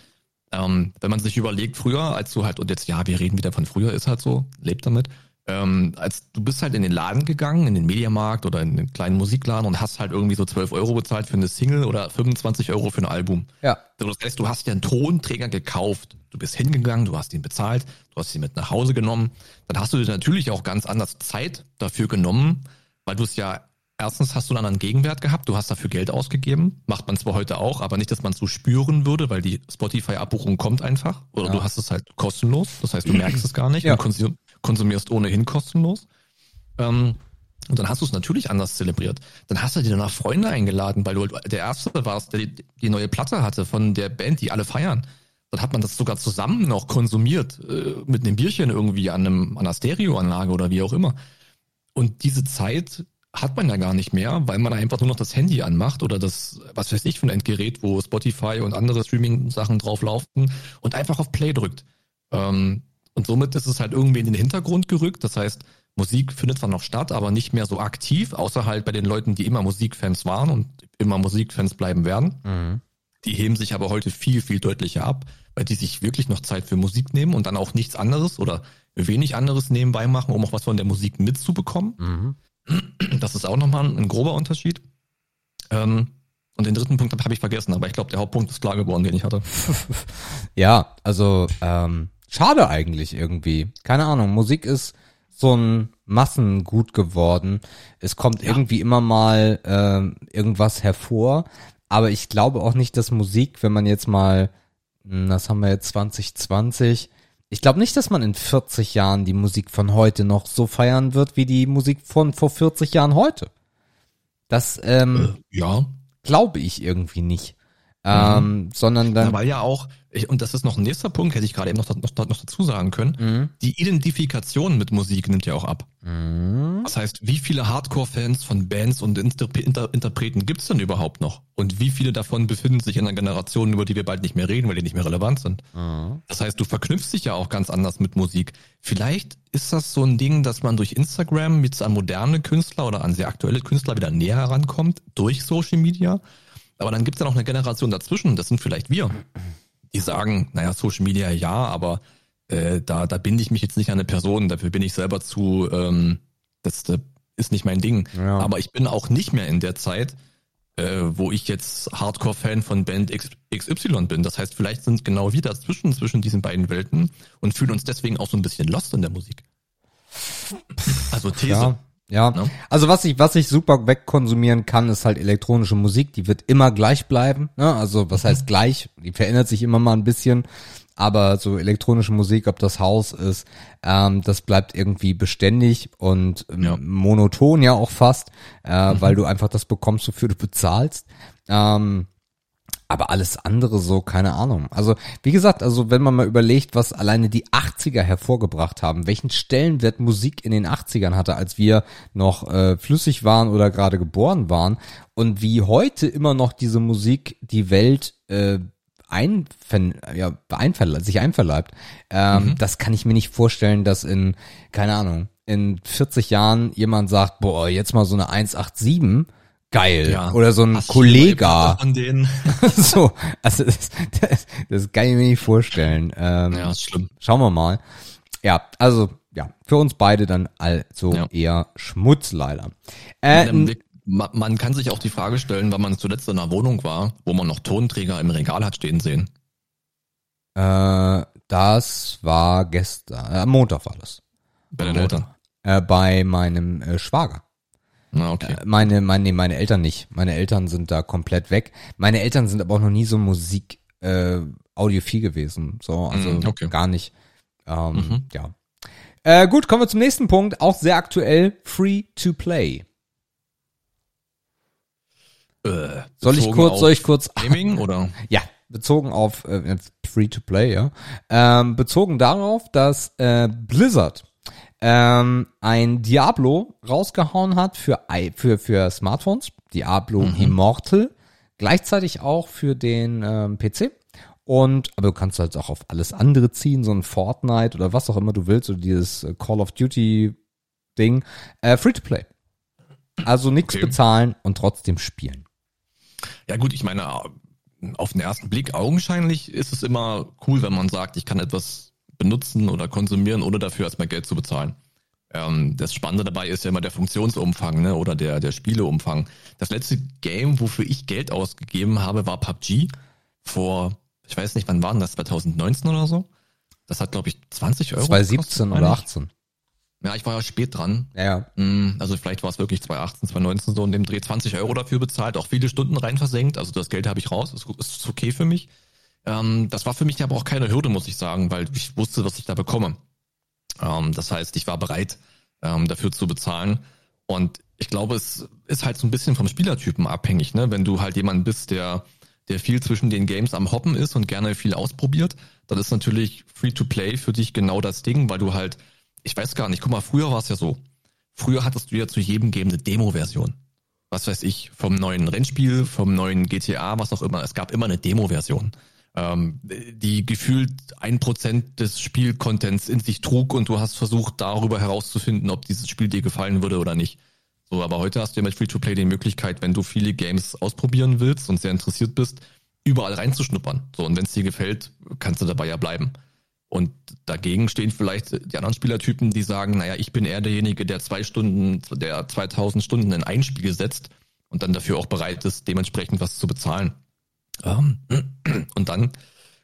Ähm, wenn man sich überlegt, früher, als du halt, und jetzt, ja, wir reden wieder von früher, ist halt so, lebt damit. Ähm, als du bist halt in den Laden gegangen, in den Mediamarkt oder in den kleinen Musikladen und hast halt irgendwie so 12 Euro bezahlt für eine Single oder 25 Euro für ein Album. Ja. Das heißt, du hast dir einen Tonträger gekauft. Du bist hingegangen, du hast ihn bezahlt, du hast ihn mit nach Hause genommen. Dann hast du dir natürlich auch ganz anders Zeit dafür genommen, weil du es ja, erstens hast du einen anderen Gegenwert gehabt, du hast dafür Geld ausgegeben. Macht man zwar heute auch, aber nicht, dass man es so spüren würde, weil die Spotify-Abbuchung kommt einfach. Oder Ja. du hast es halt kostenlos. Das heißt, du merkst es gar nicht Ja. und konsum konsumierst ohnehin kostenlos. Ähm, und dann hast du es natürlich anders zelebriert. Dann hast du dir danach Freunde eingeladen, weil du der Erste warst, der die, die neue Platte hatte von der Band, die alle feiern. Dann hat man das sogar zusammen noch konsumiert, äh, mit einem Bierchen irgendwie an, einem, an einer Stereoanlage oder wie auch immer. Und diese Zeit hat man ja gar nicht mehr, weil man einfach nur noch das Handy anmacht oder das, was weiß ich, für ein Endgerät, wo Spotify und andere Streaming-Sachen drauf laufen und einfach auf Play drückt. Ähm, und somit ist es halt irgendwie in den Hintergrund gerückt. Das heißt, Musik findet zwar noch statt, aber nicht mehr so aktiv, außer halt bei den Leuten, die immer Musikfans waren und immer Musikfans bleiben werden. Mhm. Die heben sich aber heute viel, viel deutlicher ab, weil die sich wirklich noch Zeit für Musik nehmen und dann auch nichts anderes oder wenig anderes nebenbei machen, um auch was von der Musik mitzubekommen. Mhm. Das ist auch nochmal ein grober Unterschied. Ähm, und den dritten Punkt habe ich vergessen, aber ich glaube, der Hauptpunkt ist klar geworden, den ich hatte. (laughs) Ja, also ähm, schade eigentlich irgendwie. Keine Ahnung, Musik ist so ein Massengut geworden. Es kommt Ja. irgendwie immer mal ähm, irgendwas hervor, aber ich glaube auch nicht, dass Musik, wenn man jetzt mal, hm, das haben wir jetzt 2020, ich glaube nicht, dass man in 40 Jahren die Musik von heute noch so feiern wird, wie die Musik von vor 40 Jahren heute. Das ähm, Ja, glaube ich irgendwie nicht. Ähm, sondern dann Ja, weil ja auch, ich, und das ist noch ein nächster Punkt, hätte ich gerade eben noch, noch, noch dazu sagen können, Mhm. die Identifikation mit Musik nimmt ja auch ab. Mhm. Das heißt, wie viele Hardcore-Fans von Bands und Inter Inter Interpreten gibt's denn überhaupt noch? Und wie viele davon befinden sich in einer Generation, über die wir bald nicht mehr reden, weil die nicht mehr relevant sind? Mhm. Das heißt, du verknüpfst dich ja auch ganz anders mit Musik. Vielleicht ist das so ein Ding, dass man durch Instagram jetzt an moderne Künstler oder an sehr aktuelle Künstler wieder näher herankommt, durch Social Media. Aber dann gibt's ja noch eine Generation dazwischen, das sind vielleicht wir, die sagen, naja, Social Media ja, aber äh, da, da binde ich mich jetzt nicht an eine Person, dafür bin ich selber zu, ähm, das, das ist nicht mein Ding. Ja. Aber ich bin auch nicht mehr in der Zeit, äh, wo ich jetzt Hardcore-Fan von Band X, XY bin. Das heißt, vielleicht sind genau wir dazwischen, zwischen diesen beiden Welten und fühlen uns deswegen auch so ein bisschen lost in der Musik. Also These. Ja, ja. Ne? Also was ich, was ich super wegkonsumieren kann, ist halt elektronische Musik. Die wird immer gleich bleiben. Ne? Also was heißt gleich? Die verändert sich immer mal ein bisschen. Aber so elektronische Musik, ob das Haus ist, ähm, das bleibt irgendwie beständig und ähm, Ja. monoton ja auch fast, äh, weil du einfach das bekommst, wofür du bezahlst. Ähm, Aber alles andere so, keine Ahnung. Also, wie gesagt, also wenn man mal überlegt, was alleine die 80er hervorgebracht haben, welchen Stellenwert Musik in den 80ern hatte, als wir noch äh, flüssig waren oder gerade geboren waren und wie heute immer noch diese Musik die Welt äh, einver ja, einverle sich einverleibt, ähm, Mhm. das kann ich mir nicht vorstellen, dass in, keine Ahnung, in 40 Jahren jemand sagt, boah, jetzt mal so eine 187, geil. Oder so ein Kollege. Von denen. so, also das, das, das kann ich mir nicht vorstellen. Ähm, ja, ist schlimm. Schauen wir mal. Ja, also ja, für uns beide dann also Ja. eher Schmutz leider. Äh, ma- Man kann sich auch die Frage stellen, wann man zuletzt in einer Wohnung war, wo man noch Tonträger im Regal hat stehen sehen. äh, das war gestern, äh, Montag war das. Bei den Eltern. Äh, bei meinem äh, Schwager. Na, okay. Äh, Meine, meine, nee, meine Eltern nicht. Meine Eltern sind da komplett weg. Meine Eltern sind aber auch noch nie so Musik äh, audiophil gewesen. So, also Mm, okay. gar nicht. Ähm, Mhm. Ja. Äh, gut, kommen wir zum nächsten Punkt. Auch sehr aktuell. Free to play. Äh, Soll ich kurz, soll ich kurz Gaming (laughs) oder? Ja, bezogen auf äh, Free-to-Play, ja. Ähm, bezogen darauf, dass äh, Blizzard ähm, ein Diablo rausgehauen hat für, i- für, für Smartphones, Diablo Immortal, gleichzeitig auch für den ähm, PC. Und, aber du kannst halt auch auf alles andere ziehen, so ein Fortnite oder was auch immer du willst, oder dieses äh, Call of Duty Ding. Äh, Free-to-Play. Also nichts Okay. bezahlen und trotzdem spielen. Ja gut, ich meine, auf den ersten Blick augenscheinlich ist es immer cool, wenn man sagt, ich kann etwas benutzen oder konsumieren, ohne dafür erstmal Geld zu bezahlen. Ähm, das Spannende dabei ist ja immer der Funktionsumfang ne, oder der, der Spieleumfang. Das letzte Game, wofür ich Geld ausgegeben habe, war PUBG. Vor, ich weiß nicht, wann war denn das, 2019 oder so? Das hat, glaube ich, 20 Euro 2017 gekostet, oder meine ich. 18. Ja, ich war ja spät dran. Ja, ja. Mm, Also vielleicht war es wirklich 2018, 2019 so in dem Dreh 20 Euro dafür bezahlt, auch viele Stunden rein versenkt. Also das Geld habe ich raus, ist, ist okay für mich. Ähm, das war für mich aber auch keine Hürde, muss ich sagen, weil ich wusste, was ich da bekomme. Ähm, das heißt, ich war bereit, ähm, dafür zu bezahlen. Und ich glaube, es ist halt so ein bisschen vom Spielertypen abhängig, ne? Wenn du halt jemand bist, der, der viel zwischen den Games am Hoppen ist und gerne viel ausprobiert, dann ist natürlich Free-to-Play für dich genau das Ding, weil du halt, ich weiß gar nicht, guck mal, früher war es ja so. Früher hattest du ja zu jedem Game eine Demo-Version. Was weiß ich, vom neuen Rennspiel, vom neuen GTA, was auch immer. Es gab immer eine Demo-Version, ähm, die gefühlt ein Prozent des Spielcontents in sich trug und du hast versucht, darüber herauszufinden, ob dieses Spiel dir gefallen würde oder nicht. So, aber heute hast du ja mit Free-to-Play die Möglichkeit, wenn du viele Games ausprobieren willst und sehr interessiert bist, überall reinzuschnuppern. So, und wenn es dir gefällt, kannst du dabei ja bleiben. Und dagegen stehen vielleicht die anderen Spielertypen, die sagen, naja, ich bin eher derjenige, der zwei Stunden, der 2000 Stunden in ein Spiel setzt und dann dafür auch bereit ist, dementsprechend was zu bezahlen. Ähm, (clears throat) Und dann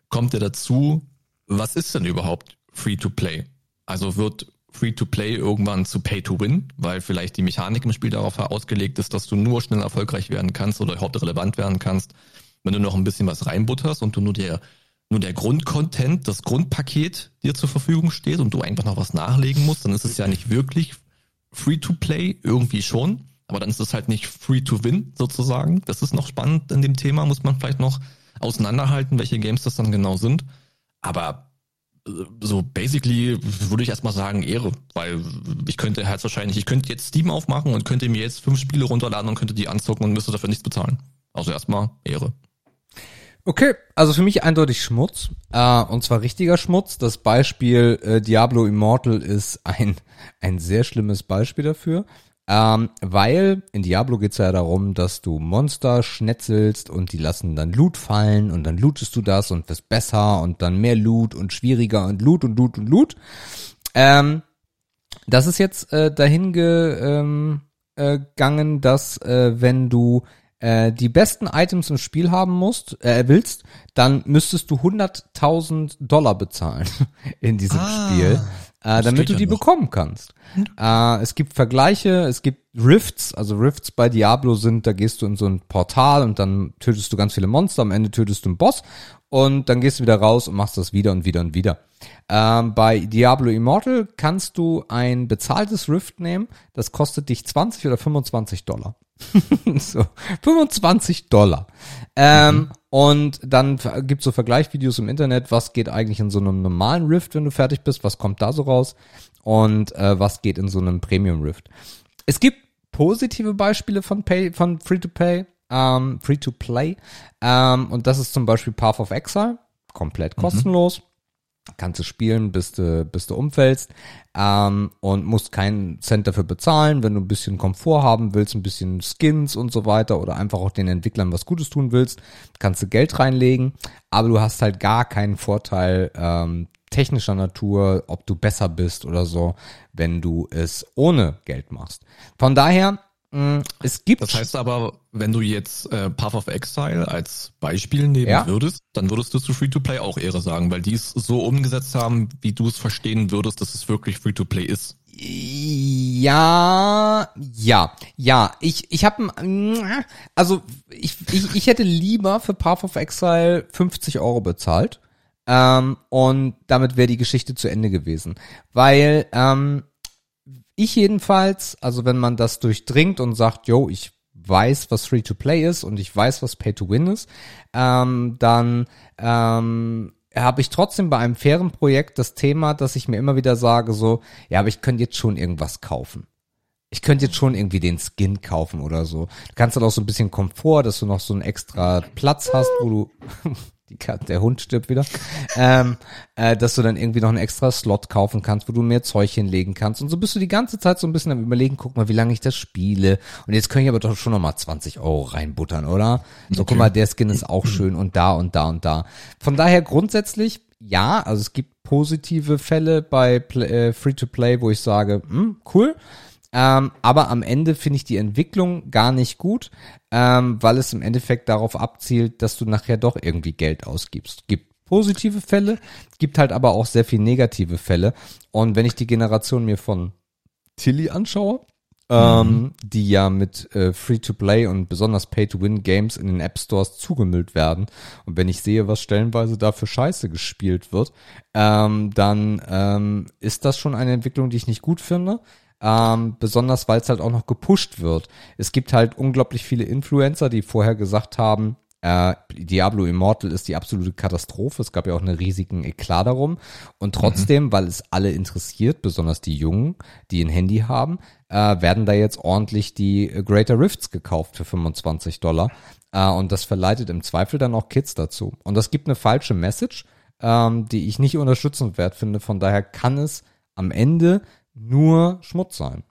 kommt ja dazu, was ist denn überhaupt Free-to-Play? Also wird Free-to-Play irgendwann zu Pay-to-Win, weil vielleicht die Mechanik im Spiel darauf ausgelegt ist, dass du nur schnell erfolgreich werden kannst oder überhaupt relevant werden kannst, wenn du noch ein bisschen was reinbutterst und du nur der nur der Grundcontent, das Grundpaket dir zur Verfügung steht und du einfach noch was nachlegen musst, dann ist es ja nicht wirklich Free-to-Play, irgendwie schon, aber dann ist es halt nicht Free-to-Win sozusagen. Das ist noch spannend in dem Thema, muss man vielleicht noch auseinanderhalten, welche Games das dann genau sind. Aber äh, so basically würde ich erstmal sagen Ehre, weil ich könnte halt wahrscheinlich, ich könnte jetzt Steam aufmachen und könnte mir jetzt fünf Spiele runterladen und könnte die anzocken und müsste dafür nichts bezahlen. Also erstmal Ehre. Okay, also für mich eindeutig Schmutz. Äh, und zwar richtiger Schmutz. Das Beispiel äh, Diablo Immortal ist ein, ein sehr schlimmes Beispiel dafür. Ähm, weil in Diablo geht's ja darum, dass du Monster schnetzelst und die lassen dann Loot fallen und dann lootest du das und wirst besser und dann mehr Loot und schwieriger und Loot und Loot und Loot. Ähm, das ist jetzt äh, dahin ge, ähm, äh, gegangen, dass äh, wenn du äh, die besten Items im Spiel haben musst, äh, willst, dann müsstest du 100.000 Dollar bezahlen (laughs) in diesem Ah, Spiel, äh, damit du ja die noch. bekommen kannst. Äh, es gibt Vergleiche, es gibt Rifts, also Rifts bei Diablo sind, da gehst du in so ein Portal und dann tötest du ganz viele Monster, am Ende tötest du einen Boss und dann gehst du wieder raus und machst das wieder und wieder und wieder. Ähm, bei Diablo Immortal kannst du ein bezahltes Rift nehmen, das kostet dich 20 oder 25 Dollar. (laughs) so, 25 Dollar. Ähm, Und dann gibt's so Vergleichvideos im Internet, was geht eigentlich in so einem normalen Rift, wenn du fertig bist, was kommt da so raus und äh, was geht in so einem Premium Rift. Es gibt positive Beispiele von Pay, von Free-to-Pay, ähm, Free-to-Play ähm, und das ist zum Beispiel Path of Exile, komplett kostenlos. Kannst du spielen, bis du, bis du umfällst ähm, und musst keinen Cent dafür bezahlen. Wenn du ein bisschen Komfort haben willst, ein bisschen Skins und so weiter oder einfach auch den Entwicklern was Gutes tun willst, kannst du Geld reinlegen. Aber du hast halt gar keinen Vorteil ähm, technischer Natur, ob du besser bist oder so, wenn du es ohne Geld machst. Von daher, es gibt... Das heißt aber, wenn du jetzt äh, Path of Exile als Beispiel nehmen Ja. würdest, dann würdest du zu Free-to-Play auch Ehre sagen, weil die es so umgesetzt haben, wie du es verstehen würdest, dass es wirklich Free-to-Play ist. Ja, ja, ja. Ich, ich habe, also ich, ich, ich hätte lieber für Path of Exile 50 Euro bezahlt ähm, und damit wäre die Geschichte zu Ende gewesen, weil ähm, ich jedenfalls, also wenn man das durchdringt und sagt, yo, ich weiß, was Free-to-Play ist und ich weiß, was Pay-to-Win ist, ähm, dann ähm, habe ich trotzdem bei einem fairen Projekt das Thema, dass ich mir immer wieder sage, so, ja, aber ich könnte jetzt schon irgendwas kaufen. Ich könnte jetzt schon irgendwie den Skin kaufen oder so. Du kannst dann auch so ein bisschen Komfort, dass du noch so einen extra Platz hast, wo du die Kat der Hund stirbt wieder, ähm, äh, dass du dann irgendwie noch einen extra Slot kaufen kannst, wo du mehr Zeug hinlegen kannst. Und so bist du die ganze Zeit so ein bisschen am überlegen, guck mal, wie lange ich das spiele. Und jetzt kann ich aber doch schon noch mal 20 Euro reinbuttern, oder? So, guck mal, der Skin ist auch schön und da und da und da. Von daher grundsätzlich, ja, also es gibt positive Fälle bei äh, Free-to-Play, wo ich sage, hm, cool. Ähm, aber am Ende finde ich die Entwicklung gar nicht gut, ähm, weil es im Endeffekt darauf abzielt, dass du nachher doch irgendwie Geld ausgibst. Gibt positive Fälle, gibt halt aber auch sehr viel negative Fälle. Und wenn ich die Generation mir von Tilly anschaue, ähm, die ja mit äh, Free-to-Play und besonders Pay-to-Win-Games in den App-Stores zugemüllt werden. Und wenn ich sehe, was stellenweise da für Scheiße gespielt wird, ähm, dann ähm, ist das schon eine Entwicklung, die ich nicht gut finde. Ähm, besonders weil es halt auch noch gepusht wird. Es gibt halt unglaublich viele Influencer, die vorher gesagt haben, äh, Diablo Immortal ist die absolute Katastrophe. Es gab ja auch einen riesigen Eklat darum. Und trotzdem, weil es alle interessiert, besonders die Jungen, die ein Handy haben, äh, werden da jetzt ordentlich die Greater Rifts gekauft für 25 Dollar. Äh, und das verleitet im Zweifel dann auch Kids dazu. Und das gibt eine falsche Message, ähm, die ich nicht unterstützenswert finde. Von daher kann es am Ende nur Schmutz sein.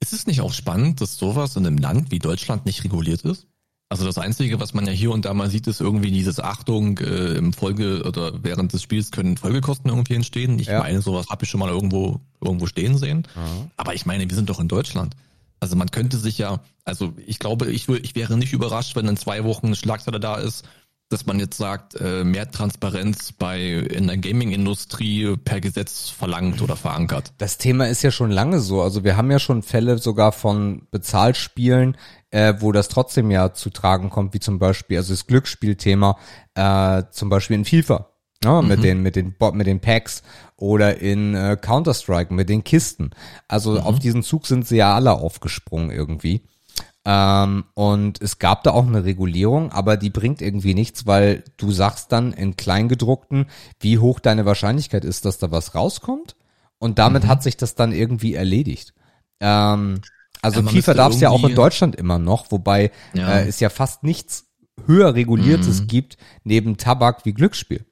Ist es nicht auch spannend, dass sowas in einem Land wie Deutschland nicht reguliert ist? Also das Einzige, was man ja hier und da mal sieht, ist irgendwie dieses Achtung, äh, im Folge oder während des Spiels können Folgekosten irgendwie entstehen. Ich Ja. meine, sowas habe ich schon mal irgendwo irgendwo stehen sehen. Aber ich meine, wir sind doch in Deutschland. Also man könnte sich ja, also ich glaube, ich, wür- ich wäre nicht überrascht, wenn in zwei Wochen eine Schlagzeile da ist, dass man jetzt sagt, äh, mehr Transparenz bei in der Gaming-Industrie per Gesetz verlangt oder verankert. Das Thema ist ja schon lange so. Also wir haben ja schon Fälle sogar von Bezahlspielen, äh, wo das trotzdem ja zu tragen kommt, wie zum Beispiel, also das Glücksspielthema, äh, zum Beispiel in FIFA. Ja, mit den mit den mit den Packs oder in äh, Counter Strike mit den Kisten. Also auf diesen Zug sind sie ja alle aufgesprungen irgendwie. Ähm, und es gab da auch eine Regulierung, aber die bringt irgendwie nichts, weil du sagst dann in Kleingedruckten, wie hoch deine Wahrscheinlichkeit ist, dass da was rauskommt. Und damit hat sich das dann irgendwie erledigt. Ähm, also Ja, müsste darf es ja auch in Deutschland immer noch, wobei Ja. äh, es ja fast nichts höher reguliertes gibt neben Tabak wie Glücksspiel.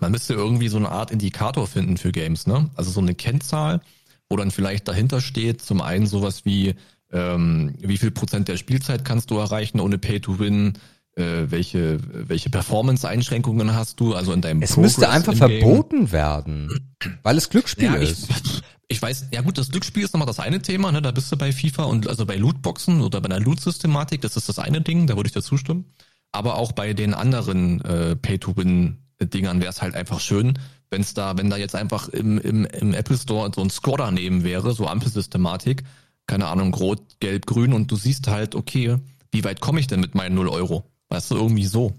Man müsste irgendwie so eine Art Indikator finden für Games, ne? Also so eine Kennzahl, wo dann vielleicht dahinter steht, zum einen sowas wie, ähm, wie viel Prozent der Spielzeit kannst du erreichen ohne Pay to Win, äh, welche, welche Performance-Einschränkungen hast du, also in deinem Es müsste Progress einfach im Game. verboten werden, weil es Glücksspiel Ja, ich, ist. (laughs) ich weiß, ja gut, das Glücksspiel ist nochmal das eine Thema, ne? Da bist du bei FIFA und also bei Lootboxen oder bei einer Loot-Systematik, das ist das eine Ding, da würde ich dir zustimmen. Aber auch bei den anderen äh, Pay-to-Win-Dingern wäre es halt einfach schön, wenn es da, wenn da jetzt einfach im, im, im Apple Store so ein Score daneben wäre, so Ampelsystematik, keine Ahnung, rot, gelb, grün und du siehst halt, okay, wie weit komme ich denn mit meinen 0 Euro? Weißt du, irgendwie so.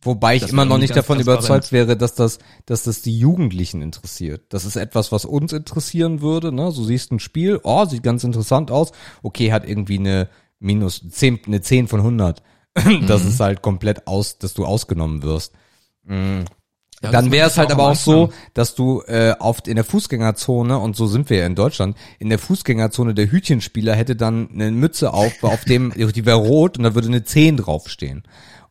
Wobei ich Das immer noch nicht davon überzeugt wäre, dass das, dass das die Jugendlichen interessiert. Das ist etwas, was uns interessieren würde. Ne? So siehst ein Spiel, oh, sieht ganz interessant aus. Okay, hat irgendwie eine minus 10, eine 10 von 100. (clears throat) das ist halt komplett aus, dass du ausgenommen wirst. Mm. Ja, Dann wäre es halt auch aber auch so, dass du äh, oft in der Fußgängerzone, und so sind wir ja in Deutschland, in der Fußgängerzone der Hütchenspieler hätte dann eine Mütze auf, auf dem, (laughs) die wäre rot und da würde eine 10 draufstehen.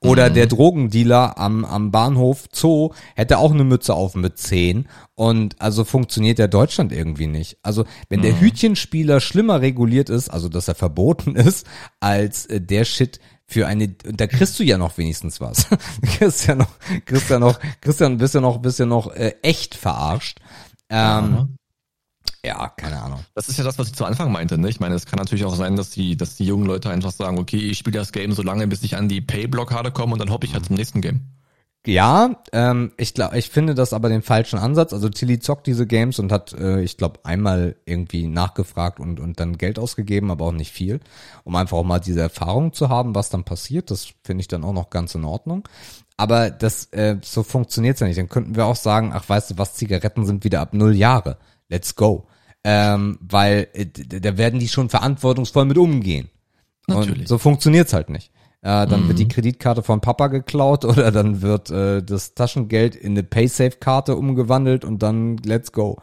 Oder Mhm. der Drogendealer am, am Bahnhof Zoo hätte auch eine Mütze auf mit 10. Und also funktioniert ja Deutschland irgendwie nicht. Also wenn Mhm. der Hütchenspieler schlimmer reguliert ist, also dass er verboten (laughs) ist, als äh, der Shit für eine, da kriegst du ja noch wenigstens was. (laughs) Du kriegst ja noch, kriegst ja noch, kriegst ja, bist ja noch, bist ja noch äh, echt verarscht. Ähm, ja, keine Ahnung. Das ist ja das, was ich zu Anfang meinte. Ne? Ich meine, es kann natürlich auch sein, dass die, dass die jungen Leute einfach sagen, okay, ich spiele das Game so lange, bis ich an die Pay-Blockade komme und dann hoppe ich halt zum nächsten Game. Ja, ähm, ich glaube, ich finde das aber den falschen Ansatz. Also Tilly zockt diese Games und hat, äh, ich glaube, einmal irgendwie nachgefragt und und dann Geld ausgegeben, aber auch nicht viel, um einfach auch mal diese Erfahrung zu haben, was dann passiert. Das finde ich dann auch noch ganz in Ordnung. Aber das äh, so funktioniert's ja nicht. Dann könnten wir auch sagen, ach, weißt du was, Zigaretten sind wieder ab null Jahre. Let's go. Ähm, weil äh, da werden die schon verantwortungsvoll mit umgehen. Und Natürlich. so funktioniert's halt nicht. Äh, dann wird die Mhm. Kreditkarte von Papa geklaut (laughs) oder dann wird äh, das Taschengeld in eine Paysafe-Karte umgewandelt und dann let's go.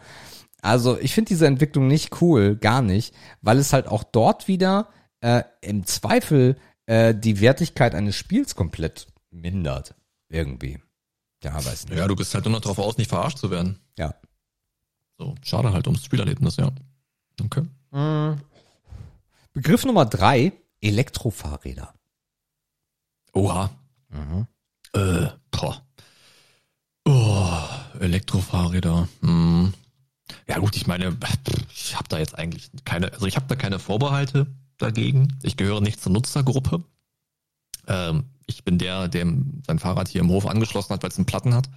Also ich finde diese Entwicklung nicht cool, gar nicht, weil es halt auch dort wieder äh, im Zweifel äh, die Wertigkeit eines Spiels komplett mindert. Irgendwie. Ja, weiß nicht. Ja, du bist halt nur noch darauf aus, nicht verarscht zu werden. Ja. So, schade halt ums Spielerlebnis, ja. Okay. Begriff Nummer drei, Elektrofahrräder. Oha. Mhm. Äh, boah. Oh, Elektrofahrräder. Hm. Ja gut, ich meine, ich habe da jetzt eigentlich keine, also ich habe da keine Vorbehalte dagegen. Ich gehöre nicht zur Nutzergruppe. Ähm, ich bin der, der sein Fahrrad hier im Hof angeschlossen hat, weil es einen Platten hat.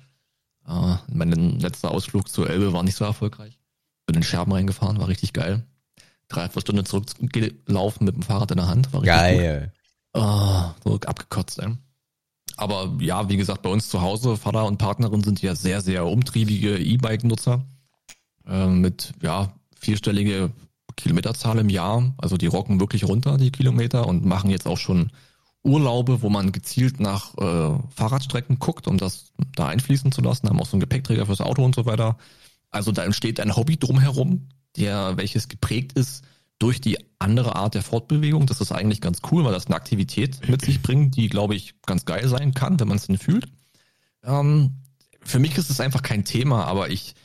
Äh, mein letzter Ausflug zur Elbe war nicht so erfolgreich. Bin in Scherben reingefahren, war richtig geil. Dreiviertel Stunde zurückgelaufen mit dem Fahrrad in der Hand, war richtig. Geil. Ah, so abgekotzt, ey. Aber ja, wie gesagt, bei uns zu Hause, Vater und Partnerin sind ja sehr, sehr umtriebige E-Bike-Nutzer. Äh, mit, ja, vierstellige Kilometerzahl im Jahr. Also die rocken wirklich runter, die Kilometer, und machen jetzt auch schon Urlaube, wo man gezielt nach äh, Fahrradstrecken guckt, um das da einfließen zu lassen. Haben auch so einen Gepäckträger fürs Auto und so weiter. Also da entsteht ein Hobby drumherum, der, welches geprägt ist durch die andere Art der Fortbewegung. Das ist eigentlich ganz cool, weil das eine Aktivität mit sich (clears throat) bringt, die, glaube ich, ganz geil sein kann, wenn man es denn fühlt. Ähm, für mich ist es einfach kein Thema, aber ich,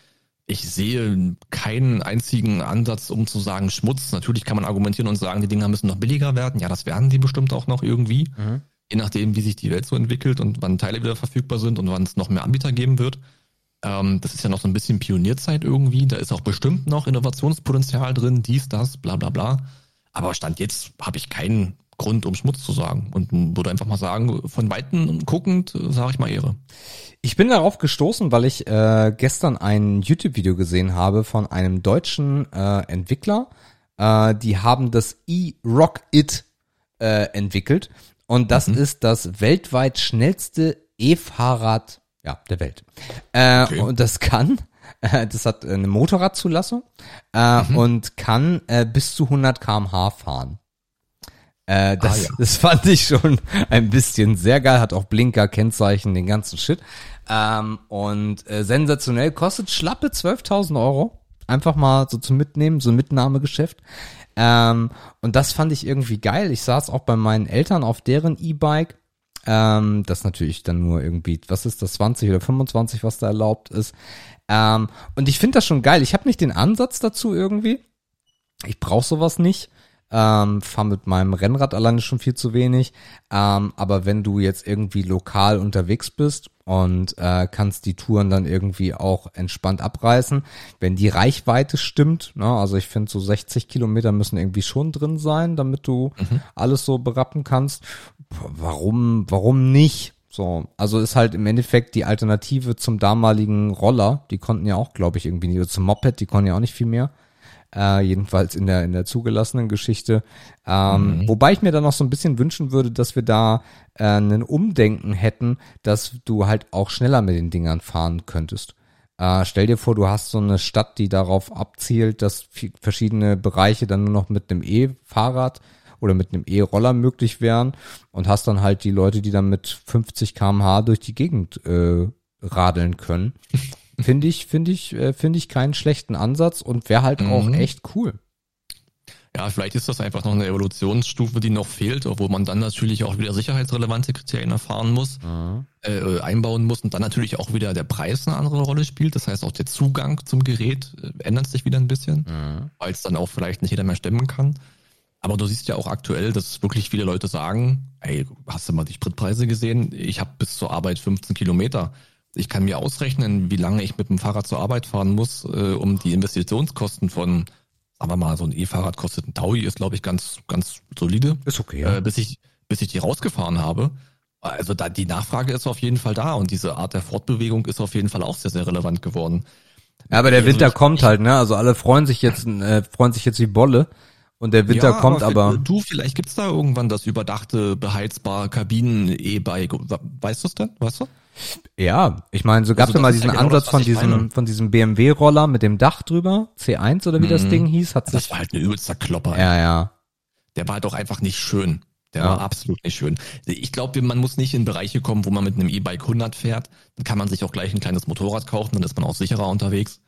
ich sehe keinen einzigen Ansatz, um zu sagen Schmutz. Natürlich kann man argumentieren und sagen, die Dinger müssen noch billiger werden. Ja, das werden die bestimmt auch noch irgendwie. Mhm. Je nachdem, wie sich die Welt so entwickelt und wann Teile wieder verfügbar sind und wann es noch mehr Anbieter geben wird. Ähm, das ist ja noch so ein bisschen Pionierzeit irgendwie. Da ist auch bestimmt noch Innovationspotenzial drin, dies, das, bla bla bla. Aber Stand jetzt habe ich keinen Grund, um Schmutz zu sagen. Und würde einfach mal sagen, von Weitem guckend, sage ich mal Ehre. Ich bin darauf gestoßen, weil ich äh, gestern ein YouTube-Video gesehen habe von einem deutschen äh, Entwickler. Äh, die haben das E-Rock It äh, entwickelt und das ist das weltweit schnellste E-Fahrrad ja, der Welt. Äh, Okay. Und das kann, äh, das hat eine Motorradzulassung äh, und kann äh, bis zu 100 km/h fahren. Äh, das, Ah, ja. das fand ich schon ein bisschen sehr geil, hat auch Blinker, Kennzeichen, den ganzen Shit. Ähm, und sensationell, kostet schlappe 12.000 Euro. Einfach mal so zum Mitnehmen, so ein Mitnahmegeschäft. Ähm, und das fand ich irgendwie geil. Ich saß auch bei meinen Eltern auf deren E-Bike. Ähm, das natürlich dann nur irgendwie, was ist das, 20 oder 25, was da erlaubt ist. Ähm, und ich finde das schon geil. Ich habe nicht den Ansatz dazu irgendwie. Ich brauche sowas nicht. Ähm, fahre mit meinem Rennrad alleine schon viel zu wenig. Ähm, aber wenn du jetzt irgendwie lokal unterwegs bist und äh, kannst die Touren dann irgendwie auch entspannt abreißen, wenn die Reichweite stimmt, ne, also ich finde so 60 Kilometer müssen irgendwie schon drin sein, damit du alles so berappen kannst. Warum, warum nicht? So, also ist halt im Endeffekt die Alternative zum damaligen Roller. Die konnten ja auch, glaube ich, irgendwie nicht, oder zum Moped, die konnten ja auch nicht viel mehr. Äh, jedenfalls in der in der zugelassenen Geschichte. Ähm, Wobei ich mir da noch so ein bisschen wünschen würde, dass wir da äh, einen Umdenken hätten, dass du halt auch schneller mit den Dingern fahren könntest. Äh, stell dir vor, du hast so eine Stadt, die darauf abzielt, dass verschiedene Bereiche dann nur noch mit einem E-Fahrrad oder mit einem E-Roller möglich wären und hast dann halt die Leute, die dann mit 50 kmh durch die Gegend äh, radeln können. (laughs) Finde ich, finde ich, äh, finde ich keinen schlechten Ansatz und wäre halt auch Mhm. echt cool. Ja, vielleicht ist das einfach noch eine Evolutionsstufe, die noch fehlt, obwohl man dann natürlich auch wieder sicherheitsrelevante Kriterien erfahren muss, äh, einbauen muss und dann natürlich auch wieder der Preis eine andere Rolle spielt. Das heißt, auch der Zugang zum Gerät äh, ändert sich wieder ein bisschen, weil es dann auch vielleicht nicht jeder mehr stemmen kann. Aber du siehst ja auch aktuell, dass wirklich viele Leute sagen, ey, hast du mal die Spritpreise gesehen? Ich habe bis zur Arbeit 15 Kilometer. Ich kann mir ausrechnen, wie lange ich mit dem Fahrrad zur Arbeit fahren muss, äh, um die Investitionskosten von, sagen wir mal, so ein E-Fahrrad kostet ein Taui, ist glaube ich ganz, ganz solide, Ist okay, äh, bis ich, bis ich die rausgefahren habe. Also da, die Nachfrage ist auf jeden Fall da und diese Art der Fortbewegung ist auf jeden Fall auch sehr, sehr relevant geworden. Ja, aber der Also Winter ich- kommt halt, ne? Also alle freuen sich jetzt, äh, freuen sich jetzt wie Bolle. Und der Winter Ja, kommt, aber, aber, Du, vielleicht gibt's da irgendwann das überdachte, beheizbare Kabinen-E-Bike. Weißt du es denn? Weißt du? Ja, ich meine, so gab's Also ja mal das diesen ja genau Ansatz das, von diesem, meine. von diesem BMW-Roller mit dem Dach drüber, C1 oder wie das Mhm. Ding hieß, hat sich, Das war halt ein übelster Klopper. ja, ja. Der war doch einfach nicht schön. Der Ja. war absolut nicht schön. Ich glaube, man muss nicht in Bereiche kommen, wo man mit einem E-Bike 100 fährt. Dann kann man sich auch gleich ein kleines Motorrad kaufen, dann ist man auch sicherer unterwegs.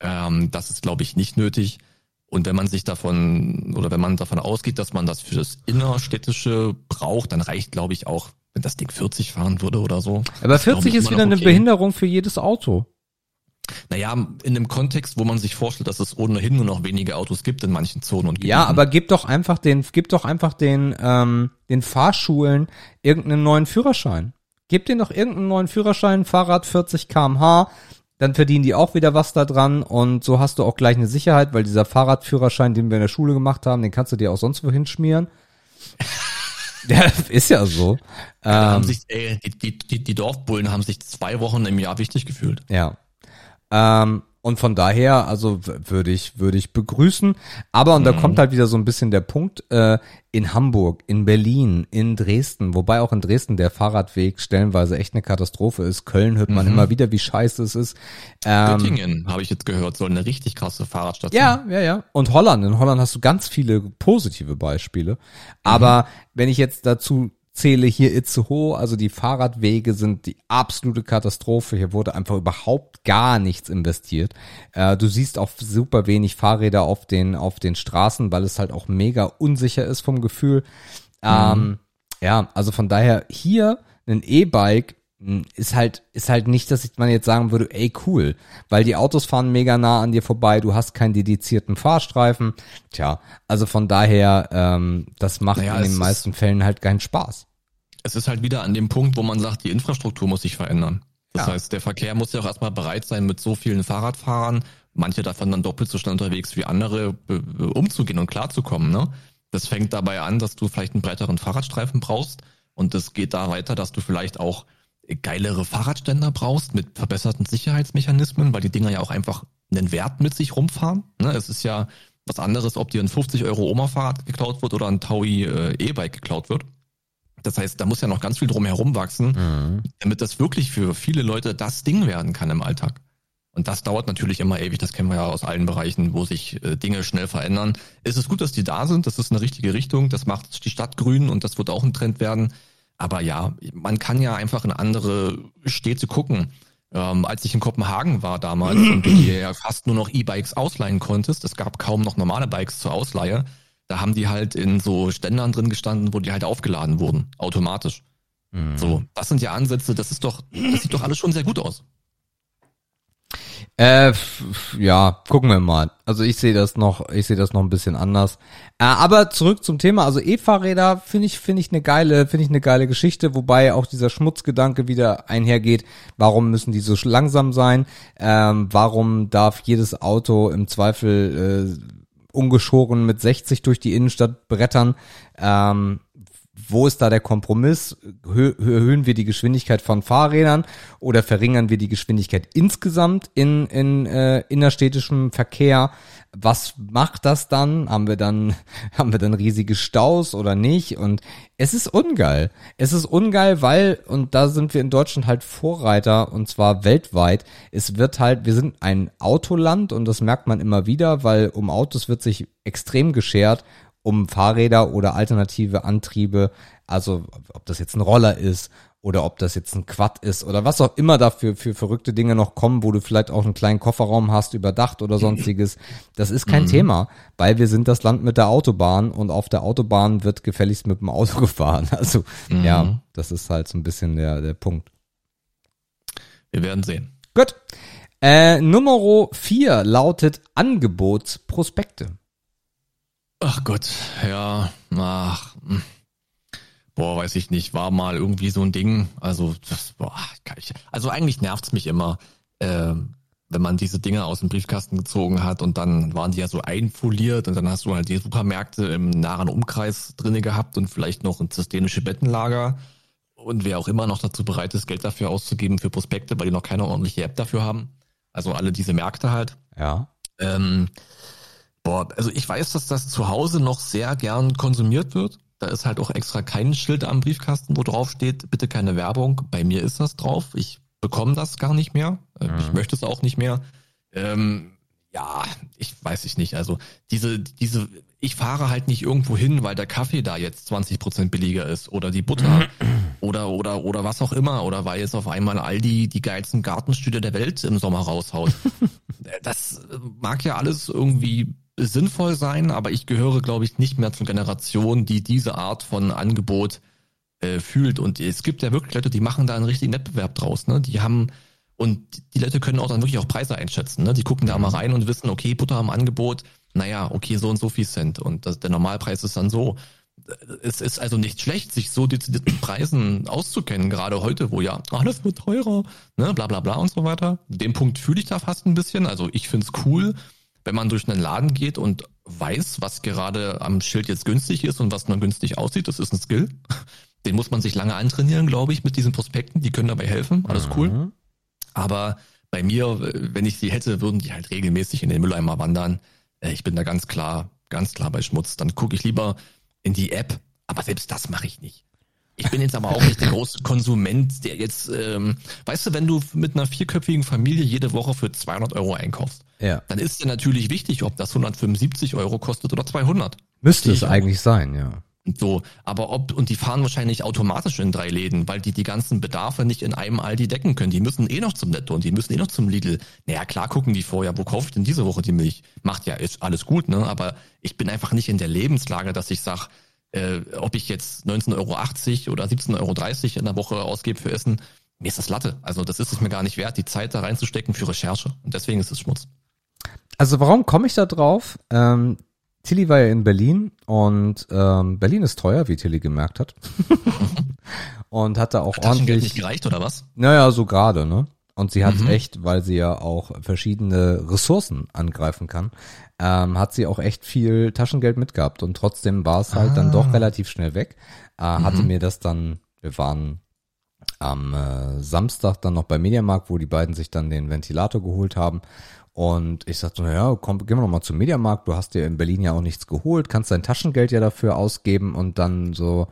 Ähm, das ist, glaube ich, nicht nötig. Und wenn man sich davon, oder wenn man davon ausgeht, dass man das für das Innerstädtische braucht, dann reicht, glaube ich, auch, wenn das Ding 40 fahren würde oder so. Aber Das glaub 40 ich ist wieder eine okay. Behinderung für jedes Auto. Naja, in einem Kontext, wo man sich vorstellt, dass es ohnehin nur noch wenige Autos gibt in manchen Zonen und Ja, Gebieten. aber gib doch einfach den, gib doch einfach den, ähm, den Fahrschulen irgendeinen neuen Führerschein. Gib denen doch irgendeinen neuen Führerschein, Fahrrad 40 kmh, dann verdienen die auch wieder was da dran und so hast du auch gleich eine Sicherheit, weil dieser Fahrradführerschein, den wir in der Schule gemacht haben, den kannst du dir auch sonst wohin schmieren. Ja, (laughs) ist ja so. Haben Ähm, sich, ey, die, die, die, die Dorfbullen haben sich zwei Wochen im Jahr wichtig gefühlt. Ja. Ähm, und von daher, also würde ich, würde ich begrüßen. Aber, und da kommt halt wieder so ein bisschen der Punkt, äh, in Hamburg, in Berlin, in Dresden, wobei auch in Dresden der Fahrradweg stellenweise echt eine Katastrophe ist. Köln hört man immer wieder, wie scheiße es ist. Ähm, Göttingen, habe ich jetzt gehört, soll eine richtig krasse Fahrradstation. ja, ja, ja. Und Holland. In Holland hast du ganz viele positive Beispiele. Aber wenn ich jetzt dazu zähle hier Itzehoe, also die Fahrradwege sind die absolute Katastrophe. Hier wurde einfach überhaupt gar nichts investiert. Äh, du siehst auch super wenig Fahrräder auf den, auf den Straßen, weil es halt auch mega unsicher ist vom Gefühl. Ähm, ja, also von daher hier ein E-Bike ist halt, ist halt nicht, dass ich man jetzt sagen würde, ey, cool, weil die Autos fahren mega nah an dir vorbei, du hast keinen dedizierten Fahrstreifen. Tja, also von daher, ähm, das macht Naja, in es den ist- meisten Fällen halt keinen Spaß. Es ist halt wieder an dem Punkt, wo man sagt, die Infrastruktur muss sich verändern. Das Ja. heißt, der Verkehr muss ja auch erstmal bereit sein, mit so vielen Fahrradfahrern, manche davon dann doppelt so schnell unterwegs wie andere, umzugehen und klarzukommen. Ne? Das fängt dabei an, dass du vielleicht einen breiteren Fahrradstreifen brauchst und das geht da weiter, dass du vielleicht auch geilere Fahrradständer brauchst mit verbesserten Sicherheitsmechanismen, weil die Dinger ja auch einfach einen Wert mit sich rumfahren. Ne? Es ist ja was anderes, ob dir ein 50 Euro Oma-Fahrrad geklaut wird oder ein Taui äh, E-Bike geklaut wird. Das heißt, da muss ja noch ganz viel drum herum wachsen, damit das wirklich für viele Leute das Ding werden kann im Alltag. Und das dauert natürlich immer ewig, das kennen wir ja aus allen Bereichen, wo sich äh, Dinge schnell verändern. Es ist gut, dass die da sind, das ist eine richtige Richtung, das macht die Stadt grün und das wird auch ein Trend werden. Aber ja, man kann ja einfach in andere Städte gucken. Ähm, als ich in Kopenhagen war damals und du dir ja fast nur noch E-Bikes ausleihen konntest, es gab kaum noch normale Bikes zur Ausleihe, da haben die halt in so Ständern drin gestanden, wo die halt aufgeladen wurden, automatisch. So, das sind ja Ansätze, das ist doch, das sieht doch alles schon sehr gut aus. Äh, ja, gucken wir mal. Also ich sehe das noch, ich sehe das noch ein bisschen anders. Äh, aber zurück zum Thema. Also E-Fahrräder finde ich, finde ich eine geile, finde ich eine geile Geschichte, wobei auch dieser Schmutzgedanke wieder einhergeht. Warum müssen die so langsam sein? Ähm, warum darf jedes Auto im Zweifel äh, ungeschoren mit 60 durch die Innenstadt brettern? Ähm, wo ist da der Kompromiss? Hö erhöhen wir die Geschwindigkeit von Fahrrädern oder verringern wir die Geschwindigkeit insgesamt in, in äh, innerstädtischem Verkehr? Was macht das dann? Haben wir dann, (laughs) haben wir dann riesige Staus oder nicht? Und es ist ungeil. Es ist ungeil, weil, und da sind wir in Deutschland halt Vorreiter und zwar weltweit. Es wird halt, wir sind ein Autoland und das merkt man immer wieder, weil um Autos wird sich extrem geschert um Fahrräder oder alternative Antriebe, also ob das jetzt ein Roller ist oder ob das jetzt ein Quad ist oder was auch immer dafür für verrückte Dinge noch kommen, wo du vielleicht auch einen kleinen Kofferraum hast, überdacht oder sonstiges. Das ist kein Thema, weil wir sind das Land mit der Autobahn und auf der Autobahn wird gefälligst mit dem Auto (laughs) gefahren. Also ja, das ist halt so ein bisschen der, der Punkt. Wir werden sehen. Gut. Äh, Nummer vier lautet Angebotsprospekte. Ach Gott, ja, ach, hm. boah, weiß ich nicht, war mal irgendwie so ein Ding. Also, das, boah, kann ich, also eigentlich nervt's mich immer, äh, wenn man diese Dinge aus dem Briefkasten gezogen hat und dann waren die ja so einfoliert und dann hast du halt die Supermärkte im nahen Umkreis drinne gehabt und vielleicht noch ein systemische Bettenlager und wer auch immer noch dazu bereit ist, Geld dafür auszugeben für Prospekte, weil die noch keine ordentliche App dafür haben. Also alle diese Märkte halt. Ja. Ähm, boah, also ich weiß, dass das zu Hause noch sehr gern konsumiert wird. Da ist halt auch extra kein Schild am Briefkasten, wo drauf steht, bitte keine Werbung. Bei mir ist das drauf. Ich bekomme das gar nicht mehr. Äh, Mhm. Ich möchte es auch nicht mehr. Ähm, ja, ich weiß ich nicht. Also diese, diese, ich fahre halt nicht irgendwo hin, weil der Kaffee da jetzt 20 Prozent billiger ist oder die Butter (clears throat) oder oder oder was auch immer oder weil jetzt auf einmal Aldi die geilsten Gartenstühle der Welt im Sommer raushaut. (laughs) das mag ja alles irgendwie sinnvoll sein, aber ich gehöre, glaube ich, nicht mehr zur Generation, die diese Art von Angebot äh, fühlt. Und es gibt ja wirklich Leute, die machen da einen richtigen Wettbewerb draus. Ne? Die haben und die Leute können auch dann wirklich auch Preise einschätzen. Ne? Die gucken da mal rein und wissen, okay, Butter am Angebot, naja, okay, so und so viel Cent. Und das, der Normalpreis ist dann so. Es ist also nicht schlecht, sich so dezidiert mit Preisen auszukennen, gerade heute, wo ja alles wird teurer, ne, bla bla bla und so weiter. Den Punkt fühle ich da fast ein bisschen. Also ich find's cool, wenn man durch einen Laden geht und weiß, was gerade am Schild jetzt günstig ist und was nur günstig aussieht. Das ist ein Skill. Den muss man sich lange antrainieren, glaube ich, mit diesen Prospekten. Die können dabei helfen. Alles cool. Mhm. Aber bei mir, wenn ich sie hätte, würden die halt regelmäßig in den Mülleimer wandern. Äh, Ich bin da ganz klar, ganz klar bei Schmutz. Dann gucke ich lieber in die App. Aber selbst das mache ich nicht. Ich bin jetzt aber auch nicht der große Konsument, der jetzt, ähm, weißt du, wenn du mit einer vierköpfigen Familie jede Woche für 200 Euro einkaufst, Ja. dann ist dir natürlich wichtig, ob das 175 Euro kostet oder 200. Müsste es ich auch. eigentlich sein, ja. So, aber ob, und die fahren wahrscheinlich automatisch in drei Läden, weil die die ganzen Bedarfe nicht in einem Aldi decken können. Die müssen eh noch zum Netto und die müssen eh noch zum Lidl. Naja, klar gucken die vorher, wo kaufe ich denn diese Woche die Milch? Macht ja, ist alles gut, ne? Aber ich bin einfach nicht in der Lebenslage, dass ich sag, äh, ob ich jetzt 19,80 Euro oder 17,30 Euro in der Woche ausgebe für Essen, mir ist das Latte. Also das ist es mir gar nicht wert, die Zeit da reinzustecken für Recherche. Und deswegen ist es Schmutz. Also warum komme ich da drauf? Ähm, Tilly war ja in Berlin und ähm, Berlin ist teuer, wie Tilly gemerkt hat. (laughs) und hatte auch Taschengeld nicht ordentlich, gereicht oder was? naja, so gerade, ne? Und sie hat Mhm. echt, weil sie ja auch verschiedene Ressourcen angreifen kann, ähm, hat sie auch echt viel Taschengeld mitgehabt und trotzdem war es halt dann Ah. doch relativ schnell weg. Äh, Hatte Mhm. mir das dann, wir waren am äh, Samstag dann noch bei Mediamarkt, wo die beiden sich dann den Ventilator geholt haben. Und ich sagte, naja, komm, gehen wir noch mal zum Mediamarkt. Du hast dir in Berlin ja auch nichts geholt, kannst dein Taschengeld ja dafür ausgeben und dann so,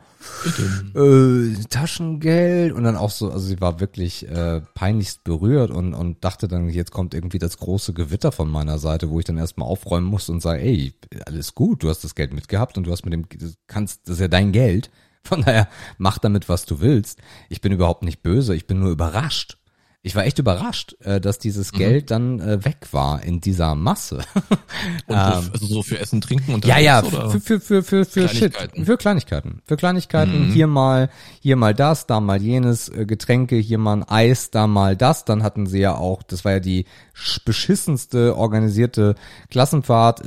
äh, Taschengeld und dann auch so, also sie war wirklich äh, peinlichst berührt und, und dachte dann, jetzt kommt irgendwie das große Gewitter von meiner Seite, wo ich dann erstmal aufräumen musste und sage, ey, alles gut, du hast das Geld mitgehabt und du hast mit dem, kannst, das ist ja dein Geld. Von daher, mach damit, was du willst. Ich bin überhaupt nicht böse, ich bin nur überrascht. Ich war echt überrascht, äh, dass dieses Geld dann äh, weg war in dieser Masse. (laughs) Und so, also so für Essen, Trinken und Ja, ja, oder? für, für, für, für, für Shit. Kleinigkeiten. Für Kleinigkeiten. Für Kleinigkeiten. Hier mal, hier mal das, da mal jenes, äh, Getränke, hier mal ein Eis, da mal das. Dann hatten sie ja auch, das war ja die sch- beschissenste organisierte Klassenfahrt.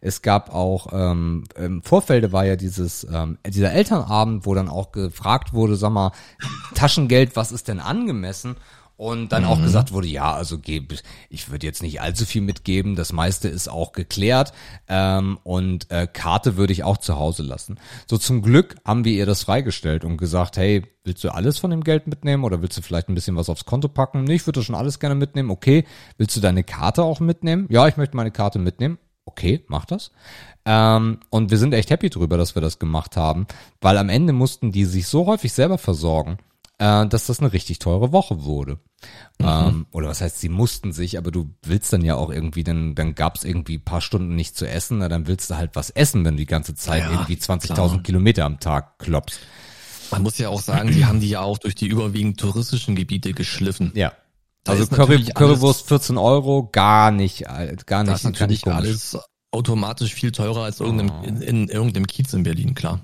Es gab auch, ähm, im Vorfelde war ja dieses, ähm, dieser Elternabend, wo dann auch gefragt wurde, sag mal, Taschengeld, was ist denn angemessen? Und dann auch gesagt wurde, ja, also ich würde jetzt nicht allzu viel mitgeben, das meiste ist auch geklärt ähm, und äh, Karte würde ich auch zu Hause lassen. So zum Glück haben wir ihr das freigestellt und gesagt, hey, willst du alles von dem Geld mitnehmen oder willst du vielleicht ein bisschen was aufs Konto packen? Nee, ich würde schon alles gerne mitnehmen. Okay, willst du deine Karte auch mitnehmen? Ja, ich möchte meine Karte mitnehmen. Okay, mach das. Ähm, und wir sind echt happy drüber, dass wir das gemacht haben, weil am Ende mussten die sich so häufig selber versorgen, äh, dass das eine richtig teure Woche wurde. Ähm, oder was heißt, sie mussten sich, aber du willst dann ja auch irgendwie, dann, dann gab's irgendwie paar Stunden nicht zu essen, na, dann willst du halt was essen, wenn du die ganze Zeit Ja, irgendwie 20.000 klar. Kilometer am Tag klopfst. Man muss ja auch sagen, die haben die ja auch durch die überwiegend touristischen Gebiete geschliffen. Ja. Da Also ist Curry, Currywurst 14 Euro, gar nicht, gar Das nicht, ist gar nicht natürlich alles automatisch viel teurer als irgendeinem, Oh. in, in irgendeinem Kiez in Berlin, klar.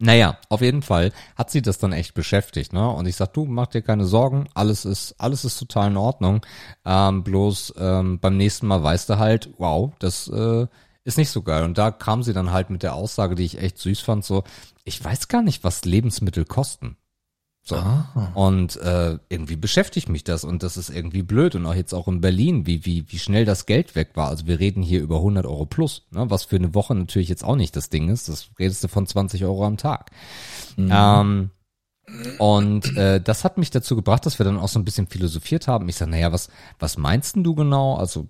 Naja, auf jeden Fall hat sie das dann echt beschäftigt, ne? Und ich sag, du mach dir keine Sorgen, alles ist, alles ist total in Ordnung. Ähm, bloß ähm, beim nächsten Mal weißt du halt, wow, das äh, ist nicht so geil. Und da kam sie dann halt mit der Aussage, die ich echt süß fand, so, ich weiß gar nicht, was Lebensmittel kosten. So. Ah. Und äh, irgendwie beschäftigt mich das und das ist irgendwie blöd und auch jetzt auch in Berlin, wie wie wie schnell das Geld weg war. Also wir reden hier über 100 Euro plus, ne? was für eine Woche natürlich jetzt auch nicht das Ding ist. Das redest du von 20 Euro am Tag. Ähm, und äh, das hat mich dazu gebracht, dass wir dann auch so ein bisschen philosophiert haben. Ich sage, naja, was was meinst denn du genau? Also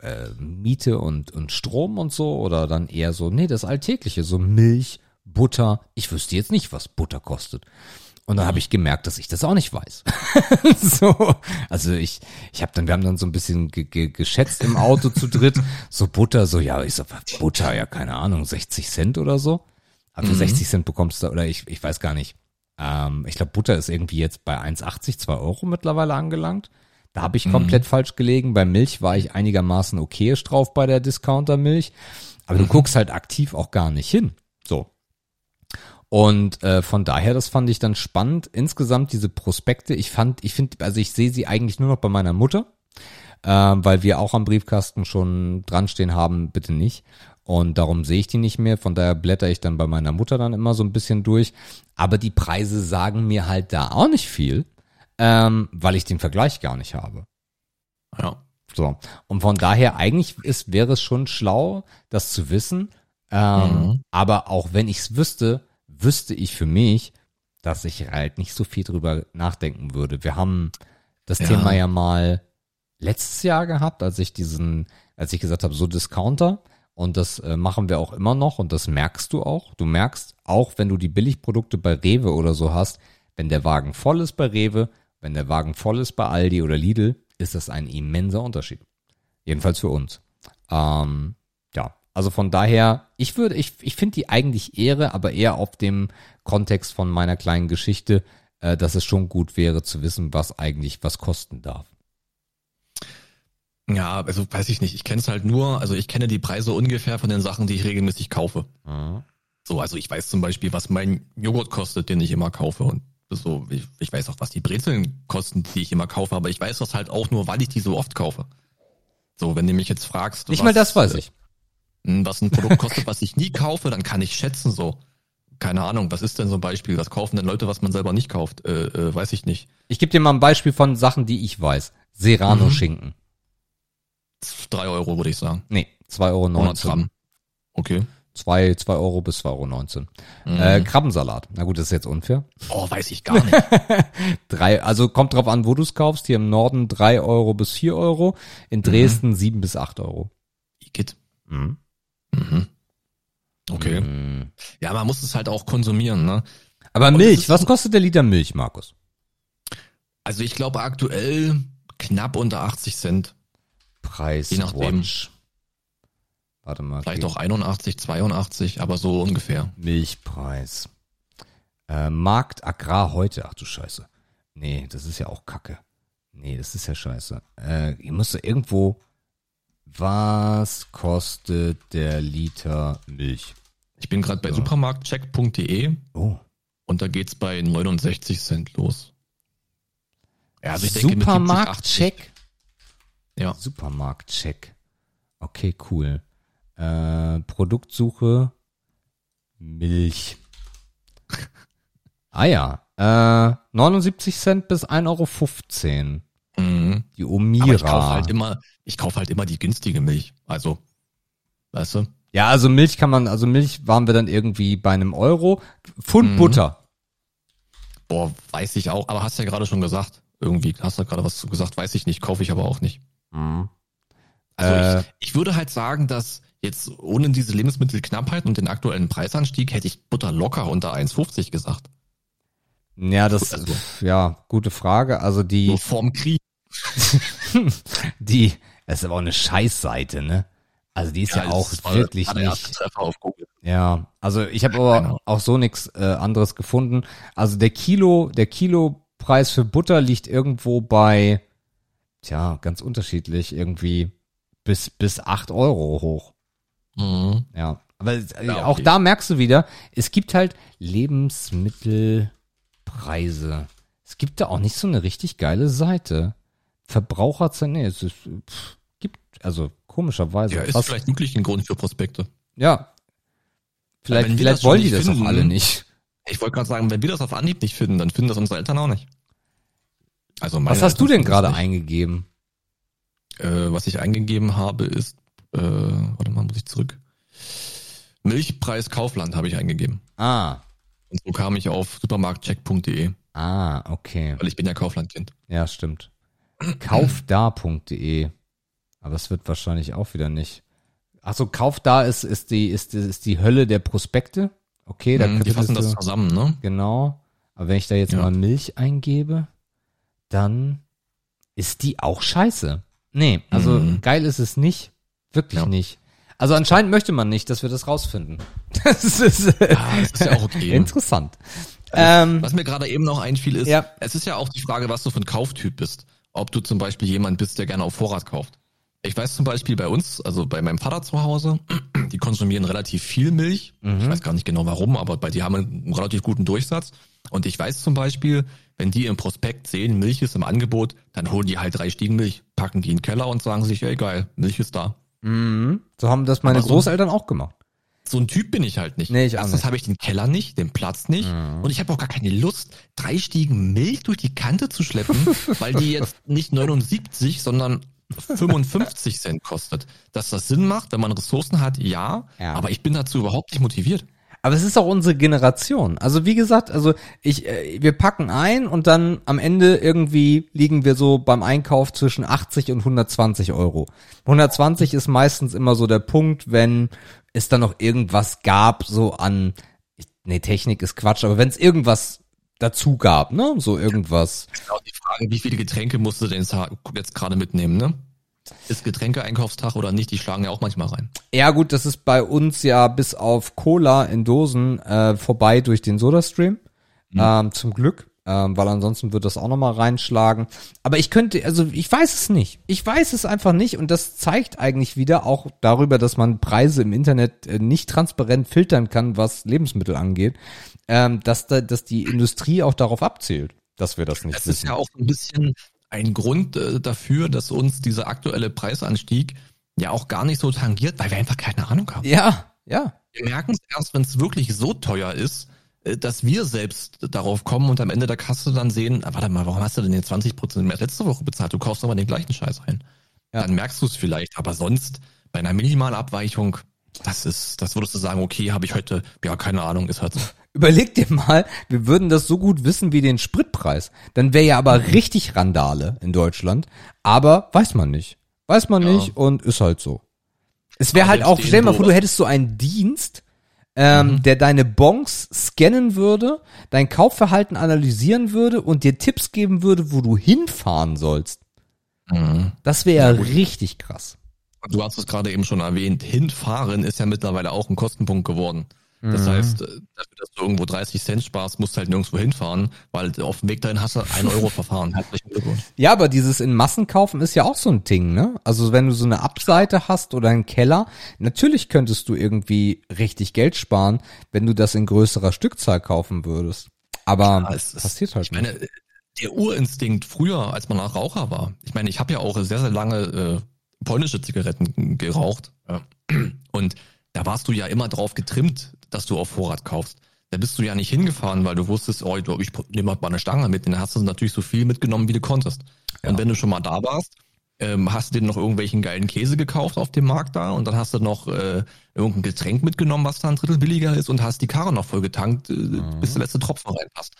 äh, Miete und und Strom und so oder dann eher so, nee, das Alltägliche, so Milch, Butter. Ich wüsste jetzt nicht, was Butter kostet. Und dann habe ich gemerkt, dass ich das auch nicht weiß. (laughs) so, also ich, ich habe dann, wir haben dann so ein bisschen ge ge geschätzt im Auto zu dritt. So Butter, so ja, ich so Butter, ja keine Ahnung, 60 Cent oder so. Aber für 60 Cent bekommst du, oder ich, ich weiß gar nicht. Ähm, ich glaube, Butter ist irgendwie jetzt bei 1,80, 2 Euro mittlerweile angelangt. Da habe ich komplett falsch gelegen. Bei Milch war ich einigermaßen okayisch drauf bei der Discounter-Milch. Aber du guckst halt aktiv auch gar nicht hin. Und äh, von daher, das fand ich dann spannend. Insgesamt diese Prospekte, ich fand, ich finde, also ich sehe sie eigentlich nur noch bei meiner Mutter, äh, weil wir auch am Briefkasten schon dran stehen haben, bitte nicht. Und darum sehe ich die nicht mehr. Von daher blätter ich dann bei meiner Mutter dann immer so ein bisschen durch. Aber die Preise sagen mir halt da auch nicht viel, ähm, weil ich den Vergleich gar nicht habe. Ja. So. Und von daher eigentlich ist, wäre es schon schlau, das zu wissen. Ähm, Mhm. Aber auch wenn ich es wüsste, wüsste ich für mich, dass ich halt nicht so viel drüber nachdenken würde. Wir haben das Ja. Thema ja mal letztes Jahr gehabt, als ich diesen, als ich gesagt habe, so Discounter. Und das äh, machen wir auch immer noch und das merkst du auch. Du merkst, auch wenn du die Billigprodukte bei Rewe oder so hast, wenn der Wagen voll ist bei Rewe, wenn der Wagen voll ist bei Aldi oder Lidl, ist das ein immenser Unterschied. Jedenfalls für uns. Ähm, also von daher, ich würde, ich, ich finde die eigentlich Ehre, aber eher auf dem Kontext von meiner kleinen Geschichte, äh, dass es schon gut wäre zu wissen, was eigentlich was kosten darf. Ja, also weiß ich nicht. Ich kenne es halt nur, also ich kenne die Preise ungefähr von den Sachen, die ich regelmäßig kaufe. So, also ich weiß zum Beispiel, was mein Joghurt kostet, den ich immer kaufe. Und so, ich, ich weiß auch, was die Brezeln kosten, die ich immer kaufe, aber ich weiß das halt auch nur, weil ich die so oft kaufe. So, wenn du mich jetzt fragst, Nicht was, mal das weiß ich. Äh, was ein Produkt kostet, was ich nie kaufe, dann kann ich schätzen so. Keine Ahnung, was ist denn so ein Beispiel? Was kaufen denn Leute, was man selber nicht kauft? Äh, äh, weiß ich nicht. Ich gebe dir mal ein Beispiel von Sachen, die ich weiß. Serrano-Schinken. Drei Euro, würde ich sagen. Nee, 2,19 Euro. 100 Gramm. Okay. 2, 2 Euro bis 2,19 Euro. Äh, Krabbensalat. Na gut, das ist jetzt unfair. Oh, weiß ich gar nicht. (laughs) Drei, also kommt drauf an, wo du es kaufst. Hier im Norden 3 Euro bis 4 Euro. In Dresden 7 bis 8 Euro. Igitt. Mhm. Mhm. Okay. Mhm. Ja, man muss es halt auch konsumieren, ne? Aber Und Milch, was kostet der Liter Milch, Markus? Also ich glaube aktuell knapp unter 80 Cent. Preis Je nachdem. Watch. Warte mal. Vielleicht okay. auch 81, 82, aber so ungefähr. Milchpreis. Äh, Markt Agrar heute. Ach du Scheiße. Nee, das ist ja auch Kacke. Nee, das ist ja scheiße. Äh, ihr müsst ja irgendwo. Was kostet der Liter Milch? Ich bin gerade bei Ja. supermarktcheck.de Oh. und da geht's bei 69 Cent los. Ja, also ich denke mit 70, 80. Supermarktcheck. Ja. Supermarktcheck. Okay, cool. Äh, Produktsuche Milch. (laughs) ah ja. Äh, 79 Cent bis 1,15 Euro. Mhm. Die Aber Omira. ich kaufe halt immer, ich kaufe halt immer die günstige Milch. Also, weißt du? ja, also Milch kann man, also Milch waren wir dann irgendwie bei einem Euro. Pfund Mhm. Butter. Boah, weiß ich auch, aber hast ja gerade schon gesagt. Irgendwie hast du gerade was zu gesagt, weiß ich nicht, kaufe ich aber auch nicht. Mhm. Also Äh. ich, ich würde halt sagen, dass jetzt ohne diese Lebensmittelknappheit und den aktuellen Preisanstieg hätte ich Butter locker unter 1,50 gesagt. Ja, das, Also- ja, gute Frage. Also die, Nur vorm Krieg. (laughs) die, das ist aber auch eine Scheißseite, ne? Also die ist ja, auch das war- wirklich nicht. Treffer auf Google. Ja, also ich habe aber Genau. auch so nichts äh, anderes gefunden. Also der Kilo, der Kilopreis für Butter liegt irgendwo bei, tja, ganz unterschiedlich, irgendwie bis bis acht Euro hoch. Mhm. Ja, aber äh, Ja, auch okay. da merkst du wieder, es gibt halt Lebensmittelpreise. Es gibt da auch nicht so eine richtig geile Seite. Verbraucherzeit, nee, es ist, pff, gibt, also komischerweise. Ja, ist fast- vielleicht wirklich ein Grund für Prospekte. ja. Vielleicht, wir vielleicht wollen die das finden, auch alle nicht. Ich wollte gerade sagen, wenn wir das auf Anhieb nicht finden, dann finden das unsere Eltern auch nicht. Also Was hast du Eltern denn finden gerade eingegeben? Äh, was ich eingegeben habe, ist, äh, warte mal, muss ich zurück. Milchpreis Kaufland habe ich eingegeben. Ah, Und so kam ich auf supermarktcheck.de, ah, okay. weil ich bin ja Kauflandkind. Ja, stimmt. Kaufda.de. Aber es wird wahrscheinlich auch wieder nicht. Achso, Kaufda ist, ist die, ist, ist die Hölle der Prospekte. Okay, da Mhm, die fassen das zusammen, ne? genau. Aber wenn ich da jetzt Ja. mal Milch eingebe, dann ist die auch scheiße. Nee, also Mhm. geil ist es nicht. Wirklich Ja. nicht. Also anscheinend möchte man nicht, dass wir das rausfinden. (laughs) Das ist, äh, Ja, das ist ja auch okay. interessant. Ähm, Was mir gerade eben noch einfiel ist, Ja. es ist ja auch die Frage, was du für ein Kauftyp bist. Ob du zum Beispiel jemand bist, der gerne auf Vorrat kauft. Ich weiß zum Beispiel bei uns, also bei meinem Vater zu Hause, (clears throat) die konsumieren relativ viel Milch. Ich weiß gar nicht genau warum, aber bei die haben einen relativ guten Durchsatz. Und ich weiß zum Beispiel, wenn die im Prospekt sehen, Milch ist im Angebot, dann holen die halt drei Stiegen Milch, packen die in den Keller und sagen sich, ey geil, Milch ist da. mhm. So haben das meine Großeltern auch gemacht. So ein Typ bin ich halt nicht. Nee, ich Erstens habe ich den Keller nicht, den Platz nicht und ich habe auch gar keine Lust, drei Stiegen Milch durch die Kante zu schleppen, (laughs) weil die jetzt nicht 79, sondern 55 Cent kostet. Dass das Sinn macht, wenn man Ressourcen hat, ja, Ja. aber ich bin dazu überhaupt nicht motiviert. Aber es ist auch unsere Generation. Also wie gesagt, also ich, äh, wir packen ein und dann am Ende irgendwie liegen wir so beim Einkauf zwischen 80 und 120 Euro. 120 ist meistens immer so der Punkt, wenn es dann noch irgendwas gab, so an, nee, Technik ist Quatsch, aber wenn es irgendwas dazu gab, ne, so irgendwas. Genau die Frage, wie viele Getränke musst du denn jetzt gerade mitnehmen, ne? Ist Getränkeeinkaufstag oder nicht? Die schlagen ja auch manchmal rein. Ja gut, das ist bei uns ja bis auf Cola in Dosen äh, vorbei durch den Sodastream. Ähm, zum Glück. Ähm, weil ansonsten wird das auch nochmal reinschlagen. Aber ich könnte, also ich weiß es nicht. Ich weiß es einfach nicht und das zeigt eigentlich wieder auch darüber, dass man Preise im Internet äh, nicht transparent filtern kann, was Lebensmittel angeht, ähm, dass, da, dass die Industrie auch darauf abzielt, dass wir das nicht ist wissen. ja auch ein bisschen ein Grund äh, dafür, dass uns dieser aktuelle Preisanstieg ja auch gar nicht so tangiert, weil wir einfach keine Ahnung haben. ja, ja. Wir merken es erst, wenn es wirklich so teuer ist, äh, dass wir selbst darauf kommen und am Ende der Kasse dann sehen, ah, warte mal, warum hast du denn jetzt 20 Prozent mehr als letzte Woche bezahlt? Du kaufst aber den gleichen Scheiß ein. Ja. Dann merkst du es vielleicht, aber sonst bei einer Minimalabweichung, das ist, das würdest du sagen, okay, habe ich heute, ja, keine Ahnung, ist halt so. (laughs) Überleg dir mal, wir würden das so gut wissen wie den Spritpreis. Dann wäre ja aber richtig Randale in Deutschland. Aber weiß man nicht. Weiß man Ja. nicht und ist halt so. Es wäre halt auch, stell dir mal vor, du hättest so einen Dienst, ähm, der deine Bons scannen würde, dein Kaufverhalten analysieren würde und dir Tipps geben würde, wo du hinfahren sollst. Das wäre ja richtig krass. Du hast es gerade eben schon erwähnt, hinfahren ist ja mittlerweile auch ein Kostenpunkt geworden. Das Mhm. heißt, äh, dafür, dass du irgendwo 30 Cent sparst, musst du halt nirgendwo hinfahren, weil auf dem Weg dahin hast du 1 Euro verfahren. Herzlichen Glückwunsch. Ja, aber dieses in Massen kaufen ist ja auch so ein Ding, ne? Also wenn du so eine Abseite hast oder einen Keller, natürlich könntest du irgendwie richtig Geld sparen, wenn du das in größerer Stückzahl kaufen würdest. Aber Ja, es passiert halt Ich meine, der Urinstinkt früher, als man Raucher war. Ich meine, ich habe ja auch sehr, sehr lange äh, polnische Zigaretten geraucht. Ja. Und da warst du ja immer drauf getrimmt, dass du auf Vorrat kaufst. Da bist du ja nicht hingefahren, weil du wusstest, oh, ich nehme halt mal eine Stange mit. Dann hast du natürlich so viel mitgenommen, wie du konntest. Und wenn du schon mal da warst, ähm, hast du dir noch irgendwelchen geilen Käse gekauft auf dem Markt da und dann hast du noch äh, irgendein Getränk mitgenommen, was da ein Drittel billiger ist und hast die Karre noch voll getankt, äh, bis der letzte Tropfen reinpasst.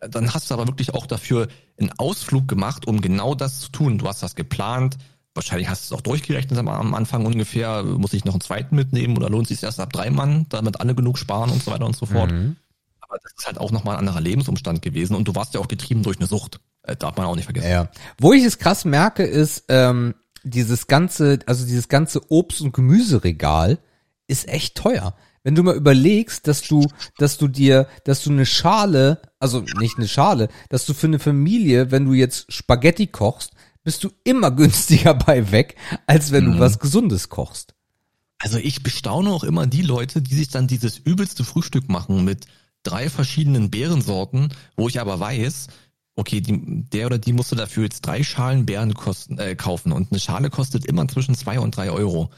Dann hast du aber wirklich auch dafür einen Ausflug gemacht, um genau das zu tun. Du hast das geplant. Wahrscheinlich hast du es auch durchgerechnet am- Anfang ungefähr. Muss ich noch einen zweiten mitnehmen oder lohnt sich erst ab drei Mann, damit alle genug sparen und so weiter und so fort. Mhm. Aber das ist halt auch nochmal ein anderer Lebensumstand gewesen und du warst ja auch getrieben durch eine Sucht. Äh, darf man auch nicht vergessen. Ja. Wo ich es krass merke, ist, ähm, dieses ganze, also dieses ganze Obst- und Gemüseregal ist echt teuer. Wenn du mal überlegst, dass du, dass du dir, dass du eine Schale, also nicht eine Schale, dass du für eine Familie, wenn du jetzt Spaghetti kochst, bist du immer (laughs) günstiger bei weg, als wenn du was Gesundes kochst. Also ich bestaune auch immer die Leute, die sich dann dieses übelste Frühstück machen mit drei verschiedenen Beerensorten, wo ich aber weiß, okay, die, der oder die musste dafür jetzt drei Schalen Beeren kosten, äh, kaufen und eine Schale kostet immer zwischen zwei und drei Euro.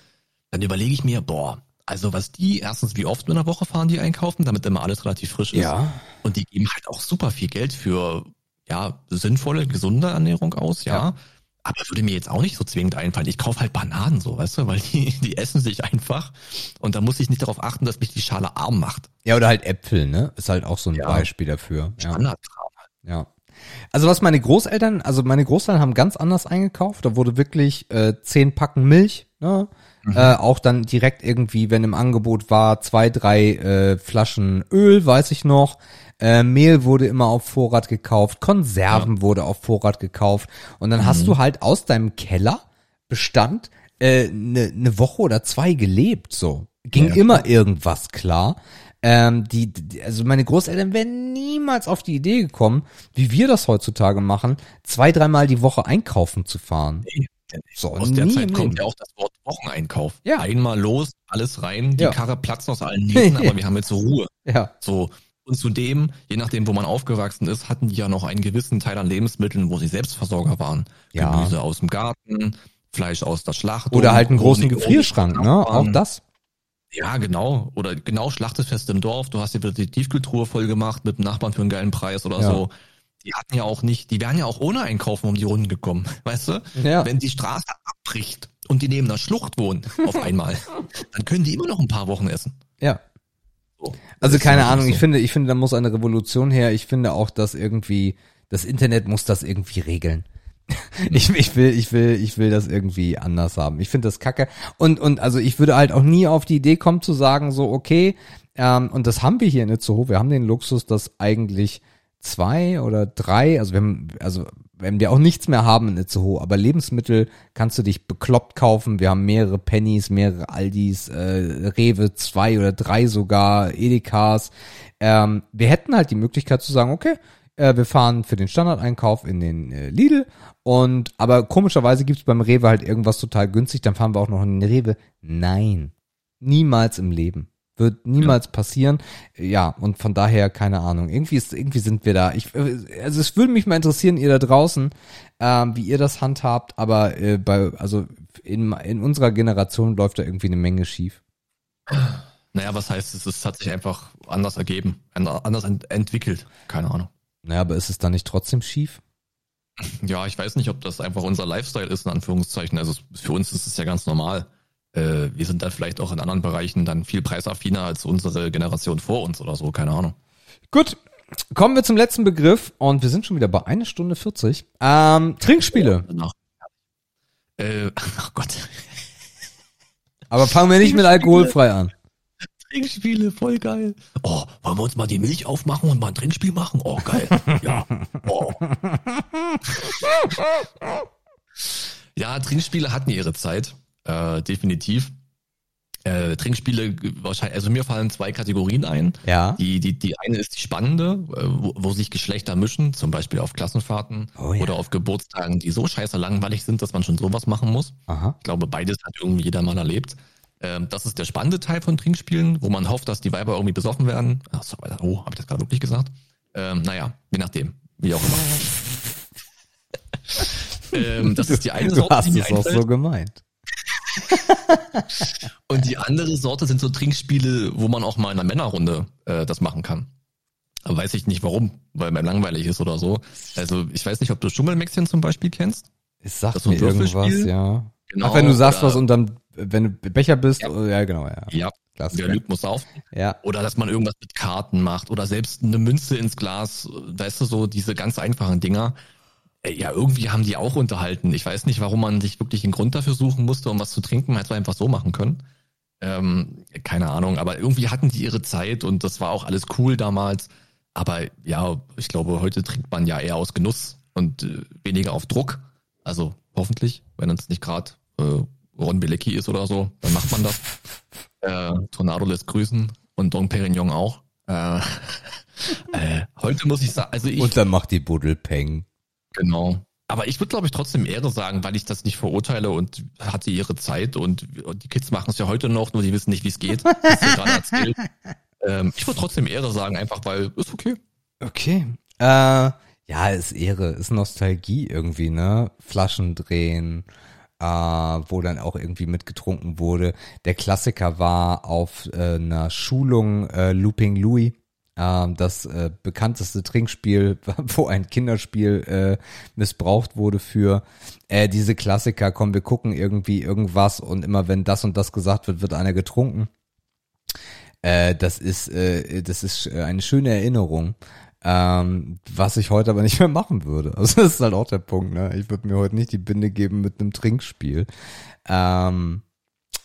Dann überlege ich mir, boah, also was die, erstens, wie oft in der Woche fahren die einkaufen, damit immer alles relativ frisch ist. Ja. Und die geben halt auch super viel Geld für, ja, sinnvolle, gesunde Ernährung aus, ja. Ja. Aber würde mir jetzt auch nicht so zwingend einfallen. Ich kaufe halt Bananen so, weißt du, weil die, (laughs) die essen sich einfach. Und da muss ich nicht darauf achten, dass mich die Schale arm macht. Ja, oder halt Äpfel, ne? Ist halt auch so ein Ja. Beispiel dafür. Ja. Standardkram. Ja. Also was meine Großeltern, also meine Großeltern haben ganz anders eingekauft. Da wurde wirklich äh, zehn Packen Milch, ne? Äh, auch dann direkt irgendwie, wenn im Angebot war, zwei, drei äh, Flaschen Öl, weiß ich noch. Äh, Mehl wurde immer auf Vorrat gekauft, Konserven wurde auf Vorrat gekauft. Und dann hast du halt aus deinem Keller Bestand eine äh, ne ne Woche oder zwei gelebt, so. Ging Ja, immer irgendwas klar. Ähm, die, die, also meine Großeltern wären niemals auf die Idee gekommen, wie wir das heutzutage machen, zwei, dreimal die Woche einkaufen zu fahren. So, Aus der Zeit kommt ja auch das Wort Wocheneinkauf. Ja. Einmal los, alles rein, die Ja. Karre platzt aus allen (laughs) Nähten, aber wir haben jetzt Ruhe. Ja, So. Und zudem, je nachdem, wo man aufgewachsen ist, hatten die ja noch einen gewissen Teil an Lebensmitteln, wo sie Selbstversorger waren. Ja. Gemüse aus dem Garten, Fleisch aus der Schlachtung. oder halt einen großen Gefrierschrank, ne? Auch das. Ja, genau. Oder genau Schlachtefest im Dorf. Du hast dir wieder die Tiefkühltruhe voll gemacht mit dem Nachbarn für einen geilen Preis oder Ja. so. Die hatten ja auch nicht, die wären ja auch ohne Einkaufen um die Runden gekommen. (laughs) Weißt du? Ja. Wenn die Straße abbricht und die neben einer Schlucht wohnen, auf (laughs) einmal, dann können die immer noch ein paar Wochen essen. Ja. So. Also keine Ahnung, so. ich finde, ich finde, da muss eine Revolution her. Ich finde auch, dass irgendwie, das Internet muss das irgendwie regeln. (laughs) Ich, ich will, ich will, ich will das irgendwie anders haben. Ich finde das kacke. Und, und also ich würde halt auch nie auf die Idee kommen zu sagen, so, okay, ähm, und das haben wir hier in Itzehoe. Wir haben den Luxus, dass eigentlich zwei oder drei, also wir haben, also wenn wir auch nichts mehr haben in Itzehoe, aber Lebensmittel kannst du dich bekloppt kaufen. Wir haben mehrere Pennies, mehrere Aldis, äh, Rewe, zwei oder drei sogar, Edekas. Ähm, wir hätten halt die Möglichkeit zu sagen, okay, äh, wir fahren für den Standardeinkauf in den äh, Lidl und aber komischerweise gibt's beim Rewe halt irgendwas total günstig, dann fahren wir auch noch in den Rewe. Nein, niemals im Leben. Wird niemals passieren. Ja, und von daher, keine Ahnung. Irgendwie ist, irgendwie sind wir da. Ich, also es würde mich mal interessieren, ihr da draußen, ähm, wie ihr das handhabt, aber äh, bei, also in, in unserer Generation läuft da irgendwie eine Menge schief. Naja, was heißt es? Es hat sich einfach anders ergeben, anders ent entwickelt. Keine Ahnung. Naja, aber ist es dann nicht trotzdem schief? Ja, ich weiß nicht, ob das einfach unser Lifestyle ist, in Anführungszeichen. Also für uns ist es ja ganz normal. Äh, wir sind da vielleicht auch in anderen Bereichen dann viel preisaffiner als unsere Generation vor uns oder so, keine Ahnung. Gut, kommen wir zum letzten Begriff und wir sind schon wieder bei eine Stunde 40. Ähm, Trinkspiele. Danach. Äh, (laughs) ach Gott. Aber fangen wir nicht mit alkoholfrei an. Trinkspiele, voll geil. Oh, wollen wir uns mal die Milch aufmachen und mal ein Trinkspiel machen? Oh, geil. Ja. Oh. (laughs) Ja, Trinkspiele hatten ihre Zeit, äh, definitiv. Äh, Trinkspiele, wahrscheinlich, also mir fallen zwei Kategorien ein. Ja. Die, die, die eine ist die spannende, äh, wo, wo sich Geschlechter mischen, zum Beispiel auf Klassenfahrten Oh ja. oder auf Geburtstagen, die so scheiße langweilig sind, dass man schon sowas machen muss. Aha. Ich glaube, beides hat irgendwie jeder mal erlebt. Ähm, das ist der spannende Teil von Trinkspielen, wo man hofft, dass die Weiber irgendwie besoffen werden. Ach so, Alter, oh, habe ich das gerade wirklich gesagt? Ähm, naja, je nachdem, wie auch immer. (laughs) ähm, das ist die eine Du Sorte, hast die mir es auch so gemeint. (laughs) Und die andere Sorte sind so Trinkspiele, wo man auch mal in einer Männerrunde äh, das machen kann. Aber weiß ich nicht warum, weil mir langweilig ist oder so. Also ich weiß nicht, ob du Schummelmäxchen zum Beispiel kennst. Es sagt Das mir ein irgendwas, ja. Genau, Ach, wenn du sagst was und dann, wenn du Becher bist, Ja. oh, ja, genau, ja. Ja, Klassiker. wer lügt, muss auf. Ja. Oder dass man irgendwas mit Karten macht oder selbst eine Münze ins Glas, weißt du, so diese ganz einfachen Dinger. Äh, Ja, irgendwie haben die auch unterhalten. Ich weiß nicht, warum man sich wirklich einen Grund dafür suchen musste, um was zu trinken. Man hätte es einfach so machen können. Ähm, keine Ahnung, aber irgendwie hatten die ihre Zeit und das war auch alles cool damals. Aber ja, ich glaube, heute trinkt man ja eher aus Genuss und äh, weniger auf Druck. Also hoffentlich, wenn es nicht gerade äh, Ron Bilecki ist oder so, dann macht man das. Äh, Tornado lässt grüßen und Dong Perignon auch. Äh, (laughs) äh, heute muss ich sagen, also ich Und dann macht die Buddel Peng. Genau. Aber ich würde, glaube ich, trotzdem Ehre sagen, weil ich das nicht verurteile und hatte ihre Zeit und, und die Kids machen es ja heute noch, nur die wissen nicht, wie (laughs) es geht. Ähm, ich würde trotzdem Ehre sagen, einfach weil ist okay. Okay. Äh, ja, ist Ehre, ist Nostalgie irgendwie, ne? Flaschen drehen, äh, wo dann auch irgendwie mitgetrunken wurde. Der Klassiker war auf äh, einer Schulung äh, Looping Louis. Äh, Das äh, bekannteste Trinkspiel, (laughs) wo ein Kinderspiel äh, missbraucht wurde für äh, diese Klassiker. Komm, wir gucken irgendwie irgendwas und immer wenn das und das gesagt wird, wird einer getrunken. Äh, das ist, äh, das ist äh, eine schöne Erinnerung, ähm, was ich heute aber nicht mehr machen würde. (laughs) Also das ist halt auch der Punkt. Ne? Ich würde mir heute nicht die Binde geben mit einem Trinkspiel. Ähm,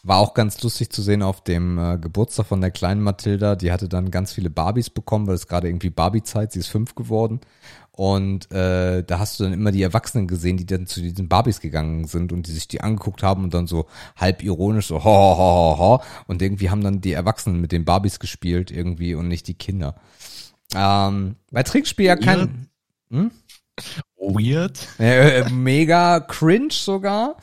war auch ganz lustig zu sehen auf dem äh, Geburtstag von der kleinen Mathilda. Die hatte dann ganz viele Barbies bekommen, weil es gerade irgendwie Barbie-Zeit, sie ist fünf geworden. Und äh, da hast du dann immer die Erwachsenen gesehen, die dann zu diesen Barbies gegangen sind und die sich die angeguckt haben und dann so halb ironisch so ho ho ho ho und irgendwie haben dann die Erwachsenen mit den Barbies gespielt irgendwie und nicht die Kinder. Ähm, bei Trinkspiel ja kein Weird. äh, äh, mega cringe sogar.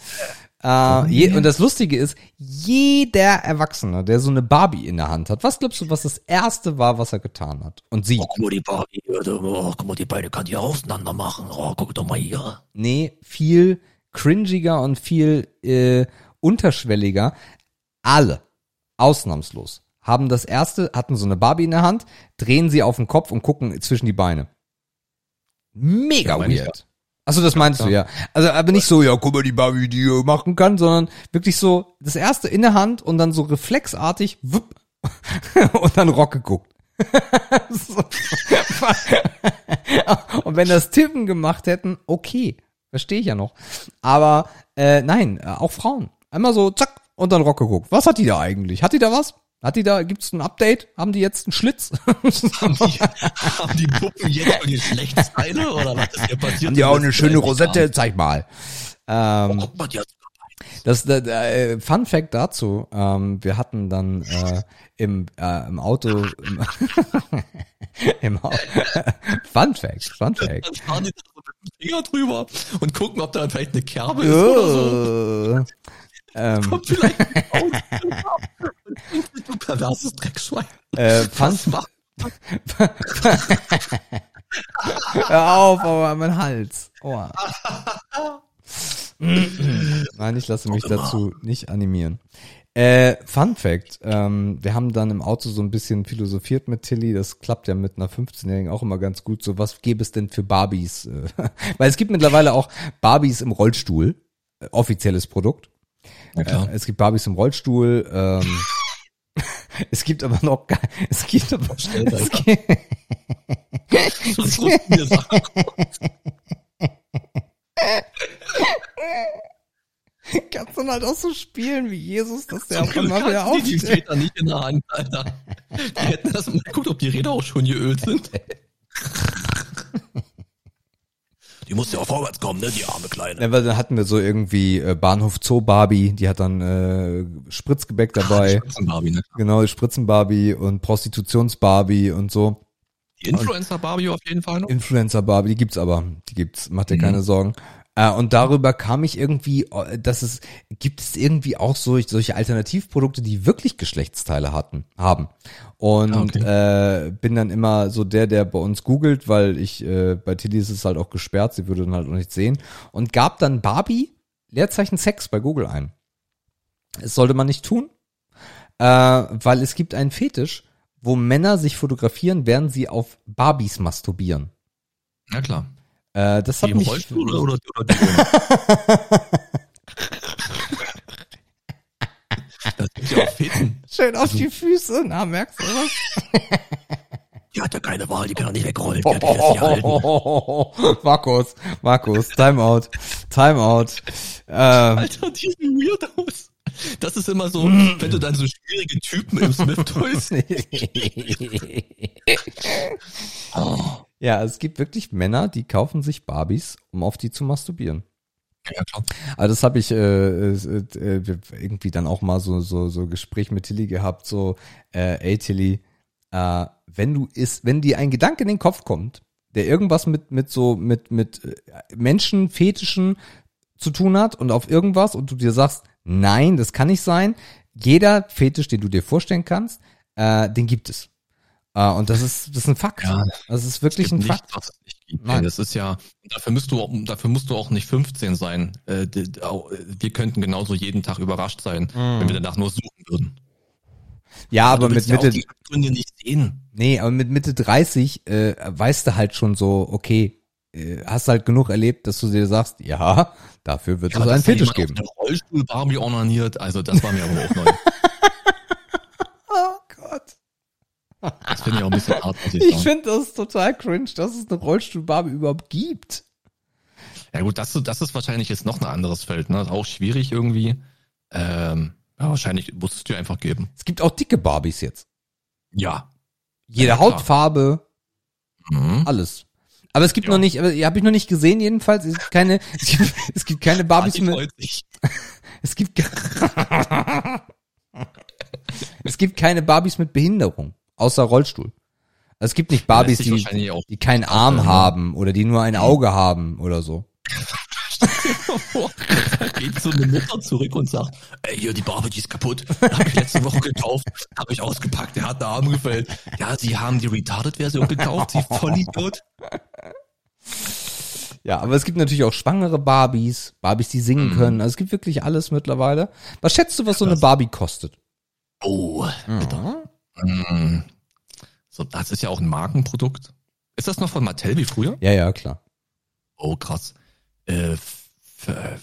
Äh, je, und das Lustige ist, jeder Erwachsene, der so eine Barbie in der Hand hat, was glaubst du, was das erste war, was er getan hat? Und sie, Guck mal, die Barbie, oh, guck mal, die beiden kann die auseinander machen. Oh, guck doch mal hier. nee, viel cringiger und viel äh, unterschwelliger. Alle, ausnahmslos, haben das erste, hatten so eine Barbie in der Hand, drehen sie auf den Kopf und gucken zwischen die Beine. Mega Ja, weird. Also das meinst du ja. Also aber nicht so, ja, guck mal, die Barbie, die ihr machen kann, sondern wirklich so das erste in der Hand und dann so reflexartig wupp, (laughs) und dann Rock geguckt. (laughs) (laughs) Und wenn das Tippen gemacht hätten, okay, verstehe ich ja noch. Aber äh, nein, äh, auch Frauen. Einmal so zack und dann Rock geguckt. Was hat die da eigentlich? Hat die da was? Hat die da, gibt's ein Update? Haben die jetzt einen Schlitz? (laughs) Haben die, haben die Puppen jetzt Geschlechtsteile oder was ist hier passiert? Haben die auch eine schöne Rosette? Zeig mal. Ähm, Guck mal, die hat Das äh, äh, Fun Fact dazu: ähm, Wir hatten dann äh, im äh, im Auto im, (laughs) im Au (laughs) Fun Fact, Fun Fact. Dann fahren die da mit dem Finger drüber und gucken, ob da vielleicht eine Kerbe ist oder so. Ähm, Kommt vielleicht raus. du perverses Dreckschwein. äh, Was macht (laughs) hör auf, aber mein Hals. Oh. (laughs) Nein, ich lasse mich dazu nicht animieren. Äh, Fun Fact, ähm, wir haben dann im Auto so ein bisschen philosophiert mit Tilly, das klappt ja mit einer 15-Jährigen auch immer ganz gut, so was gäbe es denn für Barbies? (laughs) Weil es gibt mittlerweile auch Barbies im Rollstuhl, äh, offizielles Produkt. Äh, es gibt Barbies im Rollstuhl, ähm, (laughs) es gibt aber noch, es gibt aber, es gibt, (laughs) (laughs) kannst dann halt auch so spielen wie Jesus, dass der auf einmal wieder hatten die. Väter nicht in der Hand, Alter. Die hätten das mal geguckt, ob die Räder auch schon geölt sind. Die muss ja auch vorwärts kommen, ne, die arme Kleine. Ja, weil dann hatten wir so irgendwie äh, Bahnhof Zoo Barbie, die hat dann äh, Spritzgebäck dabei, Barbie, ne? genau, die Spritzen Barbie und Prostitutions Barbie und so. Die Influencer Barbie auf jeden Fall noch. Influencer Barbie, die gibt's aber, die gibt's, macht dir Mhm. keine Sorgen. Äh, und darüber kam ich irgendwie, äh, dass es, gibt es irgendwie auch so, solche Alternativprodukte, die wirklich Geschlechtsteile hatten, haben. Und äh, bin dann immer so der, der bei uns googelt, weil ich, äh, bei Tilly ist es halt auch gesperrt, sie würde dann halt auch nicht sehen. Und gab dann Barbie, Leerzeichen Sex bei Google ein. Das sollte man nicht tun, äh, weil es gibt einen Fetisch, wo Männer sich fotografieren, während sie auf Barbies masturbieren. Ja klar. Äh, das hat Die im mich, Rollstuhl oder, oder, oder die (laughs) Das gibt ja auch Feten. schön auf die Füße, na, merkst du was? Die hat ja keine Wahl, die kann doch nicht wegrollen. Die hat die lässt sich halten. (laughs) Markus, Markus, Timeout, Timeout. Ähm, Alter, die sehen weird aus. Das ist immer so, wenn du dann so schwierige Typen im Smith Toys. (laughs) ja, es gibt wirklich Männer, die kaufen sich Barbies, um auf die zu masturbieren. Ja, klar. Also das habe ich äh, äh, äh, irgendwie dann auch mal so so so Gespräch mit Tilly gehabt, so äh, ey Tilly, äh, wenn du ist, wenn dir ein Gedanke in den Kopf kommt, der irgendwas mit mit so mit mit äh, Menschen Fetischen zu tun hat und auf irgendwas und du dir sagst, nein, das kann nicht sein. Jeder Fetisch, den du dir vorstellen kannst, äh, den gibt es. Äh, und das ist das ist ein Fakt. Ja, das ist wirklich ein Fakt. nichts, es gibt. Nein. Das ist ja, dafür musst du, auch- dafür musst du auch nicht 15 sein. Äh, Wir könnten genauso jeden Tag überrascht sein, wenn wir danach nur suchen würden. Ja, aber du mit ja Mitte die Gründe nicht sehen. Nee, aber mit Mitte 30 äh, weißt du halt schon so, okay, äh, hast halt genug erlebt, dass du dir sagst, ja, dafür wird es Aber einen Fetisch geben. Rollstuhl Barbie ornaniert, also das war mir aber auch neu. (laughs) Das finde ich auch ein bisschen hart, ich Ich finde das total cringe, dass es eine Rollstuhlbarbie überhaupt gibt. Ja gut, das, das ist wahrscheinlich jetzt noch ein anderes Feld, ne? Auch schwierig irgendwie. Ähm, ja, wahrscheinlich muss es dir einfach geben. Es gibt auch dicke Barbies jetzt. Ja. Jede Ja. Hautfarbe, Mhm. alles. Aber es gibt Ja. noch nicht, aber habe ich noch nicht gesehen jedenfalls. Es gibt keine, (laughs) es gibt, es gibt keine Barbies Adi mit, (laughs) es gibt, (laughs) es gibt keine Barbies mit Behinderung, außer Rollstuhl. Also Es gibt nicht Barbies, die, die keinen Arm haben oder die nur ein Auge haben oder so. (laughs) geht so eine Mutter zurück und sagt, ey, hier, die Barbie, die ist kaputt. Habe ich letzte Woche gekauft, habe ich ausgepackt, der hat der Arm gefällt. Ja, sie haben die Retarded-Version gekauft, sie Vollidiot. (laughs) Ja, aber es gibt natürlich auch schwangere Barbies, Barbies, die singen Mhm. können. Also es gibt wirklich alles mittlerweile. Was schätzt du, was so eine Barbie kostet? Oh, bitte. Mm. So, das ist ja auch ein Markenprodukt. Ist das noch von Mattel wie früher? Ja, ja, klar. Oh, krass. Äh,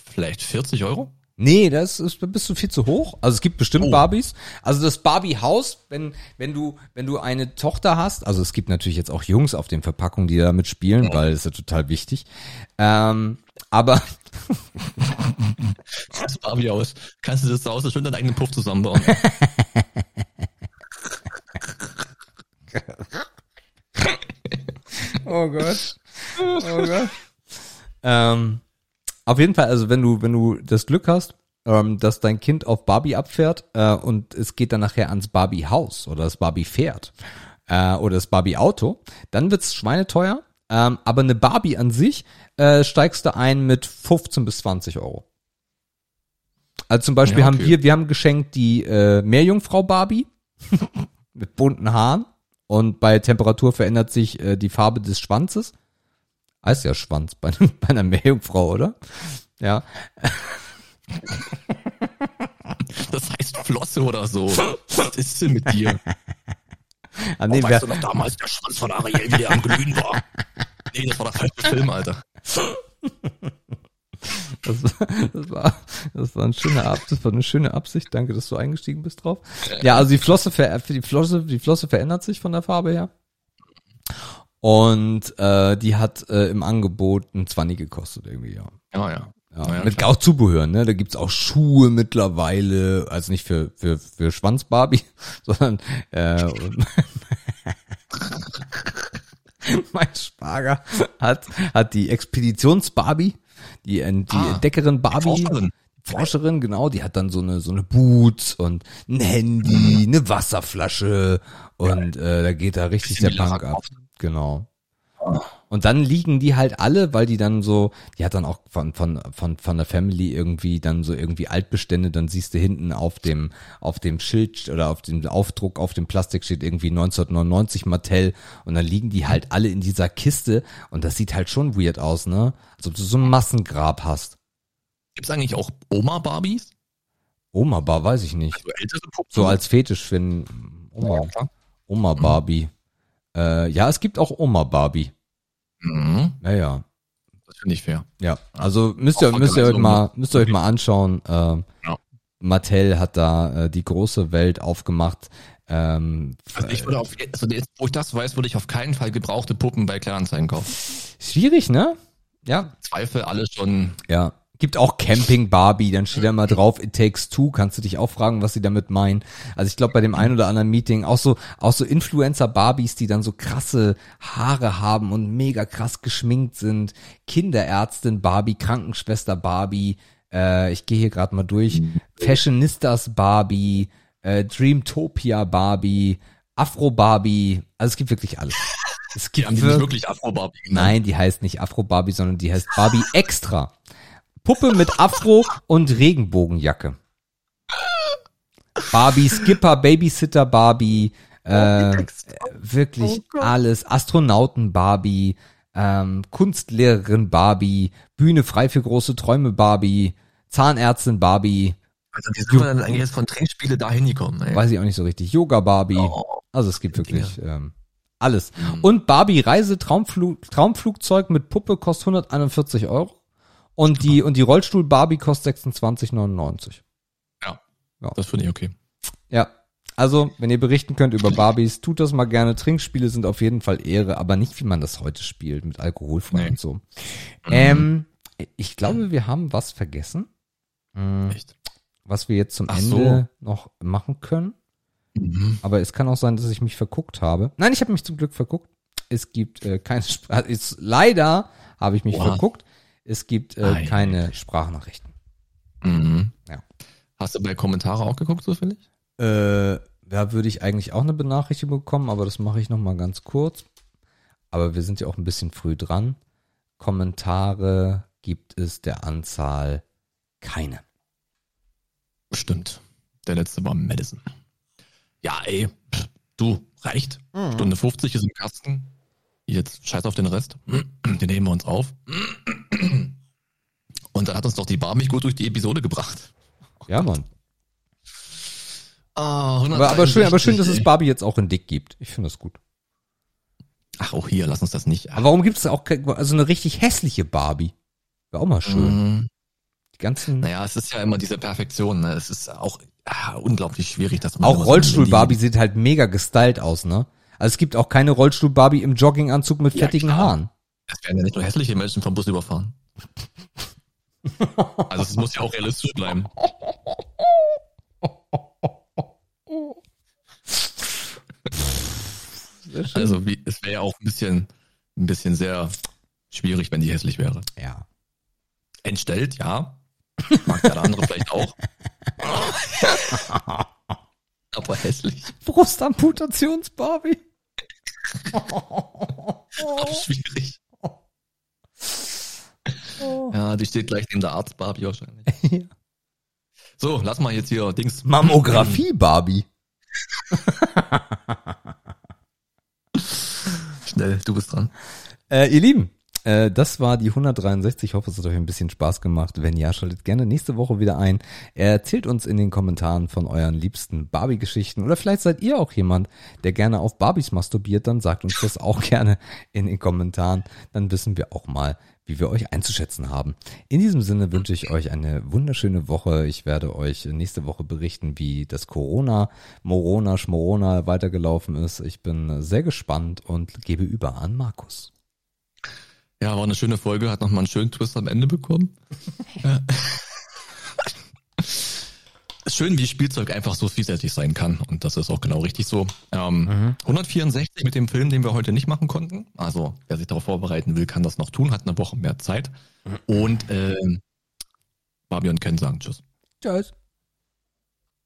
vielleicht 40 Euro? Nee, das ist bist du viel zu hoch. Also es gibt bestimmt Oh. Barbies. Also das Barbie-Haus, wenn, wenn du, wenn du eine Tochter hast, also es gibt natürlich jetzt auch Jungs auf den Verpackungen, die damit spielen, weil das ist ja total wichtig. Ähm, aber (laughs) Das Barbie aus. Kannst du das zu Hause schön deinen eigenen Puff zusammenbauen? (laughs) Oh Gott. Oh Gott. ähm, auf jeden Fall, also wenn du, wenn du das Glück hast, ähm, dass dein Kind auf Barbie abfährt äh, und es geht dann nachher ans Barbie-Haus oder das Barbie-Pferd äh, oder das Barbie-Auto, dann wird's schweineteuer. Ähm, aber eine Barbie an sich äh, steigst du ein mit 15 bis 20 Euro. Also zum Beispiel Ja, haben okay. wir, wir haben geschenkt die äh, Meerjungfrau Barbie (laughs) mit bunten Haaren und bei Temperatur verändert sich äh, die Farbe des Schwanzes. Heißt ja Schwanz bei, (laughs) bei einer Meerjungfrau, oder? Ja. (laughs) Das heißt Flosse oder so. Was ist denn mit dir? Ah, nee, oh, weißt du noch damals der Schwanz von Ariel, wie der am Glühen war? Nee, das war der falsche Film, Alter. (laughs) das, war, das, war, das, war ein schöner Ab, das war eine schöne Absicht. Danke, dass du eingestiegen bist drauf. Ja, also die Flosse, die Flosse, die Flosse verändert sich von der Farbe her. Und äh, die hat äh, im Angebot ein 20 gekostet irgendwie, ja. Ja, ja. Ja, ja, mit klar. auch Zubehör, ne? Da gibt's auch Schuhe mittlerweile, also nicht für für für Schwanzbarbie, (laughs) sondern äh, (laughs) mein Schwager hat hat die Expeditionsbarbie, die die Ah, Entdeckerin Barbie, Forscherin. Forscherin, genau, die hat dann so eine so eine Boots und ein Handy, eine Wasserflasche und äh, da geht da richtig der Punk ab. Genau. Und dann liegen die halt alle, weil die dann so, die hat dann auch von von von von der Family irgendwie dann so irgendwie Altbestände, dann siehst du hinten auf dem auf dem Schild oder auf dem Aufdruck auf dem Plastik steht irgendwie 1999 Mattel und dann liegen die halt alle in dieser Kiste und das sieht halt schon weird aus, ne? Als ob du so ein Massengrab hast. Gibt's eigentlich auch Oma-Barbies? Oma Bar, weiß ich nicht. So ältere Puppen? So als Fetisch für Oma, Ja, klar. Oma Barbie. Äh, ja, es gibt auch Oma Barbie. Mhm. Naja. Das finde ich fair. Ja, also müsst ihr, Auch müsst ihr euch mal, müsst ihr euch mal anschauen. Ähm, Ja. Mattel hat da äh, die große Welt aufgemacht. Ähm, Also ich würde auf, also jetzt, wo ich das weiß, würde ich auf keinen Fall gebrauchte Puppen bei Kleinanzeigen kaufen. schwierig, ne? Ja, Zweifel alles schon. ja. Gibt auch Camping Barbie, dann steht da mal drauf, it takes two, kannst du dich auch fragen, was sie damit meinen. Also ich glaube bei dem einen oder anderen Meeting auch so, auch so Influencer Barbies, die dann so krasse Haare haben und mega krass geschminkt sind. Kinderärztin Barbie, Krankenschwester Barbie, äh, ich gehe hier gerade mal durch. Fashionistas Barbie, äh, Dreamtopia Barbie, Afro Barbie, also es gibt wirklich alles. Es Die haben gibt die nicht wir- wirklich Afro-Barbie genannt. Nein, die heißt nicht Afro Barbie, sondern die heißt Barbie Extra. Puppe mit Afro und Regenbogenjacke. Barbie Skipper, Babysitter Barbie, äh, wirklich alles. Astronauten Barbie, ähm, Kunstlehrerin Barbie, Bühne frei für große Träume Barbie, Zahnärztin Barbie, Also wie sind wir dann eigentlich jetzt von Trinkspiele dahin gekommen? Ey? weiß ich auch nicht so richtig, Yoga Barbie. Oh. Also es gibt wirklich ähm, alles. Mhm. Und Barbie Reise Traumflug, Traumflugzeug mit Puppe kostet 141 Euro. Und die, und die Rollstuhl Barbie kostet 26,99. Das finde ich okay. Ja. Also, wenn ihr berichten könnt über Barbies, tut das mal gerne. Trinkspiele sind auf jeden Fall Ehre, aber nicht, wie man das heute spielt, mit alkoholfrei Nee. und so. Ähm, ich glaube, wir haben was vergessen, mm, Echt. was wir jetzt zum Ach Ende noch machen können. Mhm. Aber es kann auch sein, dass ich mich verguckt habe. Nein, ich habe mich zum Glück verguckt. Es gibt äh, keine Spra ist, leider habe ich mich Oha. verguckt. Es gibt äh, Ei. keine Sprachnachrichten. Mhm. Ja. Hast du bei Kommentare auch geguckt, zufällig? Äh, da würde ich eigentlich auch eine Benachrichtigung bekommen, aber das mache ich noch mal ganz kurz. Aber wir sind ja auch ein bisschen früh dran. Kommentare gibt es der Anzahl keine. Stimmt. Der letzte war Madison. Ja, ey, pff, du, reicht. Stunde 50 ist im Kasten. Jetzt scheiß auf den Rest. Den nehmen wir uns auf. Und dann hat uns doch die Bar mich gut durch die Episode gebracht. Ja, Mann. Ah, Aber, aber schön, aber schön, dass es Barbie jetzt auch in dick gibt. Ich finde das gut. Ach, auch hier, lass uns das nicht. Aber warum gibt es auch also eine richtig hässliche Barbie? Wäre auch mal schön. Mhm. Die ganzen Naja, es ist ja immer diese Perfektion. Ne? Es ist auch ah, unglaublich schwierig, dass man Auch Rollstuhl-Barbie sieht halt mega gestylt aus, ne? Also es gibt auch keine Rollstuhl-Barbie im Jogginganzug mit Ja, fettigen klar. Haaren. Es werden ja nicht nur hässliche Menschen vom Bus überfahren. Also es muss ja auch realistisch bleiben. Also wie, es wäre ja auch ein bisschen, ein bisschen sehr schwierig, wenn die hässlich wäre. Ja. Entstellt, ja. Mag der andere vielleicht auch. (laughs) Aber hässlich, Brustamputations-Barbie. (laughs) auch schwierig. Ja, die steht gleich neben der Arzt Barbie wahrscheinlich. (laughs) Ja. So, lass mal jetzt hier Dings. Mammographie-Barbie. (laughs) Schnell, du bist dran. Äh, ihr Lieben, äh, das war die 163. Ich hoffe, es hat euch ein bisschen Spaß gemacht. Wenn ja, schaltet gerne nächste Woche wieder ein. Erzählt uns in den Kommentaren von euren liebsten Barbie-Geschichten. Oder vielleicht seid ihr auch jemand, der gerne auf Barbies masturbiert. Dann sagt uns das auch (laughs) gerne in den Kommentaren. Dann wissen wir auch mal, wie wir euch einzuschätzen haben. In diesem Sinne wünsche ich euch eine wunderschöne Woche. Ich werde euch nächste Woche berichten, wie das Corona, Morona, Schmorona weitergelaufen ist. Ich bin sehr gespannt und gebe über an Markus. Ja, war eine schöne Folge, hat nochmal einen schönen Twist am Ende bekommen. (laughs) Ja. Schön, wie Spielzeug einfach so vielseitig sein kann. Und das ist auch genau richtig so. Ähm, 164 mit dem Film, den wir heute nicht machen konnten. Also, wer sich darauf vorbereiten will, kann das noch tun, hat eine Woche mehr Zeit. Und ähm, Barbie und Ken sagen Tschüss. Tschüss.